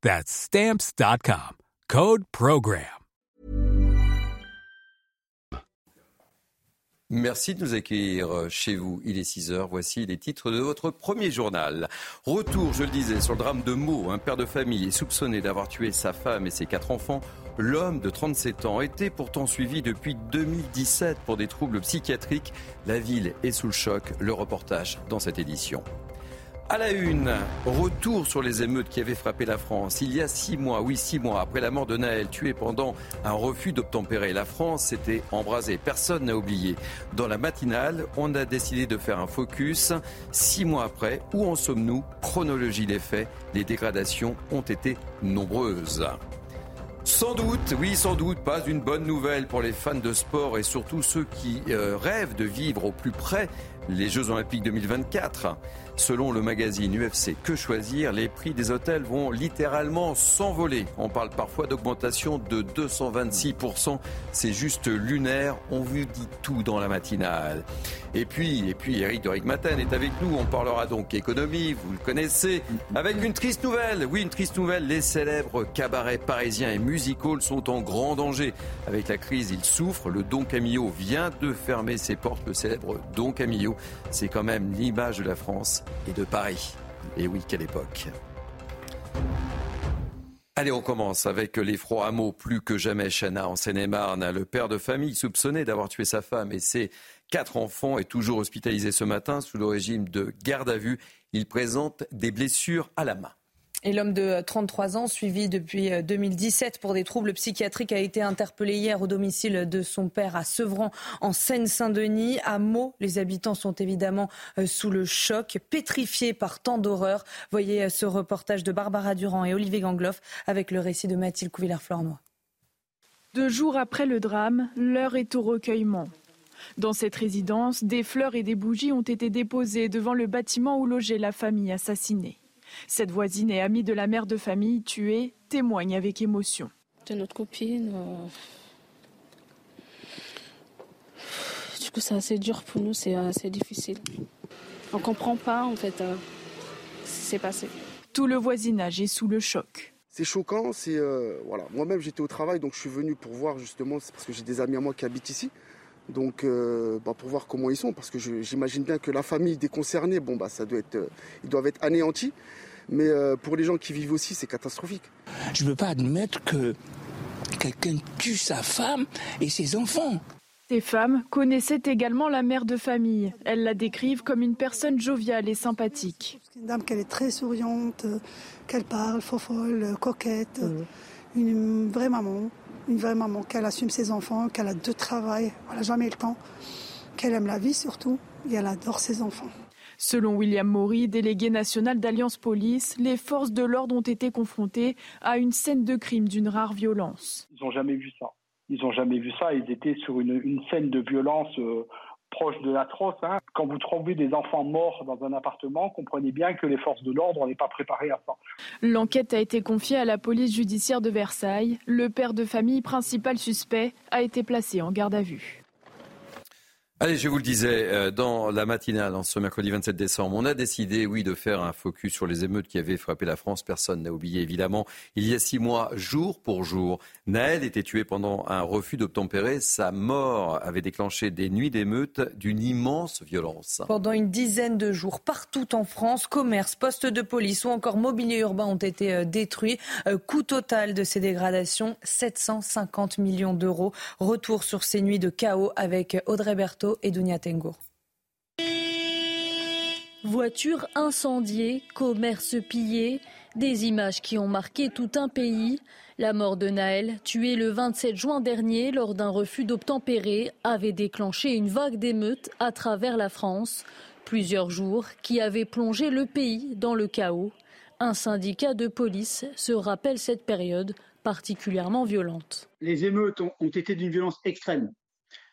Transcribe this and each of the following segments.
That's Stamps.com. Code Program. Merci de nous accueillir chez vous. Il est 6 heures. Voici les titres de votre premier journal. Retour, je le disais, sur le drame de Meaux. Un père de famille est soupçonné d'avoir tué sa femme et ses quatre enfants. L'homme de 37 ans était pourtant suivi depuis 2017 pour des troubles psychiatriques. La ville est sous le choc. Le reportage dans cette édition. À la une, retour sur les émeutes qui avaient frappé la France. Il y a six mois, oui, six mois après la mort de Naël, tué pendant un refus d'obtempérer. La France s'était embrasée. Personne n'a oublié. Dans la matinale, on a décidé de faire un focus. Six mois après, où en sommes-nous? Chronologie des faits. Les dégradations ont été nombreuses. Sans doute, oui, sans doute, pas une bonne nouvelle pour les fans de sport et surtout ceux qui euh, rêvent de vivre au plus près les Jeux Olympiques 2024. Selon le magazine UFC Que choisir, les prix des hôtels vont littéralement s'envoler. On parle parfois d'augmentation de 226%. C'est juste lunaire. On vous dit tout dans la matinale. Et puis, et puis Eric Doric Maten est avec nous. On parlera donc économie, vous le connaissez, avec une triste nouvelle. Oui, une triste nouvelle. Les célèbres cabarets parisiens et musicals sont en grand danger. Avec la crise, ils souffrent. Le Don Camillo vient de fermer ses portes. Le célèbre Don Camillo, c'est quand même l'image de la France et de Paris. Et oui, quelle époque. Allez, on commence avec l'effroi à mots. Plus que jamais, Chana, en Seine-et-Marne, le père de famille soupçonné d'avoir tué sa femme et ses quatre enfants est toujours hospitalisé ce matin sous le régime de garde à vue. Il présente des blessures à la main. Et l'homme de 33 ans, suivi depuis 2017 pour des troubles psychiatriques, a été interpellé hier au domicile de son père à Sevran, en Seine-Saint-Denis. À Meaux, les habitants sont évidemment euh, sous le choc, pétrifiés par tant d'horreurs. Voyez euh, ce reportage de Barbara Durand et Olivier Gangloff avec le récit de Mathilde Couvillère-Flornois. Deux jours après le drame, l'heure est au recueillement. Dans cette résidence, des fleurs et des bougies ont été déposées devant le bâtiment où logeait la famille assassinée. Cette voisine et amie de la mère de famille tuée témoigne avec émotion. C'est notre copine. Du coup, c'est assez dur pour nous, c'est assez difficile. On comprend pas en fait euh, ce qui s'est passé. Tout le voisinage est sous le choc. C'est choquant, c'est euh, voilà. Moi-même j'étais au travail, donc je suis venu pour voir justement, parce que j'ai des amis à moi qui habitent ici. Donc, euh, bah, pour voir comment ils sont, parce que j'imagine bien que la famille des concernés, bon, bah, ça doit être, ils doivent être anéantis. Mais pour les gens qui vivent aussi, c'est catastrophique. Je ne peux pas admettre que quelqu'un tue sa femme et ses enfants. Ces femmes connaissaient également la mère de famille. Elles la décrivent comme une personne joviale et sympathique. Une dame qu'elle est très souriante, qu'elle parle, fofolle, coquette, une vraie maman une vraie maman, qu'elle assume ses enfants, qu'elle a deux travail, elle n'a jamais le temps, qu'elle aime la vie surtout, et elle adore ses enfants. Selon William Maury, délégué national d'Alliance Police, les forces de l'ordre ont été confrontées à une scène de crime d'une rare violence. Ils n'ont jamais vu ça. Ils n'ont jamais vu ça. Ils étaient sur une, scène de violence euh, proche de l'atroce. Hein. Quand vous trouvez des enfants morts dans un appartement, comprenez bien que les forces de l'ordre n'est pas préparées à ça. L'enquête a été confiée à la police judiciaire de Versailles. Le père de famille principal suspect a été placé en garde à vue. Allez, je vous le disais, euh, dans la matinale, dans ce mercredi 27 décembre, on a décidé, oui, de faire un focus sur les émeutes qui avaient frappé la France. Personne n'a oublié, évidemment. Il y a six mois, jour pour jour, Naël était tué pendant un refus d'obtempérer. Sa mort avait déclenché des nuits d'émeutes d'une immense violence. Pendant une dizaine de jours, partout en France, commerces, postes de police ou encore mobilier urbain ont été euh, détruits. Euh, coût total de ces dégradations, 750 millions d'euros. Retour sur ces nuits de chaos avec Audrey Berthaud et Dunia Tengour. Voitures incendiées, commerces pillés, des images qui ont marqué tout un pays. La mort de Naël, tué le 27 juin dernier lors d'un refus d'obtempérer, avait déclenché une vague d'émeutes à travers la France. Plusieurs jours qui avaient plongé le pays dans le chaos. Un syndicat de police se rappelle cette période particulièrement violente. Les émeutes ont été d'une violence extrême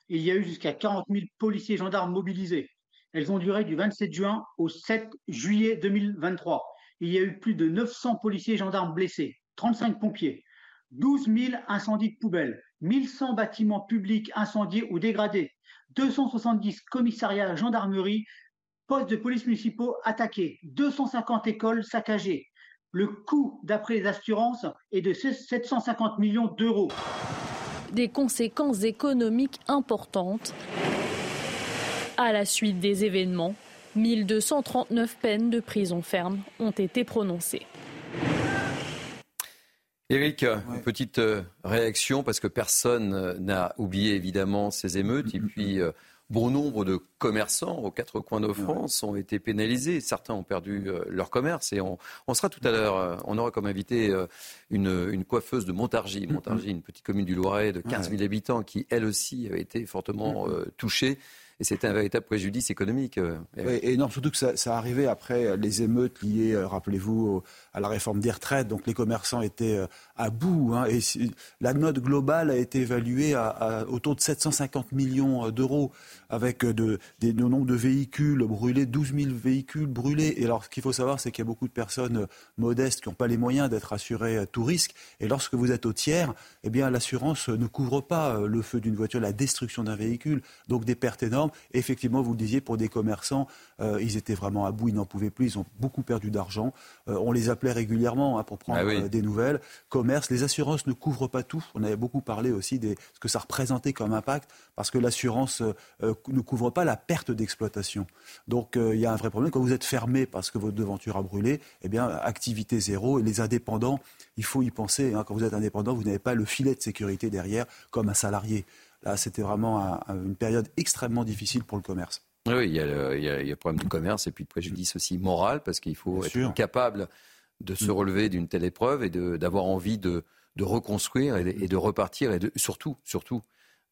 il y a eu jusqu'à 40 000 policiers et gendarmes mobilisés. Elles ont duré du 27 juin au 7 juillet 2023. Il y a eu plus de 900 policiers et gendarmes blessés, 35 pompiers, 12 000 incendies de poubelles, 1100 bâtiments publics incendiés ou dégradés, 270 commissariats, gendarmerie, postes de police municipaux attaqués, 250 écoles saccagées. Le coût, d'après les assurances, est de 750 millions d'euros des conséquences économiques importantes. À la suite des événements, 1239 peines de prison ferme ont été prononcées. Eric, une petite euh, réaction parce que personne euh, n'a oublié évidemment ces émeutes et puis euh, Bon nombre de commerçants aux quatre coins de France ont été pénalisés. Certains ont perdu euh, leur commerce. Et on, sera tout à l'heure, euh, on aura comme invité euh, une, coiffeuse de Montargis. Montargis, une petite commune du Loiret de 15 000 habitants qui, elle aussi, a été fortement touchée et c'était un véritable préjudice économique. Oui, et non, surtout que ça, ça arrivait après les émeutes liées, rappelez-vous, à la réforme des retraites. Donc les commerçants étaient euh, à bout. Hein, et la note globale a été évaluée à, autour de 750 millions d'euros, avec de, des, de nombre de véhicules brûlés, 12 000 véhicules brûlés. Et alors, ce qu'il faut savoir, c'est qu'il y a beaucoup de personnes modestes qui n'ont pas les moyens d'être assurées à tout risque. Et lorsque vous êtes au tiers, eh bien, l'assurance ne couvre pas le feu d'une voiture, la destruction d'un véhicule. Donc des pertes énormes Effectivement, vous le disiez, pour des commerçants, euh, ils étaient vraiment à bout, ils n'en pouvaient plus, ils ont beaucoup perdu d'argent. Euh, on les appelait régulièrement hein, pour prendre ah euh, des nouvelles. Commerce, les assurances ne couvrent pas tout. On avait beaucoup parlé aussi de ce que ça représentait comme impact, parce que l'assurance ne couvre pas la perte d'exploitation. Donc il y a un vrai problème. Quand vous êtes fermé parce que votre devanture a brûlé, eh bien, activité zéro. Et les indépendants, il faut y penser. Hein. quand vous êtes indépendant, vous n'avez pas le filet de sécurité derrière comme un salarié. Là, c'était vraiment une période extrêmement difficile pour le commerce. Oui, il y, a le, problème du commerce et puis le préjudice aussi moral, parce qu'il faut être capable de se mm. relever d'une telle épreuve et d'avoir envie de, reconstruire et de, repartir et de, surtout, surtout,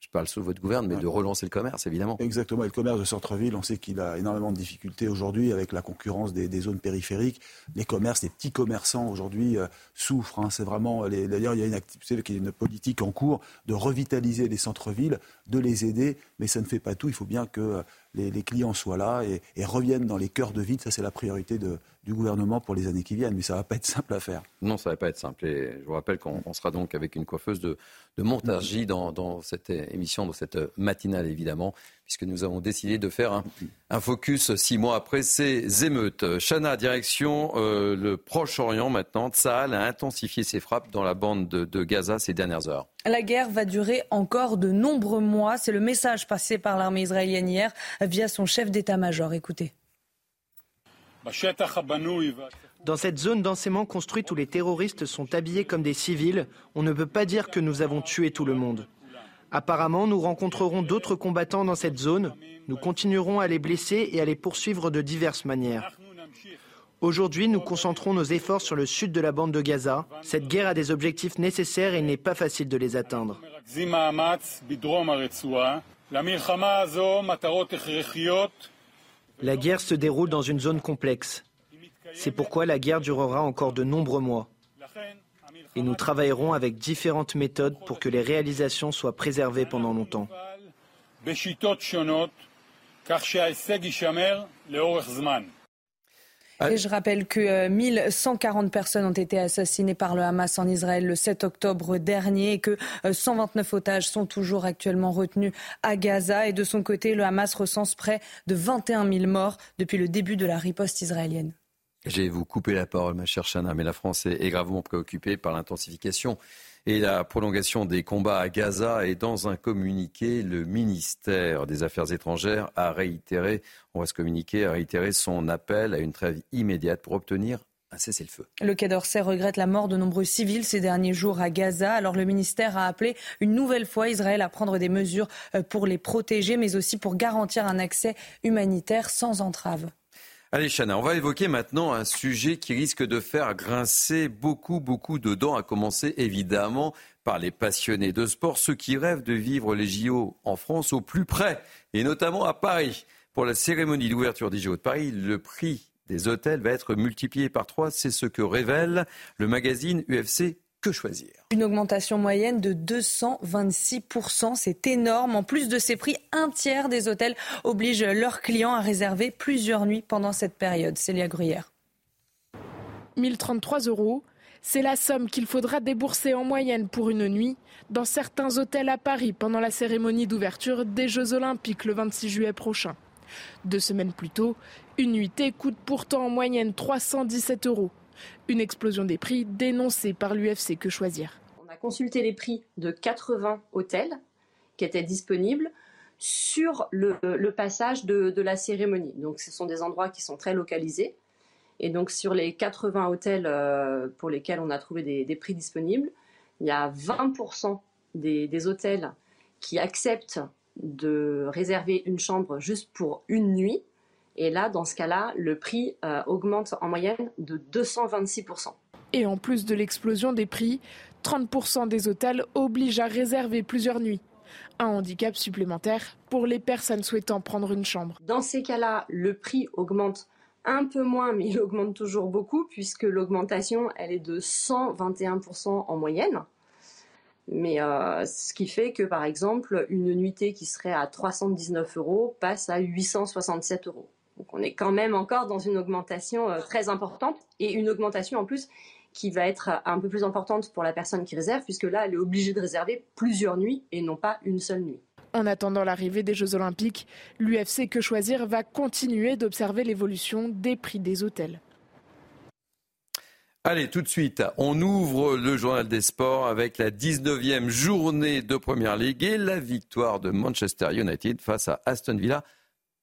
je parle sous votre gouverne, mais de relancer le commerce, évidemment. Exactement. Et le commerce de centre-ville, on sait qu'il a énormément de difficultés aujourd'hui avec la concurrence des, zones périphériques. Les commerces, les petits commerçants aujourd'hui euh, souffrent. Hein. C'est vraiment. D'ailleurs, il y a une, une politique en cours de revitaliser les centres-villes, de les aider, mais ça ne fait pas tout. Il faut bien que les, clients soient là et, reviennent dans les cœurs de ville. Ça, c'est la priorité du gouvernement pour les années qui viennent. Mais ça ne va pas être simple à faire. Non, ça ne va pas être simple. Et je vous rappelle qu'on sera donc avec une coiffeuse de, de Montargis dans, cette émission, dans cette matinale, évidemment, puisque nous avons décidé de faire un, focus six mois après ces émeutes. Chana, direction euh, le Proche-Orient maintenant. Tsahal a intensifié ses frappes dans la bande de Gaza ces dernières heures. La guerre va durer encore de nombreux mois. C'est le message passé par l'armée israélienne hier via son chef d'état-major. Écoutez. Dans cette zone densément construite où les terroristes sont habillés comme des civils, on ne peut pas dire que nous avons tué tout le monde. Apparemment, nous rencontrerons d'autres combattants dans cette zone. Nous continuerons à les blesser et à les poursuivre de diverses manières. Aujourd'hui, nous concentrons nos efforts sur le sud de la bande de Gaza. Cette guerre a des objectifs nécessaires et il n'est pas facile de les atteindre. La guerre se déroule dans une zone complexe. C'est pourquoi la guerre durera encore de nombreux mois. Et nous travaillerons avec différentes méthodes pour que les réalisations soient préservées pendant longtemps. Et je rappelle que 1140 personnes ont été assassinées par le Hamas en Israël le 7 octobre dernier et que 129 otages sont toujours actuellement retenus à Gaza. Et de son côté, le Hamas recense près de 21 000 morts depuis le début de la riposte israélienne. J'ai vous couper la parole, ma chère Chana, mais la France est gravement préoccupée par l'intensification et la prolongation des combats à Gaza. Et dans un communiqué, le ministère des Affaires étrangères a réitéré, on va se communiquer, a réitéré son appel à une trêve immédiate pour obtenir un cessez-le-feu. Le Quai d'Orsay regrette la mort de nombreux civils ces derniers jours à Gaza. Alors le ministère a appelé une nouvelle fois Israël à prendre des mesures euh, pour les protéger, mais aussi pour garantir un accès humanitaire sans entrave. Allez, Chana, on va évoquer maintenant un sujet qui risque de faire grincer beaucoup, beaucoup de dents, à commencer évidemment par les passionnés de sport, ceux qui rêvent de vivre les JO en France au plus près, et notamment à Paris. Pour la cérémonie d'ouverture des JO de Paris, le prix des hôtels va être multiplié par trois. C'est ce que révèle le magazine UFC que choisir? Une augmentation moyenne de 226%, c'est énorme. En plus de ces prix, un tiers des hôtels obligent leurs clients à réserver plusieurs nuits pendant cette période. Célia Gruyère. 1033 euros, c'est la somme qu'il faudra débourser en moyenne pour une nuit dans certains hôtels à Paris pendant la cérémonie d'ouverture des Jeux Olympiques le 26 juillet prochain. Deux semaines plus tôt, une nuitée coûte pourtant en moyenne 317 euros. Une explosion des prix dénoncée par l'UFC Que Choisir? On a consulté les prix de 80 hôtels qui étaient disponibles sur le, passage de, la cérémonie. Donc ce sont des endroits qui sont très localisés. Et donc sur les 80 hôtels euh, pour lesquels on a trouvé des, prix disponibles, il y a 20% des, des, hôtels qui acceptent de réserver une chambre juste pour une nuit et là, dans ce cas-là, le prix euh, augmente en moyenne de 226%. Et en plus de l'explosion des prix, 30% des hôtels obligent à réserver plusieurs nuits. Un handicap supplémentaire pour les personnes souhaitant prendre une chambre. Dans ces cas-là, le prix augmente un peu moins, mais il augmente toujours beaucoup, puisque l'augmentation, elle est de 121% en moyenne. Mais euh, ce qui fait que, par exemple, une nuitée qui serait à 319 euros passe à 867 euros. Donc on est quand même encore dans une augmentation euh, très importante et une augmentation en plus qui va être un peu plus importante pour la personne qui réserve puisque là elle est obligée de réserver plusieurs nuits et non pas une seule nuit. En attendant l'arrivée des Jeux Olympiques, l'UFC Que Choisir va continuer d'observer l'évolution des prix des hôtels. Allez, tout de suite, on ouvre le journal des sports avec la 19e journée de Première Ligue et la victoire de Manchester United face à Aston Villa.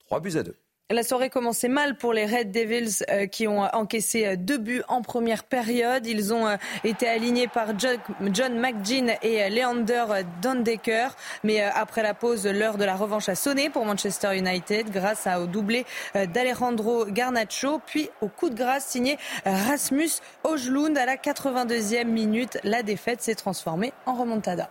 3 buts à 2. La soirée commençait mal pour les Red Devils euh, qui ont encaissé euh, deux buts en première période. Ils ont euh, été alignés par John, John McGinn et Leander Dondecker. Mais après la pause, l'heure de la revanche a sonné pour Manchester United grâce au doublé d'Alejandro Garnacho, puis au coup de grâce signé Rasmus Ojlund à la 82e minute. La défaite s'est transformée en remontada.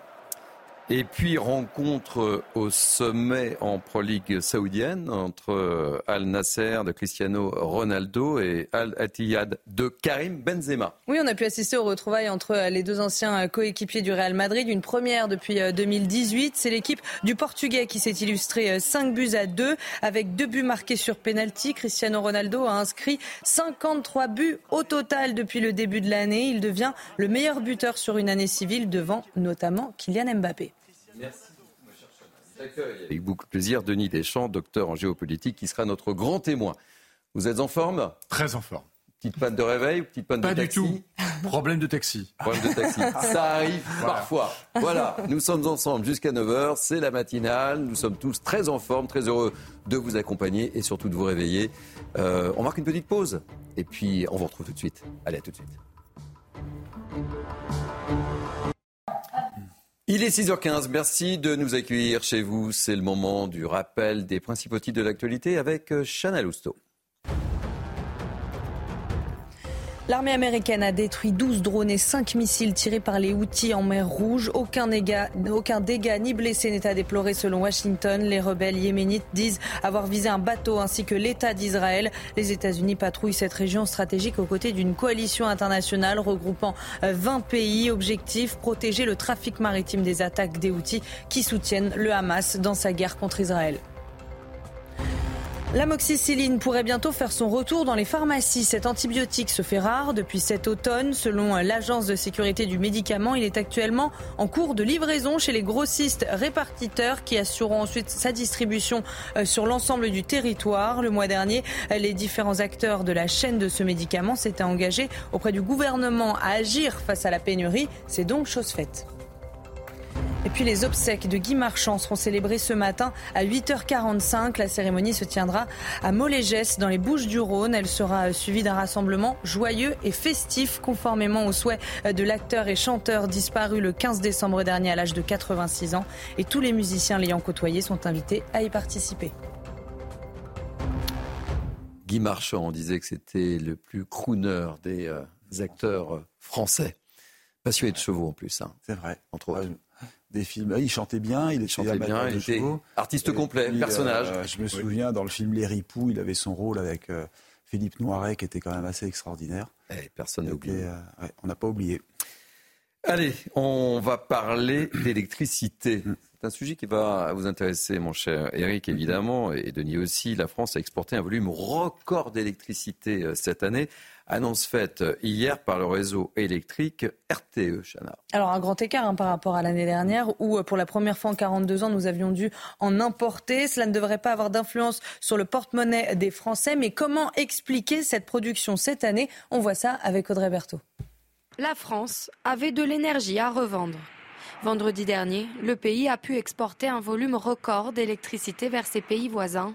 Et puis rencontre au sommet en Pro League saoudienne entre euh, Al Nasser de Cristiano Ronaldo et Al Attiyad de Karim Benzema. Oui, on a pu assister aux retrouvailles entre euh, les deux anciens euh, coéquipiers du Real Madrid, une première depuis 2018. C'est l'équipe du Portugais qui s'est illustrée 5 buts à 2 avec deux buts marqués sur penalty. Cristiano Ronaldo a inscrit 53 buts au total depuis le début de l'année. Il devient le meilleur buteur sur une année civile devant notamment Kylian Mbappé. Merci Avec beaucoup de plaisir, Denis Deschamps, docteur en géopolitique, qui sera notre grand témoin. Vous êtes en forme? Très en forme. Petite panne de réveil ou petite panne de taxi? Pas du tout. Problème de taxi. Problème de taxi. Ça arrive parfois. Voilà, nous sommes ensemble jusqu'à 9h. C'est la matinale. Nous sommes tous très en forme, très heureux de vous accompagner et surtout de vous réveiller. Euh, on marque une petite pause et puis on vous retrouve tout de suite. Allez, à tout de suite. Il est 6h15, merci de nous accueillir chez vous. C'est le moment du rappel des principaux titres de l'actualité avec euh, Chanel L'armée américaine a détruit 12 drones et 5 missiles tirés par les Houthis en mer Rouge. Aucun dégât, aucun dégât ni blessé n'est à déplorer selon Washington. Les rebelles yéménites disent avoir visé un bateau ainsi que l'État d'Israël. Les États-Unis patrouillent cette région stratégique aux côtés d'une coalition internationale regroupant 20 pays. Objectif, protéger le trafic maritime des attaques des Houthis qui soutiennent le Hamas dans sa guerre contre Israël. L'amoxicilline pourrait bientôt faire son retour dans les pharmacies. Cet antibiotique se fait rare depuis cet automne. Selon l'Agence de sécurité du médicament, il est actuellement en cours de livraison chez les grossistes répartiteurs qui assureront ensuite sa distribution euh, sur l'ensemble du territoire. Le mois dernier, les différents acteurs de la chaîne de ce médicament s'étaient engagés auprès du gouvernement à agir face à la pénurie. C'est donc chose faite. Et puis les obsèques de Guy Marchand seront célébrées ce matin à 8h45. La cérémonie se tiendra à Molégès dans les Bouches du Rhône. Elle sera suivie d'un rassemblement joyeux et festif conformément aux souhaits de l'acteur et chanteur disparu le 15 décembre dernier à l'âge de 86 ans. Et tous les musiciens l'ayant côtoyé sont invités à y participer. Guy Marchand, on disait que c'était le plus crooner des euh, acteurs euh, français. Passionné de chevaux en plus. Hein, C'est vrai. Entre autres des films. Il chantait bien, il, il chantait bien, il était artiste complet, personnage. Euh, je me souviens dans le film Les Ripoux, il avait son rôle avec euh, Philippe Noiret qui était quand même assez extraordinaire. Et eh, personne n'a oublié. Euh, ouais, on n'a pas oublié. Allez, on va parler d'électricité. C'est un sujet qui va vous intéresser, mon cher Eric, évidemment, et Denis aussi. La France a exporté un volume record d'électricité cette année. Annonce faite hier par le réseau électrique RTE, Chana. Alors un grand écart hein, par rapport à l'année dernière où pour la première fois en 42 ans nous avions dû en importer. Cela ne devrait pas avoir d'influence sur le porte-monnaie des Français. Mais comment expliquer cette production cette année? On voit ça avec Audrey Berthaud. La France avait de l'énergie à revendre. Vendredi dernier, le pays a pu exporter un volume record d'électricité vers ses pays voisins.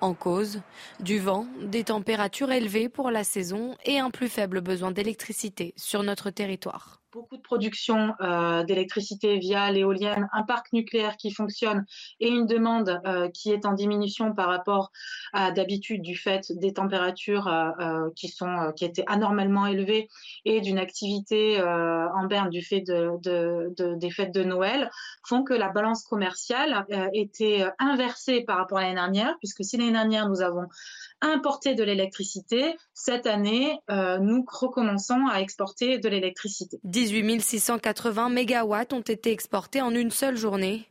En cause, du vent, des températures élevées pour la saison et un plus faible besoin d'électricité sur notre territoire beaucoup de production euh, d'électricité via l'éolienne, un parc nucléaire qui fonctionne et une demande euh, qui est en diminution par rapport à d'habitude du fait des températures euh, qui étaient anormalement élevées et d'une activité en berne du fait de, de, de, des fêtes de Noël font que la balance commerciale était inversée par rapport à l'année dernière puisque si l'année dernière nous avons importer de l'électricité. Cette année, euh, nous recommençons à exporter de l'électricité. 18 680 mégawatts ont été exportés en une seule journée.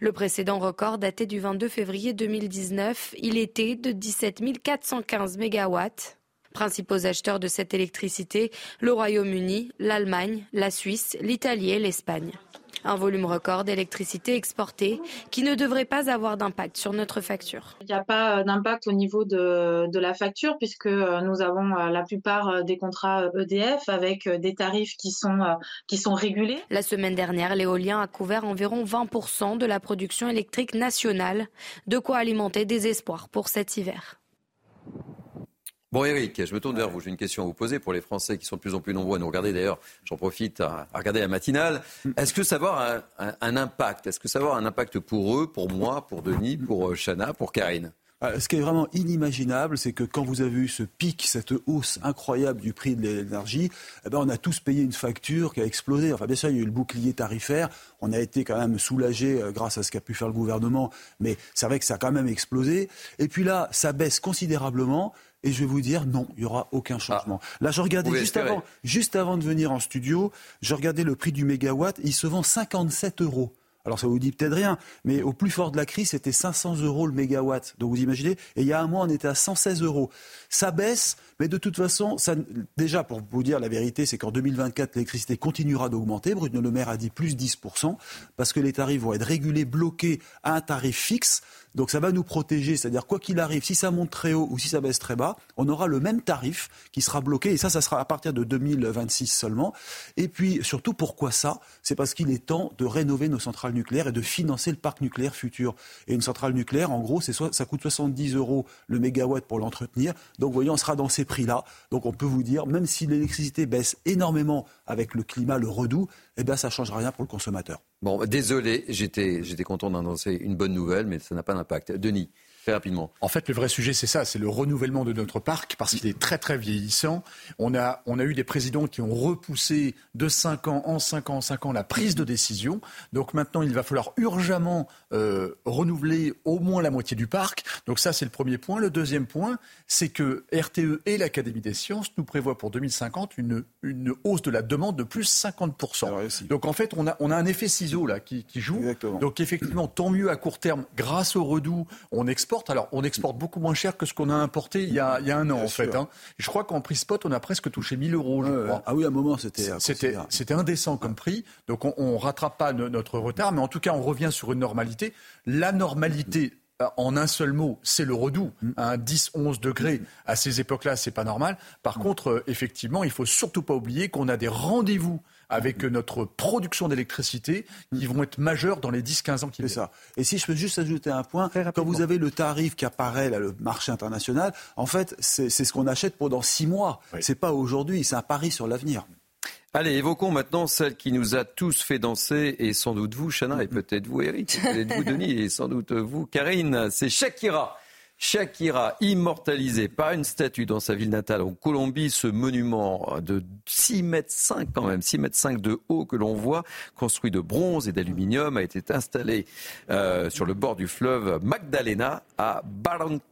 Le précédent record datait du 22 février 2019. Il était de 17 415 mégawatts. Principaux acheteurs de cette électricité, le Royaume-Uni, l'Allemagne, la Suisse, l'Italie et l'Espagne. Un volume record d'électricité exportée qui ne devrait pas avoir d'impact sur notre facture. Il n'y a pas euh, d'impact au niveau de, de, la facture puisque euh, nous avons euh, la plupart des contrats EDF avec des tarifs qui sont, qui sont régulés. La semaine dernière, l'éolien a couvert environ 20% de la production électrique nationale, de quoi alimenter des espoirs pour cet hiver. Bon, Eric, je me tourne vers vous. J'ai une question à vous poser pour les Français qui sont de plus en plus nombreux à nous regarder. D'ailleurs, j'en profite à, regarder la matinale. Est-ce que ça va avoir un, impact? Est-ce que ça va avoir un impact pour eux, pour moi, pour Denis, pour euh, Chana, pour Karine? Ah, ce qui est vraiment inimaginable, c'est que quand vous avez eu ce pic, cette hausse incroyable du prix de l'énergie, eh ben on a tous payé une facture qui a explosé. Enfin, bien sûr, il y a eu le bouclier tarifaire. On a été quand même soulagé euh, grâce à ce qu'a pu faire le gouvernement, mais c'est vrai que ça a quand même explosé. Et puis là, ça baisse considérablement. Et je vais vous dire, non, il n'y aura aucun changement. Ah. Là, je regardais juste avant, juste avant de venir en studio, je regardais le prix du mégawatt, il se vend 57 euros. Alors ça vous dit peut-être rien, mais au plus fort de la crise, c'était 500 euros le mégawatt. Donc vous imaginez, et il y a un mois, on était à 116 euros. Ça baisse, mais de toute façon, ça, déjà pour vous dire la vérité, c'est qu'en 2024, l'électricité continuera d'augmenter. Bruno Le Maire a dit plus 10%, parce que les tarifs vont être régulés, bloqués à un tarif fixe. Donc ça va nous protéger, c'est-à-dire quoi qu'il arrive, si ça monte très haut ou si ça baisse très bas, on aura le même tarif qui sera bloqué. Et ça, ça sera à partir de 2026 seulement. Et puis surtout, pourquoi ça? C'est parce qu'il est temps de rénover nos centrales nucléaires et de financer le parc nucléaire futur. Et une centrale nucléaire, en gros, ça coûte 70 euros le mégawatt pour l'entretenir. Donc, voyons, on sera dans ces prix-là. Donc, on peut vous dire, même si l'électricité baisse énormément avec le climat, le redout, eh bien, ça ne changera rien pour le consommateur. Bon, désolé, j'étais, j'étais content d'annoncer une bonne nouvelle, mais ça n'a pas d'impact. Denis rapidement. En fait, le vrai sujet, c'est ça, c'est le renouvellement de notre parc, parce qu'il est très très vieillissant. On a, on a eu des présidents qui ont repoussé de 5 ans en 5 ans en 5 ans la prise de décision. Donc maintenant, il va falloir urgemment euh, renouveler au moins la moitié du parc. Donc ça, c'est le premier point. Le deuxième point, c'est que RTE et l'Académie des sciences nous prévoient pour 2050 une, une hausse de la demande de plus 50%. Donc en fait, on a, on a un effet ciseau là qui, qui joue. Donc effectivement, tant mieux à court terme, grâce au redoux, on exporte exporte. Alors, on exporte beaucoup moins cher que ce qu'on a importé il y a, un an, en fait. Hein. Je crois qu'en prix spot, on a presque touché 1000 euros, je crois. Ah oui, à un moment, c'était... C'était indécent comme prix. Donc, on ne rattrape pas notre retard, mais en tout cas, on revient sur une normalité. La normalité euh, en un seul mot, c'est le redout. Mm. Un 10, 11 degrés à ces époques-là, c'est pas normal. Par mm. contre, euh, effectivement, il faut surtout pas oublier qu'on a des rendez-vous avec mm. notre production d'électricité qui vont être majeurs dans les 10-15 ans qui viennent. C'est ça. Et si je peux juste ajouter un point, quand vous avez le tarif qui apparaît, là, le marché international, en fait, c'est ce qu'on achète pendant six mois. Ce C'est pas aujourd'hui, c'est un pari sur l'avenir. Allez, évoquons maintenant celle qui nous a tous fait danser, et sans doute vous, Chana, et peut-être vous, Eric, peut-être vous, Denis, et sans doute vous, Karine. C'est Shakira. Shakira, immortalisée par une statue dans sa ville natale en Colombie, ce monument de 6 mètres 5 quand même, 6 mètres 5 de haut que l'on voit, construit de bronze et d'aluminium, a été installé euh, sur le bord du fleuve Magdalena à Barranquilla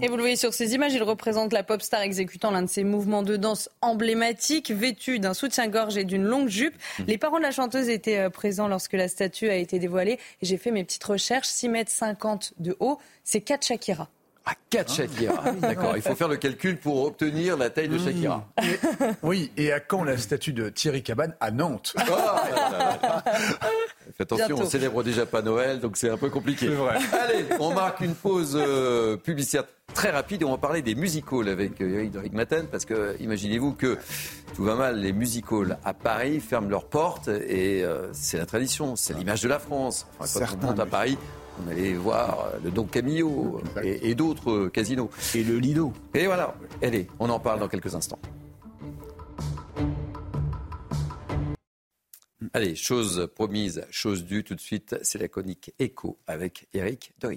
et vous le voyez sur ces images, il représente la pop star exécutant l'un de ses mouvements de danse emblématiques, vêtue d'un soutien-gorge et d'une longue jupe. Mmh. Les parents de la chanteuse étaient euh, présents lorsque la statue a été dévoilée. Et j'ai fait mes petites recherches. 6 mètres 50 de haut, c'est 4 Shakira. À 4 Shakira. Ah D'accord, il faut faire le calcul pour obtenir la taille de mmh. Shakira. oui, et à quand la statue de Thierry Cabane À Nantes. Oh, Faites attention, on célèbre déjà pas Noël, donc c'est un peu compliqué. Vrai. Allez, on marque une pause euh, publicitaire très rapide et on va parler des musicals avec euh, Eric de Maten parce que imaginez-vous que tout va mal, les musicals à Paris ferment leurs portes et euh, c'est la tradition, c'est l'image de la France. Enfin, quand on monte à Paris, on allait voir le Don Camillo et, d'autres casinos. Et le Lido. Et voilà, allez, on en parle dans quelques instants. Allez, chose promise, chose due, tout de suite, c'est la conique écho avec Eric de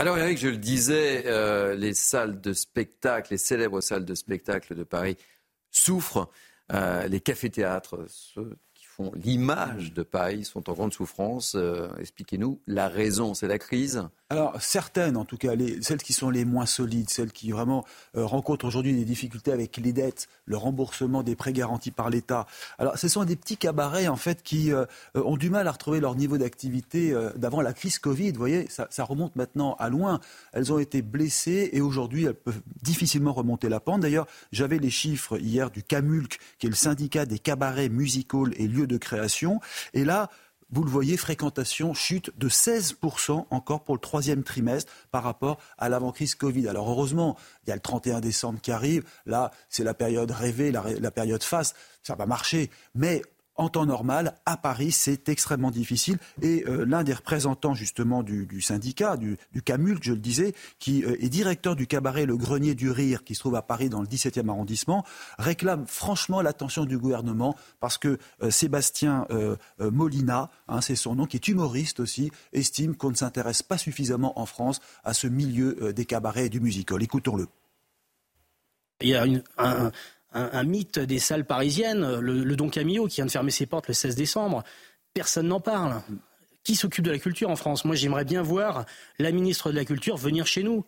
Alors Eric, je le disais, euh, les salles de spectacle, les célèbres salles de spectacle de Paris souffrent. Euh, les cafés-théâtres, l'image de Paris, sont en grande souffrance. Euh, expliquez-nous la raison, c'est la crise alors certaines, en tout cas, les, celles qui sont les moins solides, celles qui vraiment euh, rencontrent aujourd'hui des difficultés avec les dettes, le remboursement des prêts garantis par l'État. Alors ce sont des petits cabarets en fait qui euh, ont du mal à retrouver leur niveau d'activité d'avant la crise Covid. Vous voyez, ça, remonte maintenant à loin. Elles ont été blessées et aujourd'hui elles peuvent difficilement remonter la pente. D'ailleurs, j'avais les chiffres hier du CAMULC, qui est le syndicat des cabarets musicals et lieux de création. Et là, vous le voyez, fréquentation chute de 16% encore pour le troisième trimestre par rapport à l'avant-crise Covid. Alors heureusement, il y a le 31 décembre qui arrive. Là, c'est la période rêvée, la, période face. Ça va marcher. Mais en temps normal, à Paris, c'est extrêmement difficile. Et euh, l'un des représentants justement du, syndicat, du, du CAMUL, je le disais, qui euh, est directeur du cabaret Le Grenier du Rire, qui se trouve à Paris dans le 17e arrondissement, réclame franchement l'attention du gouvernement parce que euh, Sébastien Molina, hein, c'est son nom, qui est humoriste aussi, estime qu'on ne s'intéresse pas suffisamment en France à ce milieu des cabarets et du musical. Écoutons-le. Il y a un, un, mythe des salles parisiennes, le, Don Camillo qui vient de fermer ses portes le 16 décembre. Personne n'en parle. Qui s'occupe de la culture en France? Moi, j'aimerais bien voir la ministre de la Culture venir chez nous.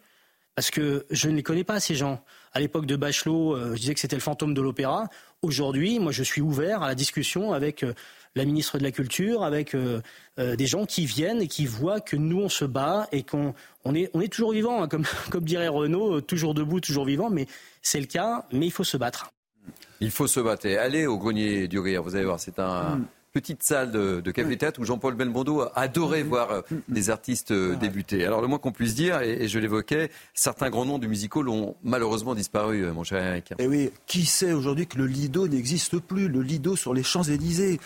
Parce que je ne les connais pas, ces gens. À l'époque de Bachelot, euh, je disais que c'était le fantôme de l'opéra. Aujourd'hui, moi, je suis ouvert à la discussion avec euh, la ministre de la Culture, avec euh, des gens qui viennent et qui voient que nous, on se bat et qu'on est, toujours vivant, hein, comme, comme dirait Renaud, toujours debout, toujours vivant. Mais c'est le cas, mais il faut se battre. Il faut se battre. Allez au grenier du rire, vous allez voir, c'est un, mm. petite salle de, de café-théâtre où Jean-Paul Belmondo a adoré voir euh, des artistes euh, débuter. Alors le moins qu'on puisse dire, et, je l'évoquais, certains grands noms du musical ont malheureusement disparu, euh, mon cher Eric. Et eh oui, qui sait aujourd'hui que le Lido n'existe plus Le Lido sur les Champs-Élysées,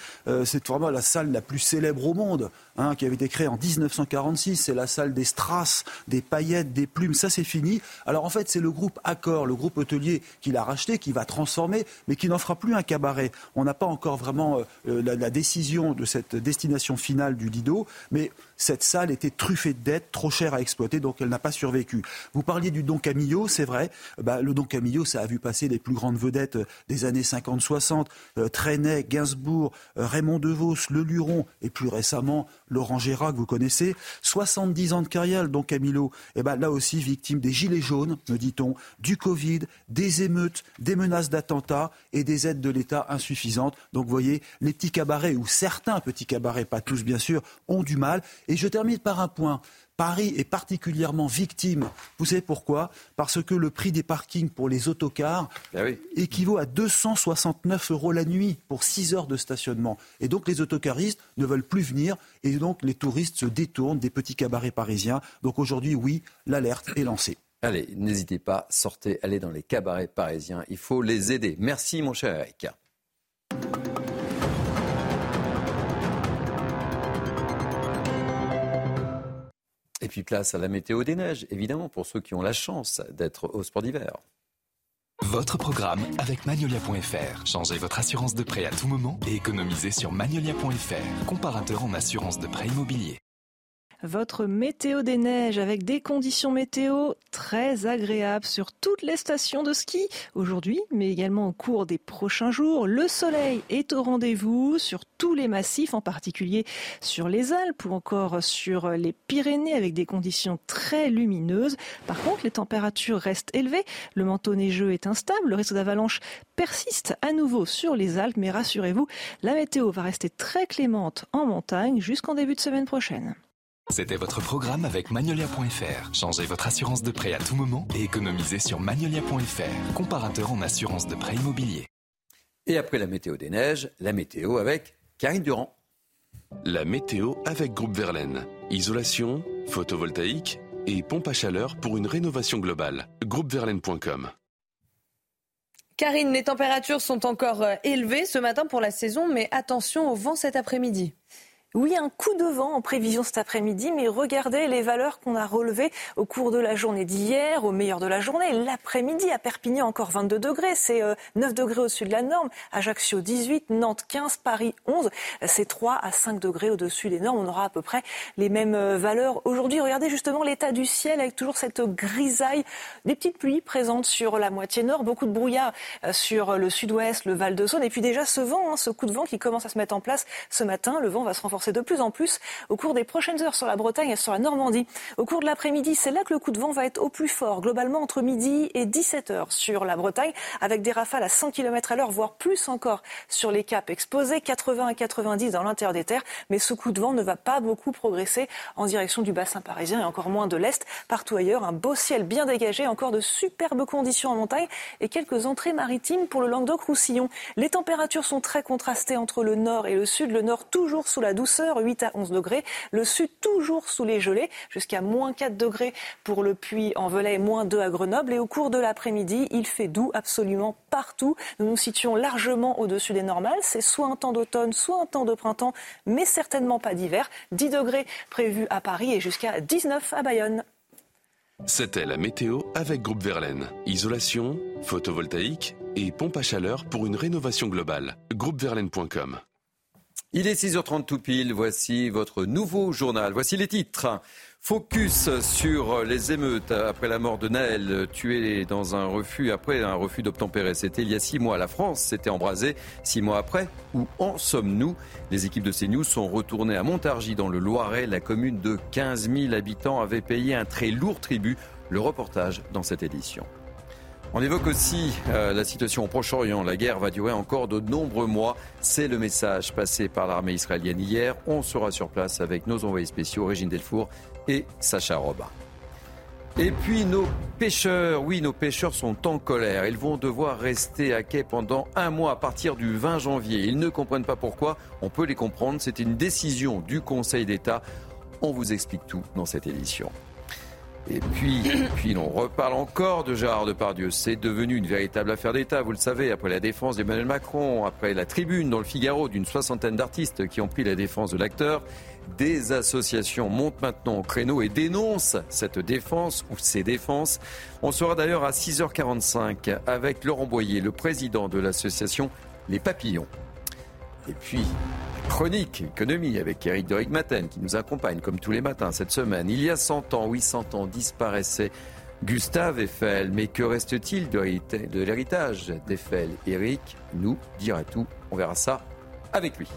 c'est vraiment la salle la plus célèbre au monde, hein, qui avait été créée en 1946. C'est la salle des strass, des paillettes, des plumes. Ça, c'est fini. Alors en fait, c'est le groupe Accor, le groupe hôtelier, qui l'a racheté, qui va transformer, mais qui n'en fera plus un cabaret. On n'a pas encore vraiment la, la décision de cette destination finale du Lido, mais cette salle était truffée de dettes, trop chère à exploiter, donc elle n'a pas survécu. Vous parliez du Don Camillo, c'est vrai. Bah, le Don Camillo, ça a vu passer les plus grandes vedettes des années 50-60, euh, Gainsbourg, euh, Raymond DeVos, Le Luron, et plus récemment Laurent Gérard, que vous connaissez. 70 ans de carrière, le Don Camillo. Et ben là aussi, victime des gilets jaunes, me dit-on, du Covid, des émeutes, des menaces d'attentats et des aides de l'État insuffisantes. Donc vous voyez, les petits cabarets, ou certains petits cabarets, pas tous bien sûr, ont du mal. Et je termine par un point. Paris est particulièrement victime. Vous savez pourquoi? Parce que le prix des parkings pour les autocars ben équivaut à 269 euros la nuit pour 6 heures de stationnement. Et donc les autocaristes ne veulent plus venir et donc les touristes se détournent des petits cabarets parisiens. Donc aujourd'hui, oui, l'alerte est lancée. Allez, n'hésitez pas, sortez, allez dans les cabarets parisiens. Il faut les aider. Merci mon cher Eric. Et puis place à la météo des neiges, évidemment, pour ceux qui ont la chance d'être au sport d'hiver. Votre programme avec Magnolia.fr. Changez votre assurance de prêt à tout moment et économisez sur Magnolia.fr, comparateur en assurance de prêt immobilier. Votre météo des neiges avec des conditions météo très agréables sur toutes les stations de ski aujourd'hui, mais également au cours des prochains jours. Le soleil est au rendez-vous sur tous les massifs, en particulier sur les Alpes ou encore sur les Pyrénées avec des conditions très lumineuses. Par contre, les températures restent élevées. Le manteau neigeux est instable. Le risque d'avalanche persiste à nouveau sur les Alpes, mais rassurez-vous, la météo va rester très clémente en montagne jusqu'en début de semaine prochaine. C'était votre programme avec Magnolia.fr. Changez votre assurance de prêt à tout moment et économisez sur Magnolia.fr, comparateur en assurance de prêt immobilier. Et après la météo des neiges, la météo avec Karine Durand. La météo avec Groupe Verlaine. Isolation, photovoltaïque et pompe à chaleur pour une rénovation globale. Groupeverlaine.com. Karine, les températures sont encore euh, élevées ce matin pour la saison, mais attention au vent cet après-midi. Oui, un coup de vent en prévision cet après-midi, mais regardez les valeurs qu'on a relevées au cours de la journée d'hier, au meilleur de la journée. L'après-midi, à Perpignan, encore 22 degrés, c'est 9 euh, degrés au-dessus de la norme. Ajaccio, 18, Nantes, 15, Paris, 11, c'est 3 à 5 degrés au-dessus des normes. On aura à peu près les mêmes euh, valeurs aujourd'hui. Regardez justement l'état du ciel avec toujours cette grisaille, des petites pluies présentes sur la moitié nord, beaucoup de brouillard euh, sur le sud-ouest, le Val de Saône, et puis déjà ce vent, hein, ce coup de vent qui commence à se mettre en place ce matin. Le vent va se renforcer c'est de plus en plus au cours des prochaines heures sur la Bretagne et sur la Normandie. Au cours de l'après-midi, c'est là que le coup de vent va être au plus fort, globalement entre midi et 17 heures sur la Bretagne, avec des rafales à 100 km à l'heure, voire plus encore sur les caps exposés, 80 à 90 dans l'intérieur des terres. Mais ce coup de vent ne va pas beaucoup progresser en direction du bassin parisien et encore moins de l'Est. Partout ailleurs, un beau ciel bien dégagé, encore de superbes conditions en montagne et quelques entrées maritimes pour le Languedoc-Roussillon. Les températures sont très contrastées entre le nord et le sud. Le nord toujours sous la douce 8 à 11 degrés. Le sud toujours sous les gelées, jusqu'à moins 4 degrés pour le Puy-en-Velay, moins 2 à Grenoble. Et au cours de l'après-midi, il fait doux absolument partout. Nous nous situons largement au-dessus des normales. C'est soit un temps d'automne, soit un temps de printemps, mais certainement pas d'hiver. 10 degrés prévus à Paris et jusqu'à 19 à Bayonne. C'était la météo avec Groupe Verlaine. Isolation, photovoltaïque et pompe à chaleur pour une rénovation globale. Groupeverlaine.com il est 6h30 tout pile, voici votre nouveau journal. Voici les titres. Focus sur les émeutes après la mort de Naël, tué dans un refus, après un refus d'obtempérer. C'était il y a six mois. La France s'était embrasée. Six mois après, où en sommes-nous? Les équipes de CNews sont retournées à Montargis, dans le Loiret. La commune de 15 000 habitants avait payé un très lourd tribut. Le reportage dans cette édition. On évoque aussi euh, la situation au Proche-Orient. La guerre va durer encore de nombreux mois. C'est le message passé par l'armée israélienne hier. On sera sur place avec nos envoyés spéciaux, Régine Delfour et Sacha Robin. Et puis nos pêcheurs, oui, nos pêcheurs sont en colère. Ils vont devoir rester à quai pendant un mois à partir du 20 janvier. Ils ne comprennent pas pourquoi. On peut les comprendre. C'est une décision du Conseil d'État. On vous explique tout dans cette édition. Et puis, puis on reparle encore de Gérard Depardieu. C'est devenu une véritable affaire d'État, vous le savez, après la défense d'Emmanuel Macron, après la tribune dans le Figaro d'une soixantaine d'artistes qui ont pris la défense de l'acteur. Des associations montent maintenant au créneau et dénoncent cette défense ou ces défenses. On sera d'ailleurs à 6h45 avec Laurent Boyer, le président de l'association Les Papillons. Et puis, Chronique économie avec Eric de Maten qui nous accompagne comme tous les matins cette semaine. Il y a 100 ans, oui 100 ans, disparaissait Gustave Eiffel. Mais que reste-t-il de l'héritage d'Eiffel? Eric nous dira tout. On verra ça avec lui.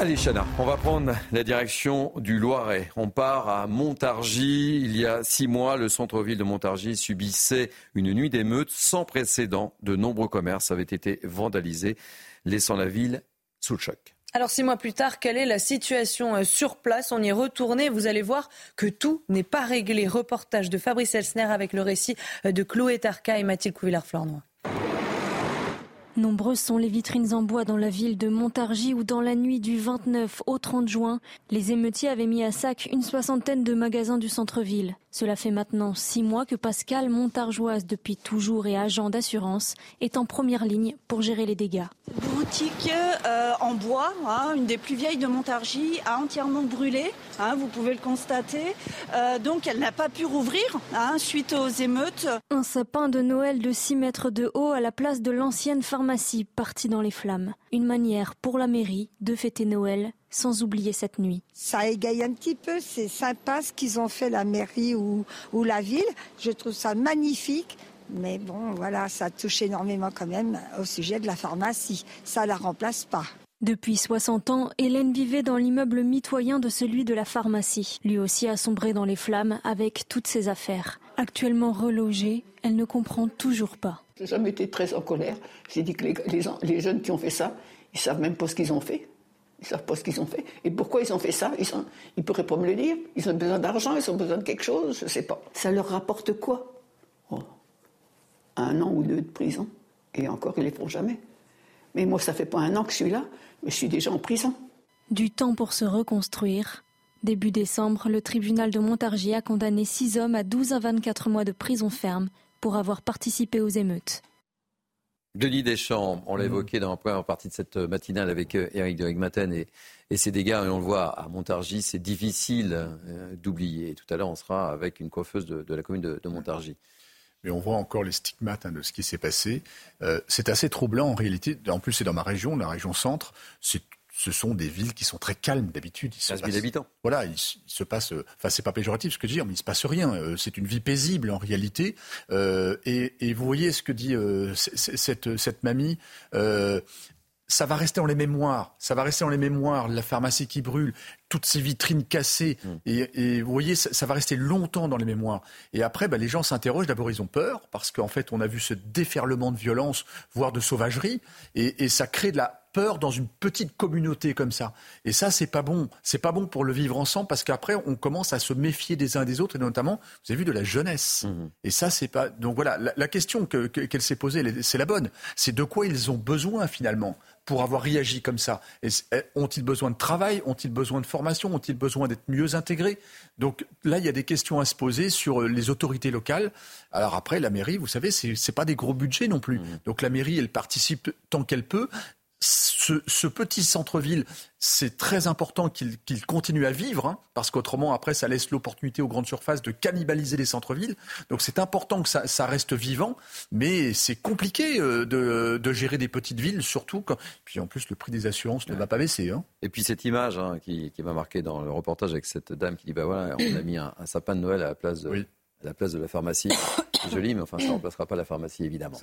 Allez Chana, on va prendre la direction du Loiret. On part à Montargis. Il y a six mois, le centre-ville de Montargis subissait une nuit d'émeutes sans précédent. De nombreux commerces avaient été vandalisés, laissant la ville sous le choc. Alors six mois plus tard, quelle est la situation euh, sur place? On y est retourné. Vous allez voir que tout n'est pas réglé. Reportage de Fabrice Elsner avec le récit euh, de Chloé Tarka et Mathilde Couvillard-Flornois. Nombreuses sont les vitrines en bois dans la ville de Montargis où dans la nuit du 29 au 30 juin, les émeutiers avaient mis à sac une soixantaine de magasins du centre-ville. Cela fait maintenant six mois que Pascal, montargeoise depuis toujours et agent d'assurance, est en première ligne pour gérer les dégâts. Boutique euh, en bois, hein, une des plus vieilles de Montargis, a entièrement brûlé, hein, vous pouvez le constater. Euh, donc elle n'a pas pu rouvrir hein, suite aux émeutes. Un sapin de Noël de 6 mètres de haut à la place de l'ancienne pharmacie partie dans les flammes. Une manière pour la mairie de fêter Noël sans oublier cette nuit. Ça égaye un petit peu, c'est sympa ce qu'ils ont fait la mairie ou, ou la ville. Je trouve ça magnifique. Mais bon, voilà, ça touche énormément quand même au sujet de la pharmacie. Ça la remplace pas. Depuis 60 ans, Hélène vivait dans l'immeuble mitoyen de celui de la pharmacie. Lui aussi a sombré dans les flammes avec toutes ses affaires. Actuellement relogée, elle ne comprend toujours pas. J'ai jamais été très en colère. J'ai dit que les, les, jeunes qui ont fait ça, ils savent même pas ce qu'ils ont fait. Ils ne savent pas ce qu'ils ont fait. Et pourquoi ils ont fait ça? Ils ne ils pourraient pas me le dire. Ils ont besoin d'argent, ils ont besoin de quelque chose, je ne sais pas. Ça leur rapporte quoi? Oh. Un an ou deux de prison. Et encore, ils ne les font jamais. Mais moi, ça fait pas un an que je suis là, mais je suis déjà en prison. Du temps pour se reconstruire. Début décembre, le tribunal de Montargis a condamné six hommes à 12 à 24 mois de prison ferme pour avoir participé aux émeutes. Denis Deschamps, on l'a mm. évoqué dans la première partie de cette matinale avec Eric euh, de Maten et, et, ses dégâts, et on le voit à Montargis, c'est difficile euh, d'oublier. Tout à l'heure, on sera avec une coiffeuse de, la commune de, Montargis. Mais on voit encore les stigmates hein, de ce qui s'est passé. Euh, c'est assez troublant en réalité. En plus, c'est dans ma région, la région centre. C'est ce sont des villes qui sont très calmes d'habitude. 15 000 habitants. Voilà, il, se passe. Enfin, c'est pas péjoratif ce que je dis, mais il se passe rien. Euh, c'est une vie paisible en réalité. Euh, et, et, vous voyez ce que dit euh, cette, cette mamie ça va rester dans les mémoires. Ça va rester dans les mémoires. La pharmacie qui brûle, toutes ces vitrines cassées. Mm. Et, vous voyez, ça, va rester longtemps dans les mémoires. Et après, bah, les gens s'interrogent. D'abord, ils ont peur parce qu'en fait, on a vu ce déferlement de violence, voire de sauvagerie, et, et ça crée de la peur dans une petite communauté comme ça. Et ça, c'est pas bon. C'est pas bon pour le vivre ensemble parce qu'après, on commence à se méfier des uns des autres et notamment, vous avez vu, de la jeunesse. Mm-hmm. Et ça, c'est pas. Donc voilà, la, question qu'elle s'est posée, c'est la bonne. C'est de quoi ils ont besoin finalement pour avoir réagi comme ça? Eh, Ont-ils besoin de travail? Ont-ils besoin de formation? Ont-ils besoin d'être mieux intégrés? Donc là, il y a des questions à se poser sur euh, les autorités locales. Alors après, la mairie, vous savez, c'est n'est pas des gros budgets non plus. Mmh. Donc la mairie, elle participe tant qu'elle peut ce, petit centre-ville, c'est très important qu'il continue à vivre, hein, parce qu'autrement, après, ça laisse l'opportunité aux grandes surfaces de cannibaliser les centres-villes. Donc c'est important que ça, reste vivant, mais c'est compliqué euh, de, gérer des petites villes, surtout quand... Puis en plus, le prix des assurances ne va pas baisser. Hein. Et puis cette image hein, qui, m'a marqué dans le reportage avec cette dame qui dit, bah voilà, on a mis un, sapin de Noël à la place de à la place de la pharmacie. C'est joli, mais enfin, ça ne remplacera pas la pharmacie, évidemment.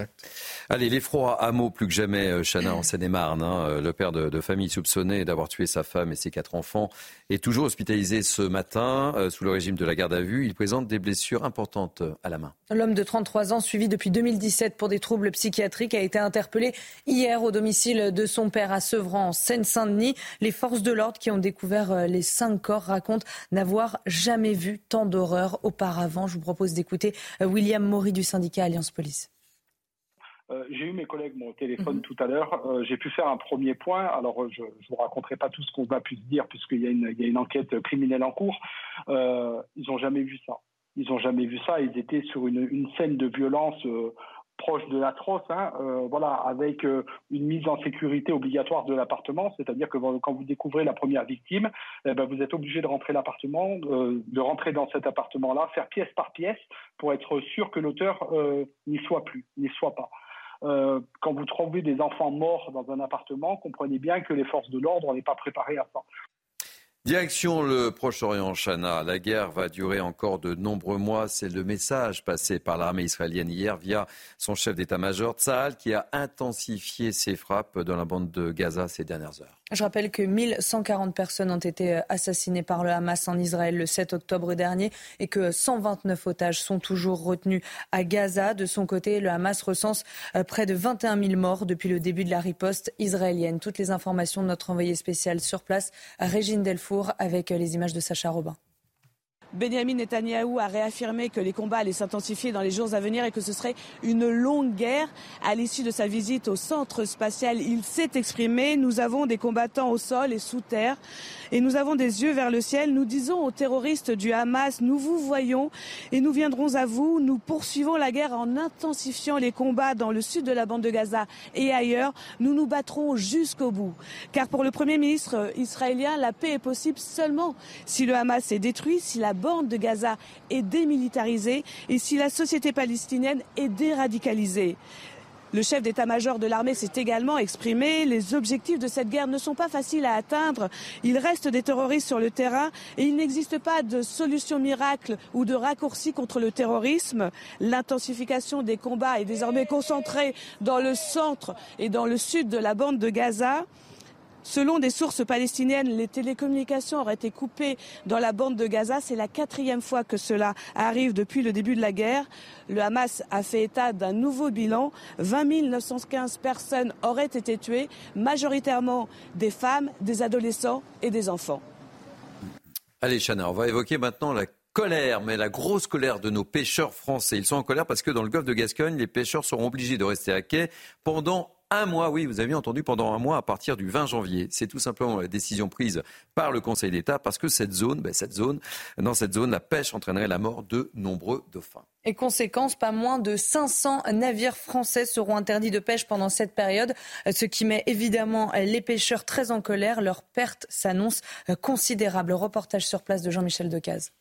Allez, l'effroi à mots plus que jamais, euh, Chana, en Seine-et-Marne. Hein. Euh, le père de, famille soupçonné d'avoir tué sa femme et ses quatre enfants est toujours hospitalisé ce matin euh, sous le régime de la garde à vue. Il présente des blessures importantes à la main. L'homme de 33 ans, suivi depuis 2017 pour des troubles psychiatriques, a été interpellé hier au domicile de son père à Sevran, en Seine-Saint-Denis. Les forces de l'ordre qui ont découvert les cinq corps racontent n'avoir jamais vu tant d'horreur auparavant. Je vous propose d'écouter William Maury du syndicat Alliance Police. Euh, j'ai eu mes collègues au téléphone mhm. tout à l'heure. Euh, j'ai pu faire un premier point. Alors, euh, je ne vous raconterai pas tout ce qu'on a pu se dire puisqu'il y, a une enquête criminelle en cours. ils n'ont jamais vu ça. Ils n'ont jamais vu ça. Ils étaient sur une, une scène de violence proche de l'atroce, hein, euh, voilà, avec euh, une mise en sécurité obligatoire de l'appartement, c'est-à-dire que quand vous découvrez la première victime, eh ben, vous êtes obligé de rentrer l'appartement, euh, de rentrer dans cet appartement-là, faire pièce par pièce pour être sûr que l'auteur n'y soit plus, n'y soit pas. quand vous trouvez des enfants morts dans un appartement, comprenez bien que les forces de l'ordre n'est pas préparées à ça. Direction le Proche-Orient, Chana. La guerre va durer encore de nombreux mois. C'est le message passé par l'armée israélienne hier via son chef d'état-major, Tsahal, qui a intensifié ses frappes dans la bande de Gaza ces dernières heures. Je rappelle que 1140 personnes ont été assassinées par le Hamas en Israël le 7 octobre dernier et que 129 otages sont toujours retenus à Gaza. De son côté, le Hamas recense euh, près de 21 000 morts depuis le début de la riposte israélienne. Toutes les informations de notre envoyé spécial sur place, Régine Avec euh, les images de Sacha Robin. Benjamin Netanyahou a réaffirmé que les combats allaient s'intensifier dans les jours à venir et que ce serait une longue guerre. À l'issue de sa visite au centre spatial, il s'est exprimé. Nous avons des combattants au sol et sous terre et nous avons des yeux vers le ciel. Nous disons aux terroristes du Hamas, nous vous voyons et nous viendrons à vous. Nous poursuivons la guerre en intensifiant les combats dans le sud de la bande de Gaza et ailleurs. Nous nous battrons jusqu'au bout. Car pour le Premier ministre israélien, la paix est possible seulement si le Hamas est détruit, si la bande de Gaza est démilitarisée et si la société palestinienne est déradicalisée. Le chef d'état-major de l'armée s'est également exprimé. Les objectifs de cette guerre ne sont pas faciles à atteindre. Il reste des terroristes sur le terrain et il n'existe pas de solution miracle ou de raccourci contre le terrorisme. L'intensification des combats est désormais concentrée dans le centre et dans le sud de la bande de Gaza. Selon des sources palestiniennes, les télécommunications auraient été coupées dans la bande de Gaza. C'est la quatrième fois que cela arrive depuis le début de la guerre. Le Hamas a fait état d'un nouveau bilan. 20 915 personnes auraient été tuées, majoritairement des femmes, des adolescents et des enfants. Allez, Chana, on va évoquer maintenant la colère, mais la grosse colère de nos pêcheurs français. Ils sont en colère parce que dans le golfe de Gascogne, les pêcheurs seront obligés de rester à quai pendant un mois, oui, vous avez entendu, pendant un mois à partir du 20 janvier. C'est tout simplement la décision prise par le Conseil d'État parce que cette zone, ben, cette zone, dans cette zone, la pêche entraînerait la mort de nombreux dauphins. Et conséquence, pas moins de 500 navires français seront interdits de pêche pendant cette période, ce qui met évidemment les pêcheurs très en colère. Leur perte s'annonce considérable. Reportage sur place de Jean-Michel Decaze.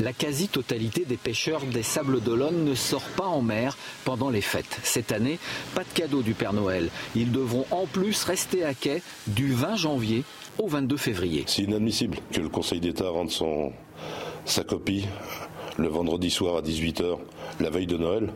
La quasi-totalité des pêcheurs des Sables d'Olonne ne sort pas en mer pendant les fêtes. Cette année, pas de cadeau du Père Noël. Ils devront en plus rester à quai du 20 janvier au 22 février. C'est inadmissible que le Conseil d'État rende son, sa copie le vendredi soir à 18h, la veille de Noël.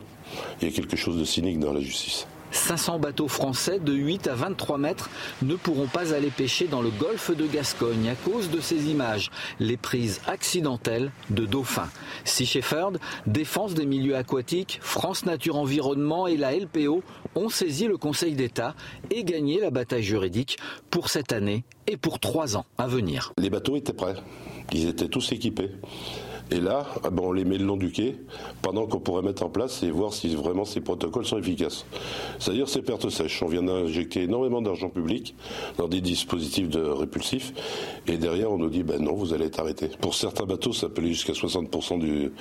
Il y a quelque chose de cynique dans la justice. 500 bateaux français de 8 à 23 mètres ne pourront pas aller pêcher dans le golfe de Gascogne à cause de ces images, les prises accidentelles de dauphins. Sea Shepherd, Défense des milieux aquatiques, France Nature Environnement et la LPO ont saisi le Conseil d'État et gagné la bataille juridique pour cette année et pour trois ans à venir. Les bateaux étaient prêts, ils étaient tous équipés. Et là, ah ben, on les met le long du quai pendant qu'on pourrait mettre en place et voir si vraiment ces protocoles sont efficaces. C'est-à-dire ces pertes sèches. On vient d'injecter énormément d'argent public dans des dispositifs de répulsifs et derrière on nous dit ben non, vous allez être arrêté. Pour certains bateaux, ça peut aller jusqu'à 60% du,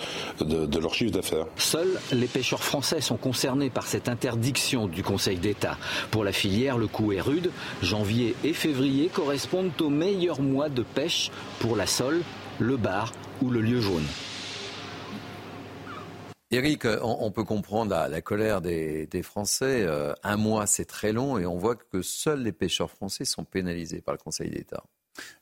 de, de leur chiffre d'affaires. Seuls les pêcheurs français sont concernés par cette interdiction du Conseil d'État. Pour la filière, le coût est rude. Janvier et février correspondent aux meilleurs mois de pêche pour la sole, le bar ou le lieu jaune. Eric, on, peut comprendre la, colère des, Français. Euh, un mois, c'est très long et on voit que seuls les pêcheurs français sont pénalisés par le Conseil d'État.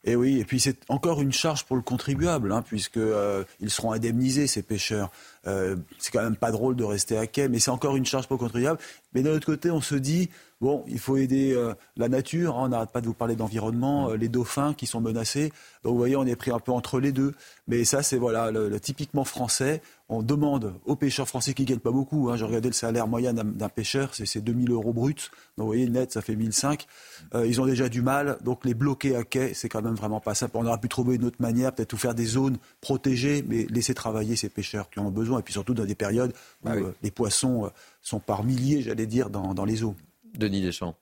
Et oui, et puis c'est encore une charge pour le contribuable, hein, puisqu'ils euh, seront indemnisés, ces pêcheurs. Euh, c'est quand même pas drôle de rester à quai, mais c'est encore une charge pour le contribuable. Mais d'un autre côté, on se dit, bon, il faut aider euh, la nature, hein, on n'arrête pas de vous parler d'environnement, les dauphins qui sont menacés. Donc vous voyez, on est pris un peu entre les deux. Mais ça, c'est voilà, le, typiquement français. On demande aux pêcheurs français qui ne gagnent pas beaucoup. Hein, J'ai regardé le salaire moyen d'un pêcheur, c'est 2000 euros bruts. Donc vous voyez, net, ça fait 1005. Euh, ils ont déjà du mal. Donc les bloquer à quai, c'est quand même vraiment pas simple. On aurait pu trouver une autre manière, peut-être faire des zones protégées, mais laisser travailler ces pêcheurs qui en ont besoin. Et puis surtout dans des périodes où ah les poissons sont par milliers, j'allais dire, dans, les eaux. Denis Deschamps.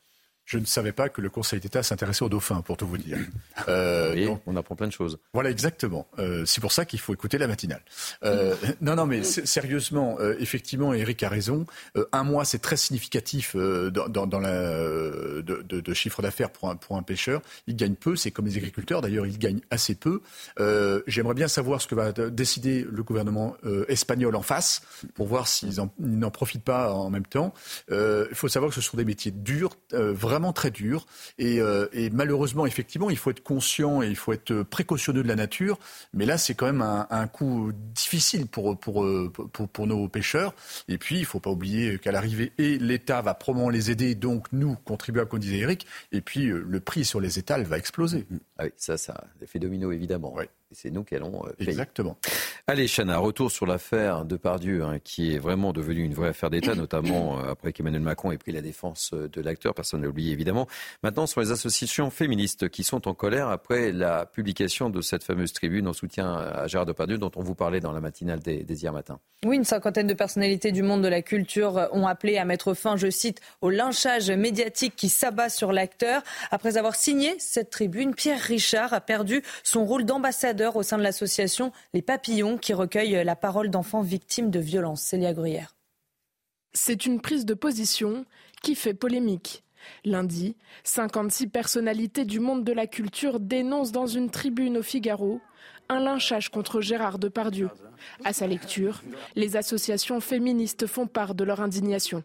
Je ne savais pas que le Conseil d'État s'intéressait aux dauphins, pour tout vous dire. Euh, on apprend plein de choses. Voilà, exactement. Euh, c'est pour ça qu'il faut écouter la matinale. Euh, non, non, mais sérieusement, effectivement, Eric a raison. Un mois, c'est très significatif dans, dans, dans, la de, de, de chiffre d'affaires pour un, pour un pêcheur. Il gagne peu, c'est comme les agriculteurs. D'ailleurs, il gagne assez peu. J'aimerais bien savoir ce que va décider le gouvernement espagnol en face, pour voir s'ils n'en profitent pas en même temps. Il faut savoir que ce sont des métiers durs, vraiment très durs, et, et malheureusement, effectivement, il faut être conscient et il faut être précautionneux de la nature. Mais là, c'est quand même un, un coup difficile pour, pour, pour, pour, nos pêcheurs. Et puis, il ne faut pas oublier qu'à l'arrivée, et l'État va probablement les aider, donc nous, contribuables, comme disait Eric, et puis le prix sur les étals va exploser. Ah oui, ça, ça, l'effet domino, évidemment. Oui c'est nous qui allons euh, payer. Exactement. Allez, Chana, retour sur l'affaire de Pardieu, hein, qui est vraiment devenue une vraie affaire d'État, notamment euh, après qu'Emmanuel Macron ait pris la défense euh, de l'acteur. Personne n'a oublié, évidemment. Maintenant, ce sont les associations féministes qui sont en colère après la publication de cette fameuse tribune en soutien à Gérard Depardieu, dont on vous parlait dans la matinale des, des hier matin. Oui, une cinquantaine de personnalités du monde de la culture ont appelé à mettre fin, je cite, au lynchage médiatique qui s'abat sur l'acteur. Après avoir signé cette tribune, Pierre Richard a perdu son rôle d'ambassadeur au sein de l'association Les Papillons qui recueille la parole d'enfants victimes de violences. Célia Gruyère. C'est une prise de position qui fait polémique. Lundi, 56 personnalités du monde de la culture dénoncent dans une tribune au Figaro un lynchage contre Gérard Depardieu. À sa lecture, les associations féministes font part de leur indignation.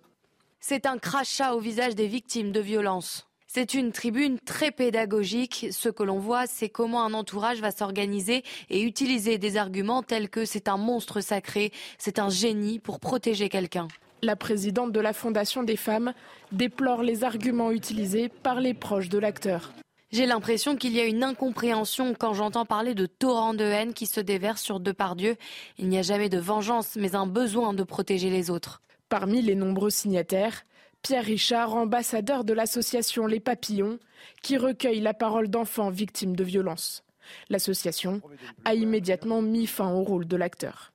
C'est un crachat au visage des victimes de violences. C'est une tribune très pédagogique. Ce que l'on voit, c'est comment un entourage va s'organiser et utiliser des arguments tels que c'est un monstre sacré, c'est un génie pour protéger quelqu'un. La présidente de la Fondation des femmes déplore les arguments utilisés par les proches de l'acteur. J'ai l'impression qu'il y a une incompréhension quand j'entends parler de torrents de haine qui se déversent sur Depardieu. Il n'y a jamais de vengeance, mais un besoin de protéger les autres. Parmi les nombreux signataires, Pierre Richard, ambassadeur de l'association Les Papillons, qui recueille la parole d'enfants victimes de violences. L'association a immédiatement mis fin au rôle de l'acteur.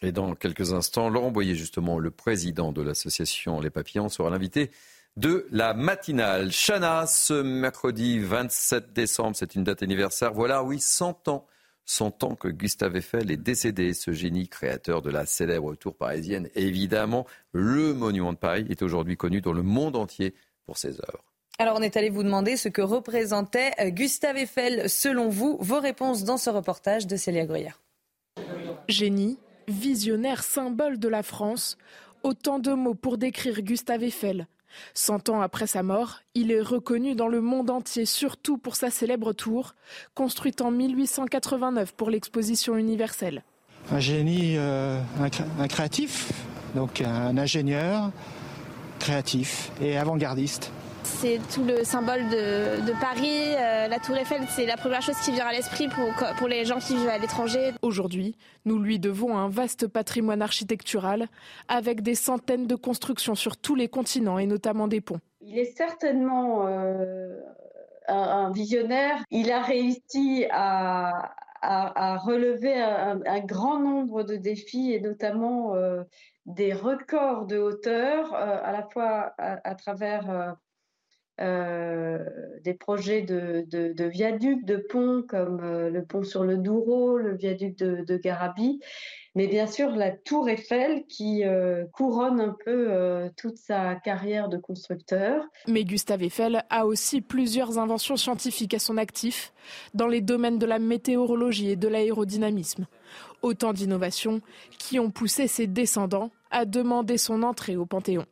Et dans quelques instants, Laurent Boyer, justement, le président de l'association Les Papillons, sera l'invité de la matinale. Chana, ce mercredi 27 décembre, c'est une date anniversaire. Voilà, oui, 100 ans 100 ans que Gustave Eiffel est décédé, ce génie créateur de la célèbre tour parisienne. évidemment, le monument de Paris est aujourd'hui connu dans le monde entier pour ses œuvres. Alors on est allé vous demander ce que représentait euh, Gustave Eiffel selon vous. Vos réponses dans ce reportage de Célia Gruyère. Génie, visionnaire, symbole de la France, autant de mots pour décrire Gustave Eiffel, Cent ans après sa mort, il est reconnu dans le monde entier, surtout pour sa célèbre tour, construite en 1889 pour l'exposition universelle. Un génie, euh, un, créatif, donc un ingénieur créatif et avant-gardiste. C'est tout le symbole de, Paris. Euh, la tour Eiffel, c'est la première chose qui vient à l'esprit pour, pour les gens qui vivent à l'étranger. Aujourd'hui, nous lui devons un vaste patrimoine architectural avec des centaines de constructions sur tous les continents et notamment des ponts. Il est certainement euh, un, visionnaire. Il a réussi à, à, relever un, grand nombre de défis et notamment euh, des records de hauteur, à la fois à travers euh, des projets de, de, viaducs, de ponts comme euh, le pont sur le Douro, le viaduc de, de Garabi, mais bien sûr la tour Eiffel qui euh, couronne un peu toute sa carrière de constructeur. Mais Gustave Eiffel a aussi plusieurs inventions scientifiques à son actif dans les domaines de la météorologie et de l'aérodynamisme. Autant d'innovations qui ont poussé ses descendants à demander son entrée au Panthéon.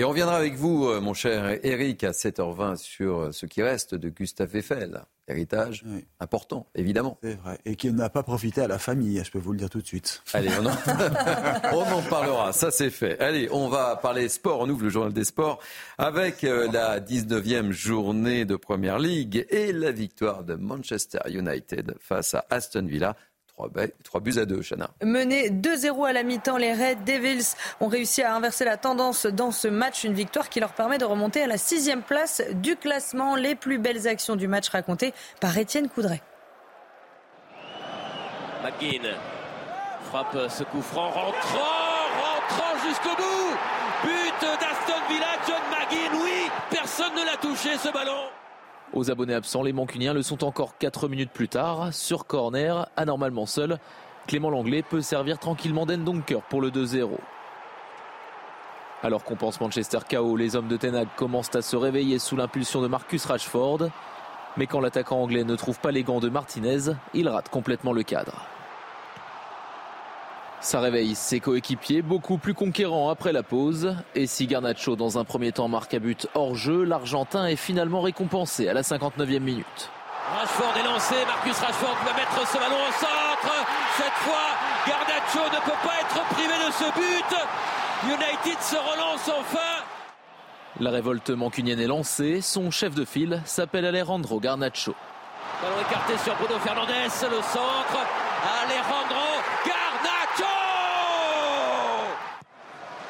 Et on reviendra avec vous, euh, mon cher Eric, à 7h20 sur euh, ce qui reste de Gustave Eiffel. Héritage important, évidemment. C'est vrai. Et qui n'a pas profité à la famille, je peux vous le dire tout de suite. Allez, on en, on en parlera, ça c'est fait. Allez, on va parler sport. On ouvre le journal des sports avec euh, la 19e journée de Première League et la victoire de Manchester United face à Aston Villa. 3 buts à 2, Chana. Mené 2-0 à la mi-temps, les Red Devils ont réussi à inverser la tendance dans ce match. Une victoire qui leur permet de remonter à la sixième place du classement. Les plus belles actions du match racontées par Étienne Coudray. McGinn frappe ce coup franc, rentrant, rentrant jusqu'au bout. But d'Aston Villa, John McGinn, oui, personne Personne ne l'a touché ce ballon. Aux abonnés absents, les Mancuniens le sont encore 4 minutes plus tard. Sur corner, anormalement seul, Clément Langlais peut servir tranquillement d'Endonker pour le 2-0. Alors qu'on pense Manchester KO, les hommes de Ten commencent à se réveiller sous l'impulsion de Marcus Rashford. Mais quand l'attaquant anglais ne trouve pas les gants de Martinez, il rate complètement le cadre. Ça réveille ses coéquipiers, beaucoup plus conquérants après la pause. Et si Garnacho, dans un premier temps, marque à but hors jeu, l'Argentin est finalement récompensé à la 59e minute. Rashford est lancé, Marcus Rashford va mettre ce ballon au centre. Cette fois, Garnacho ne peut pas être privé de ce but. United se relance enfin. La révolte mancunienne est lancée. Son chef de file s'appelle Alejandro Garnacho. Ballon écarté sur Bruno Fernandez, le centre. Alejandro Garnacho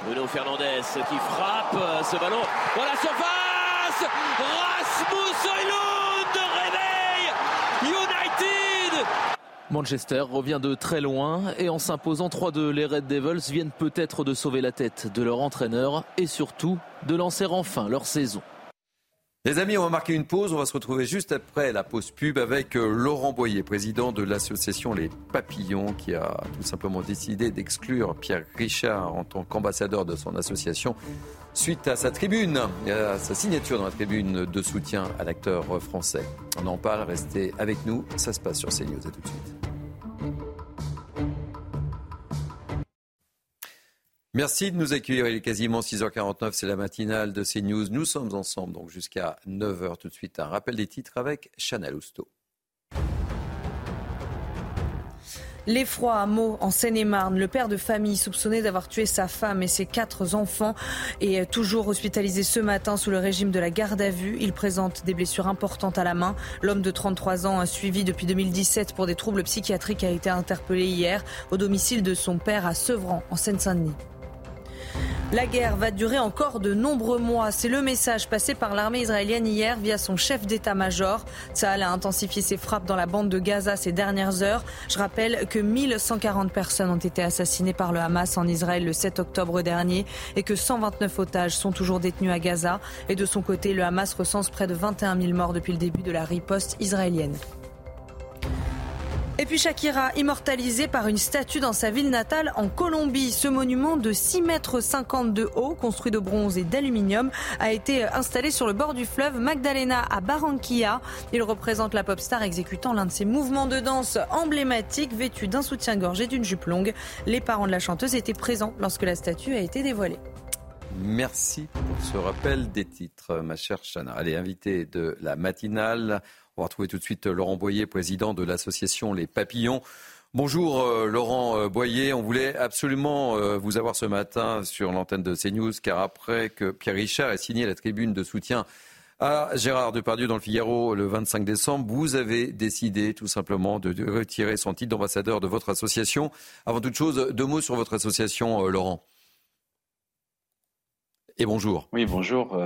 Bruno Fernandez qui frappe ce ballon dans la surface. Rasmus Højlund réveille United Manchester revient de très loin et en s'imposant 3-2, les Red Devils viennent peut-être de sauver la tête de leur entraîneur et surtout de lancer enfin leur saison. Les amis, on va marquer une pause. On va se retrouver juste après la pause pub avec euh, Laurent Boyer, président de l'association Les Papillons, qui a tout simplement décidé d'exclure Pierre Richard en tant qu'ambassadeur de son association suite à sa tribune, à sa signature dans la tribune de soutien à l'acteur français. On en parle, restez avec nous. Ça se passe sur CNews. À tout de suite. Merci de nous accueillir. Il est quasiment 6h49, c'est la matinale de CNews. Nous sommes ensemble donc jusqu'à 9h tout de suite. Un rappel des titres avec Chanel Housteau. L'effroi à Meaux, en Seine-et-Marne, le père de famille soupçonné d'avoir tué sa femme et ses quatre enfants est toujours hospitalisé ce matin sous le régime de la garde à vue. Il présente des blessures importantes à la main. L'homme de 33 ans, suivi depuis 2017 pour des troubles psychiatriques, a été interpellé hier au domicile de son père à Sevran, en Seine-Saint-Denis. La guerre va durer encore de nombreux mois. C'est le message passé par l'armée israélienne hier via son chef d'état-major. Tsahal a intensifié ses frappes dans la bande de Gaza ces dernières heures. Je rappelle que 1140 personnes ont été assassinées par le Hamas en Israël le 7 octobre dernier et que 129 otages sont toujours détenus à Gaza. Et de son côté, le Hamas recense près de 21 000 morts depuis le début de la riposte israélienne. Et puis Shakira, immortalisée par une statue dans sa ville natale en Colombie. Ce monument de 6 mètres 50 de haut, construit de bronze et d'aluminium, a été installé sur le bord du fleuve Magdalena à Barranquilla. Il représente la pop star exécutant l'un de ses mouvements de danse emblématiques, vêtue d'un soutien-gorge et d'une jupe longue. Les parents de la chanteuse étaient présents lorsque la statue a été dévoilée. Merci pour ce rappel des titres, ma chère Chana. Allez, invité de la matinale. On va retrouver tout de suite Laurent Boyer, président de l'association Les Papillons. Bonjour euh, Laurent euh, Boyer, on voulait absolument euh, vous avoir ce matin sur l'antenne de CNews car après que Pierre Richard ait signé la tribune de soutien à Gérard Depardieu dans le Figaro le 25 décembre, vous avez décidé tout simplement de retirer son titre d'ambassadeur de votre association. Avant toute chose, deux mots sur votre association, Laurent. Et bonjour. Oui, bonjour.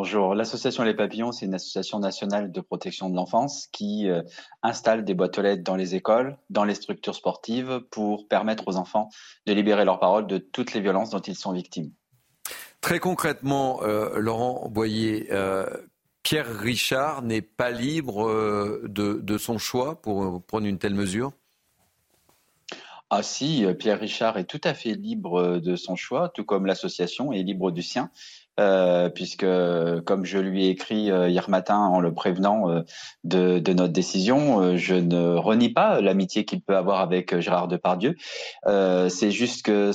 Bonjour. L'association Les Papillons, c'est une association nationale de protection de l'enfance qui euh, installe des boîtes aux lettres dans les écoles, dans les structures sportives pour permettre aux enfants de libérer leur parole de toutes les violences dont ils sont victimes. Très concrètement, euh, Laurent Boyer, euh, Pierre Richard n'est pas libre de, de, son choix pour prendre une telle mesure? Ah si, Pierre Richard est tout à fait libre de son choix, tout comme l'association est libre du sien. Euh, puisque comme je lui ai écrit euh, hier matin en le prévenant euh, de, de, notre décision, je ne renie pas l'amitié qu'il peut avoir avec Gérard Depardieu. c'est juste que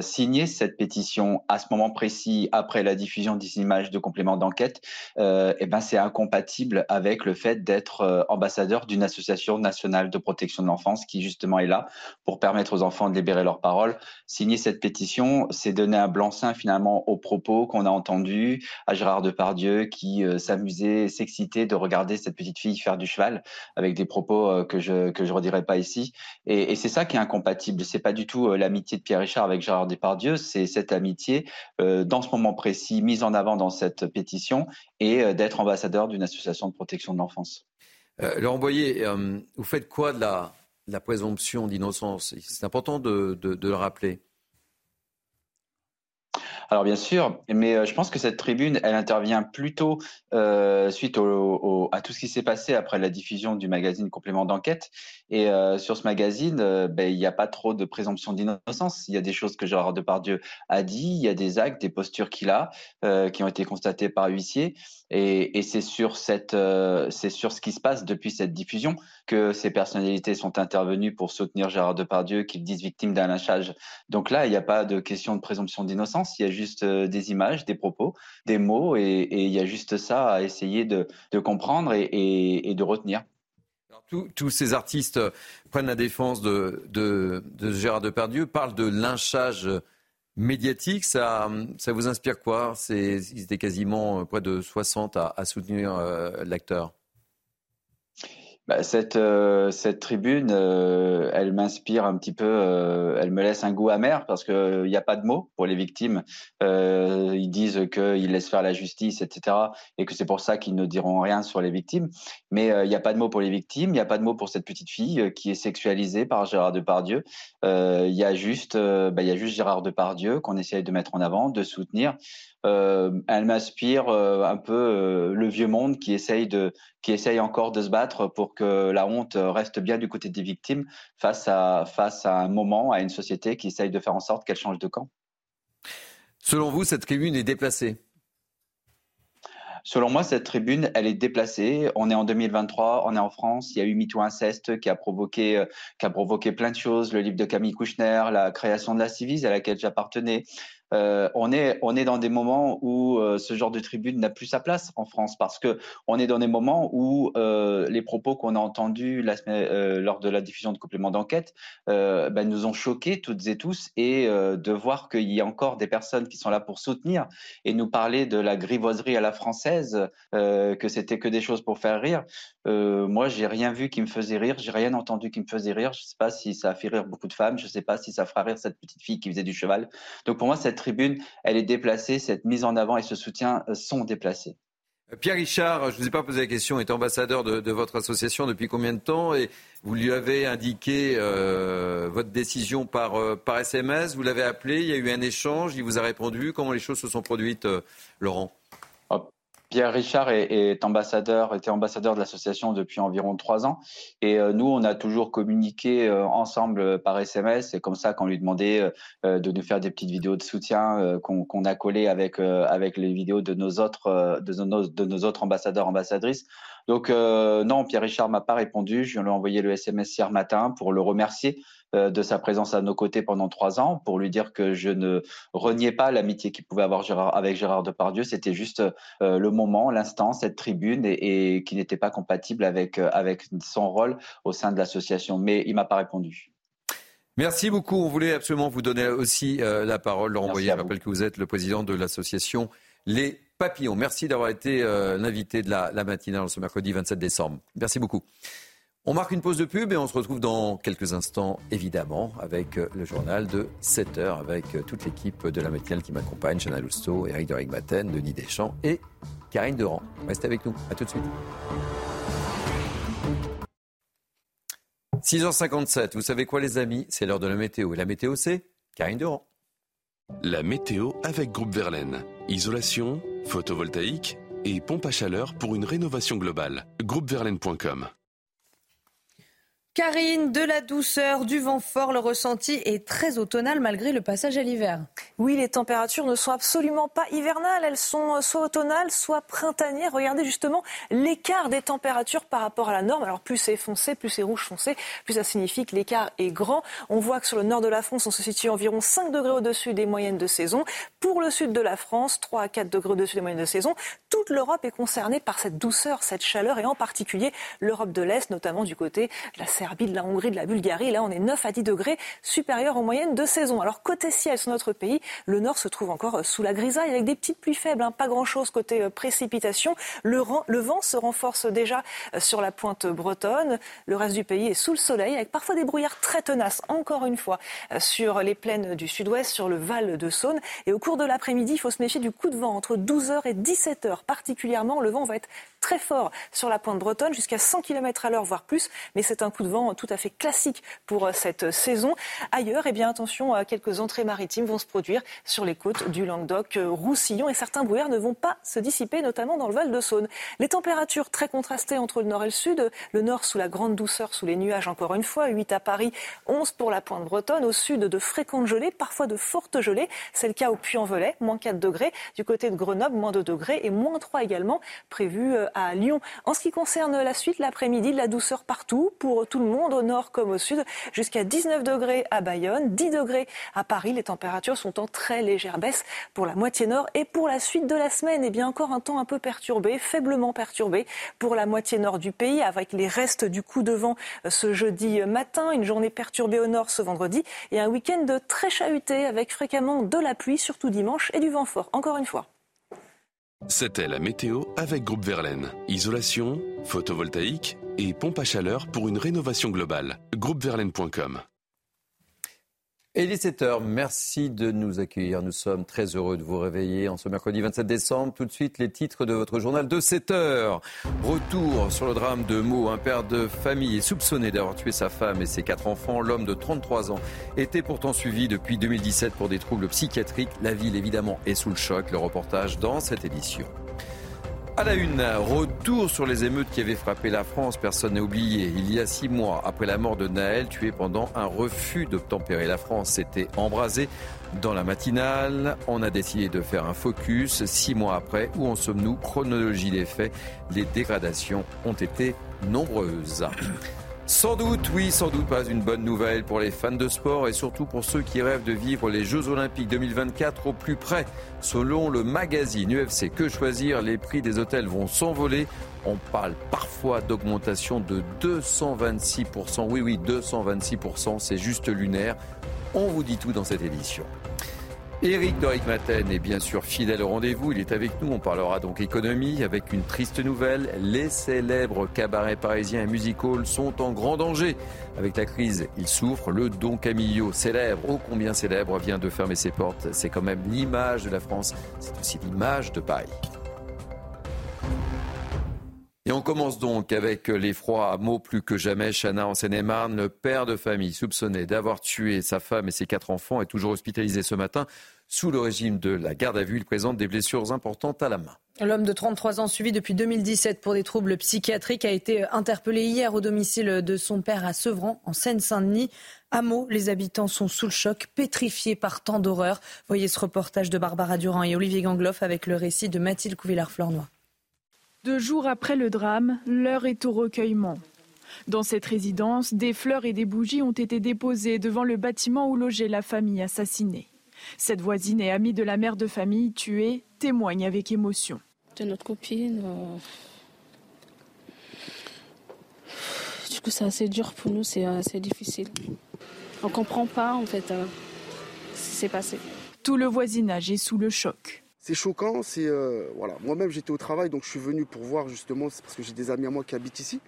signer cette pétition à ce moment précis, après la diffusion des images de complément d'enquête, eh ben c'est incompatible avec le fait d'être ambassadeur d'une association nationale de protection de l'enfance qui justement est là pour permettre aux enfants de libérer leur parole. Signer cette pétition, c'est donner un blanc-seing finalement aux propos qu'on a entendu à Gérard Depardieu qui euh, s'amusait, s'excitait de regarder cette petite fille faire du cheval avec des propos euh, que je que je redirai pas ici. Et, et c'est ça qui est incompatible. C'est pas du tout euh, l'amitié de Pierre Richard avec Gérard Depardieu, c'est cette amitié dans ce moment précis mise en avant dans cette pétition et d'être ambassadeur d'une association de protection de l'enfance. Laurent Boyer, vous faites quoi de la, la présomption d'innocence C'est important de, le rappeler. Alors bien sûr, mais euh, je pense que cette tribune, elle intervient plutôt euh, suite à tout ce qui s'est passé après la diffusion du magazine Complément d'enquête. Et euh, sur ce magazine, ben, il n'y a pas trop de présomption d'innocence. Il y a des choses que Gérard Depardieu a dit, il y a des actes, des postures qu'il a, qui ont été constatées par huissier. Et, c'est sur cette, c'est sur ce qui se passe depuis cette diffusion que ces personnalités sont intervenues pour soutenir Gérard Depardieu, qu'ils disent victime d'un lynchage. Donc là, il n'y a pas de question de présomption d'innocence. Il y a juste des images, des propos, des mots, et, il y a juste ça à essayer de, comprendre et, de retenir tous ces artistes prennent la défense de, Gérard Depardieu, parlent de lynchage médiatique. Ça, ça vous inspire quoi? Ils étaient quasiment près de 60 à, à soutenir euh, l'acteur. Bah, cette, euh, cette tribune, euh, elle m'inspire un petit peu, euh, elle me laisse un goût amer parce qu'il n'y a pas de mots pour les victimes. ils disent qu'ils laissent faire la justice, etc. et que c'est pour ça qu'ils ne diront rien sur les victimes. Mais il n'y a pas de mots pour les victimes, il n'y a pas de mots pour cette petite fille qui est sexualisée par Gérard Depardieu. Il y, a juste, bah, y a juste Gérard Depardieu qu'on essaye de mettre en avant, de soutenir. Euh, elle m'inspire euh, un peu euh, le vieux monde qui essaye, de, qui essaye encore de se battre pour que la honte reste bien du côté des victimes face à, face à un moment, à une société qui essaye de faire en sorte qu'elle change de camp. Selon vous, cette tribune est déplacée? Selon moi, cette tribune, elle est déplacée. On est en 2023, on est en France. Il y a eu MeToo Inceste qui a provoqué, qui a provoqué plein de choses. Le livre de Camille Kouchner, la création de la Civise à laquelle j'appartenais. Euh, on, est, on est dans des moments où euh, ce genre de tribune n'a plus sa place en France parce que on est dans des moments où euh, les propos qu'on a entendus lors de la diffusion de compléments d'enquête ben, nous ont choqués toutes et tous et de voir qu'il y a encore des personnes qui sont là pour soutenir et nous parler de la grivoiserie à la française, que c'était que des choses pour faire rire. moi, j'ai rien vu qui me faisait rire, j'ai rien entendu qui me faisait rire. Je sais pas si ça a fait rire beaucoup de femmes, je sais pas si ça fera rire cette petite fille qui faisait du cheval. Donc pour moi, cette tribune, elle est déplacée, cette mise en avant et ce soutien euh, sont déplacés. Euh, Pierre Richard, je ne vous ai pas posé la question, est ambassadeur de, votre association depuis combien de temps et vous lui avez indiqué euh, votre décision par, par SMS, vous l'avez appelé, il y a eu un échange, il vous a répondu. Comment les choses se sont produites, Laurent? Pierre Richard est, ambassadeur, était ambassadeur de l'association depuis environ trois ans. Et euh, nous, on a toujours communiqué euh, ensemble par SMS. C'est comme ça qu'on lui demandait euh, de nous faire des petites vidéos de soutien qu'on a collées avec, avec les vidéos de nos autres, de nos, de nos autres ambassadeurs, ambassadrices. Donc non, Pierre Richard m'a pas répondu. Je lui ai envoyé le SMS hier matin pour le remercier euh, de sa présence à nos côtés pendant trois ans pour lui dire que je ne reniais pas l'amitié qu'il pouvait avoir avec Gérard Depardieu. C'était juste euh, le moment, l'instant, cette tribune et, qui n'était pas compatible avec, euh, avec son rôle au sein de l'association. Mais il m'a pas répondu. Merci beaucoup. On voulait absolument vous donner aussi la parole. Laurent Boyer, je rappelle que vous êtes le président de l'association Les Papillons. Merci d'avoir été l'invité de la, la matinale ce mercredi 27 décembre. Merci beaucoup. On marque une pause de pub et on se retrouve dans quelques instants, évidemment, avec euh, le journal de 7 heures, avec euh, toute l'équipe de la matinale qui m'accompagne, Chana Lousteau, Eric de Maten, Denis Deschamps et Karine Durand. Restez avec nous. À tout de suite. 6h57, vous savez quoi les amis? C'est l'heure de la météo. Et la météo c'est Karine Durand. La météo avec Groupe Verlaine. Isolation, photovoltaïque et pompe à chaleur pour une rénovation globale. Groupeverlaine.com Karine, de la douceur, du vent fort, le ressenti est très automnal malgré le passage à l'hiver. Oui, les températures ne sont absolument pas hivernales, elles sont soit automnales, soit printanières. Regardez justement l'écart des températures par rapport à la norme. Alors plus c'est foncé, plus c'est rouge foncé, plus ça signifie que l'écart est grand. On voit que sur le nord de la France, on se situe environ 5 degrés au-dessus des moyennes de saison. Pour le sud de la France, 3 à 4 degrés au-dessus des moyennes de saison. Toute l'Europe est concernée par cette douceur, cette chaleur, et en particulier l'Europe de l'Est, notamment du côté de la Serbie de la Hongrie, de la Bulgarie. Là, on est 9 à 10 degrés supérieurs en moyenne de saison. Alors, côté ciel sur notre pays, le nord se trouve encore euh, sous la grisaille avec des petites pluies faibles, hein. pas grand-chose côté euh, précipitation. Le, le, vent se renforce déjà euh, sur la pointe bretonne. Le reste du pays est sous le soleil avec parfois des brouillards très tenaces, encore une fois, sur les plaines du sud-ouest, sur le Val de Saône. Et au cours de l'après-midi, il faut se méfier du coup de vent entre 12h et 17h. Particulièrement, le vent va être très fort sur la pointe bretonne, jusqu'à 100 km à l'heure, voire plus. Mais c'est un coup de vent tout à fait classique pour cette saison. Ailleurs, eh bien, attention, quelques entrées maritimes vont se produire sur les côtes du Languedoc-Roussillon et certains brouillards ne vont pas se dissiper, notamment dans le Val de Saône. Les températures très contrastées entre le nord et le sud. Le nord sous la grande douceur, sous les nuages encore une fois. 8 à Paris, 11 pour la pointe bretonne. Au sud, de fréquentes gelées, parfois de fortes gelées. C'est le cas au Puy-en-Velay, moins 4 degrés. Du côté de Grenoble, moins 2 degrés et moins 3 également prévu euh, à Lyon. En ce qui concerne la suite, l'après-midi, de la douceur partout pour tout le monde, au nord comme au sud, jusqu'à 19 degrés à Bayonne, 10 degrés à Paris. Les températures sont en très légère baisse pour la moitié nord et pour la suite de la semaine. Et eh bien encore un temps un peu perturbé, faiblement perturbé pour la moitié nord du pays, avec les restes du coup de vent euh, ce jeudi matin, une journée perturbée au nord ce vendredi et un week-end très chahuté avec fréquemment de la pluie, surtout dimanche, et du vent fort. Encore une fois. C'était la météo avec Groupe Verlaine. Isolation, photovoltaïque et pompe à chaleur pour une rénovation globale. Groupeverlaine.com et il est 7h, merci de nous accueillir. Nous sommes très heureux de vous réveiller en ce mercredi 27 décembre. Tout de suite, les titres de votre journal de 7h. Retour sur le drame de Meaux. Un père de famille est soupçonné d'avoir tué sa femme et ses quatre enfants. L'homme de 33 ans était pourtant suivi depuis 2017 pour des troubles psychiatriques. La ville, évidemment, est sous le choc. Le reportage dans cette édition. À la une, retour sur les émeutes qui avaient frappé la France, personne n'a oublié. Il y a six mois, après la mort de Naël, tué pendant un refus d'obtempérer, la France s'était embrasée dans la matinale. On a décidé de faire un focus. Six mois après, où en sommes-nous? Chronologie des faits. Les dégradations ont été nombreuses. Sans doute, oui, sans doute pas une bonne nouvelle pour les fans de sport et surtout pour ceux qui rêvent de vivre les Jeux Olympiques 2024 au plus près. Selon le magazine UFC Que choisir, les prix des hôtels vont s'envoler. On parle parfois d'augmentation de 226%. Oui, oui, 226%, c'est juste lunaire. On vous dit tout dans cette édition. Éric Doric Maten est bien sûr fidèle au rendez-vous. Il est avec nous. On parlera donc économie avec une triste nouvelle. Les célèbres cabarets parisiens et music sont en grand danger. Avec la crise, ils souffrent. Le Don Camillo, célèbre, ô combien célèbre, vient de fermer ses portes. C'est quand même l'image de la France. C'est aussi l'image de Paris. Et on commence donc avec l'effroi à mots plus que jamais. Chana en Seine-et-Marne, le père de famille soupçonné d'avoir tué sa femme et ses quatre enfants est toujours hospitalisé ce matin sous le régime de la garde à vue. Il présente des blessures importantes à la main. L'homme de 33 ans, suivi depuis 2017 pour des troubles psychiatriques, a été interpellé hier au domicile de son père à Sevran, en Seine-Saint-Denis. À Meaux, les habitants sont sous le choc, pétrifiés par tant d'horreur. Voyez ce reportage de Barbara Durand et Olivier Gangloff avec le récit de Mathilde Couvillard-Flornois. Deux jours après le drame, l'heure est au recueillement. Dans cette résidence, des fleurs et des bougies ont été déposées devant le bâtiment où logeait la famille assassinée. Cette voisine et amie de la mère de famille tuée témoigne avec émotion. De notre copine. Euh, du coup, c'est assez dur pour nous, c'est assez difficile. On comprend pas en fait euh, ce qui s'est passé. Tout le voisinage est sous le choc. C'est choquant, c'est euh, voilà. Moi-même j'étais au travail, donc je suis venu pour voir justement, parce que j'ai des amis à moi qui habitent ici,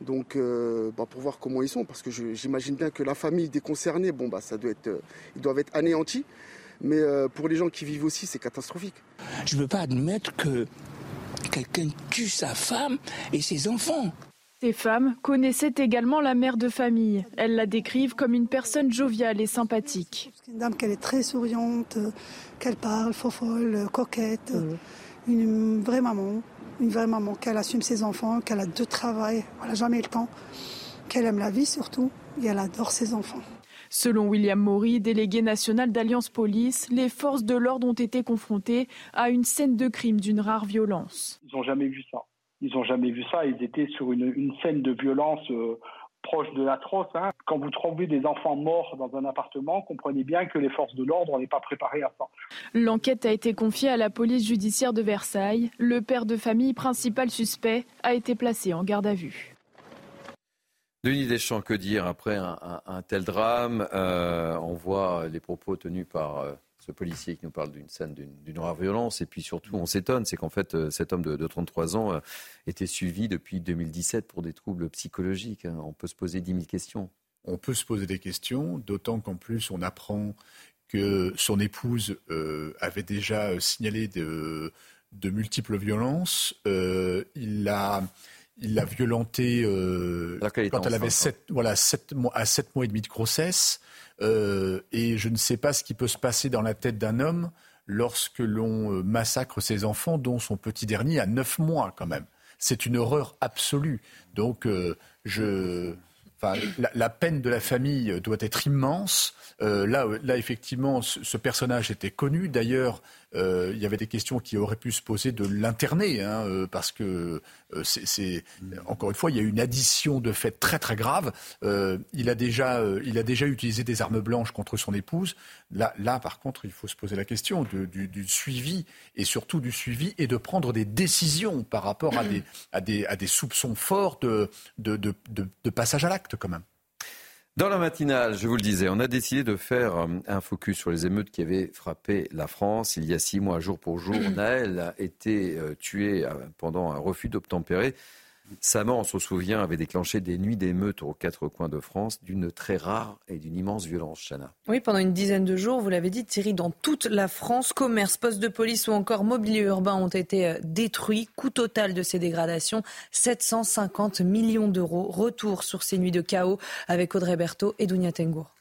donc euh, bah, pour voir comment ils sont, parce que j'imagine bien que la famille des concernés, bon bah ça doit être, euh, ils doivent être anéantis, mais pour les gens qui vivent aussi, c'est catastrophique. Je ne veux pas admettre que quelqu'un tue sa femme et ses enfants. Ces femmes connaissaient également la mère de famille. Elles la décrivent comme une personne joviale et sympathique. Une dame qu'elle est très souriante, qu'elle parle, folle, coquette, une vraie maman, une vraie maman, qu'elle assume ses enfants, qu'elle a deux travail, elle n'a jamais le temps, qu'elle aime la vie surtout, et elle adore ses enfants. Selon William Maury, délégué national d'Alliance Police, les forces de l'ordre ont été confrontées à une scène de crime d'une rare violence. Ils n'ont jamais vu ça. Ils n'ont jamais vu ça. Ils étaient sur une, scène de violence euh, proche de l'atroce. Hein. Quand vous trouvez des enfants morts dans un appartement, comprenez bien que les forces de l'ordre n'est pas préparées à ça. L'enquête a été confiée à la police judiciaire de Versailles. Le père de famille principal suspect a été placé en garde à vue. Denis Deschamps, que dire après un, tel drame? Euh, On voit les propos tenus par euh, ce policier qui nous parle d'une scène d'une rare violence. Et puis surtout, on s'étonne, c'est qu'en fait, euh, cet homme de, 33 ans euh, était suivi depuis 2017 pour des troubles psychologiques. Hein. On peut se poser 10 000 questions. On peut se poser des questions, d'autant qu'en plus, on apprend que son épouse euh, avait déjà signalé de, multiples violences. il a il l'a violentée euh, quand elle avait 7, voilà, mois, à 7 mois et demi de grossesse. Euh, et je ne sais pas ce qui peut se passer dans la tête d'un homme lorsque l'on euh, massacre ses enfants, dont son petit dernier a 9 mois quand même. C'est une horreur absolue. Donc, je, la, peine de la famille doit être immense. là, là, effectivement, ce, personnage était connu. D'ailleurs, euh, il y avait des questions qui auraient pu se poser de l'interner, hein, euh, parce que euh, c'est encore une fois, il y a une addition de faits très très graves. il a déjà, il a déjà utilisé des armes blanches contre son épouse. Là, là, par contre, il faut se poser la question du, suivi et surtout du suivi et de prendre des décisions par rapport à des, à des, à des soupçons forts de, de, de passage à l'acte, quand même. Dans la matinale, je vous le disais, on a décidé de faire euh, un focus sur les émeutes qui avaient frappé la France. Il y a six mois, jour pour jour, Naël a été euh, tué euh, pendant un refus d'obtempérer. Sa mort, on se souvient, avait déclenché des nuits d'émeutes aux quatre coins de France d'une très rare et d'une immense violence, Chana. Oui, pendant une dizaine de jours, vous l'avez dit, Thierry, dans toute la France, commerce, postes de police ou encore mobilier urbain ont été euh, détruits. Coût total de ces dégradations, 750 millions d'euros. Retour sur ces nuits de chaos avec Audrey Berthaud et Dounia Tengour.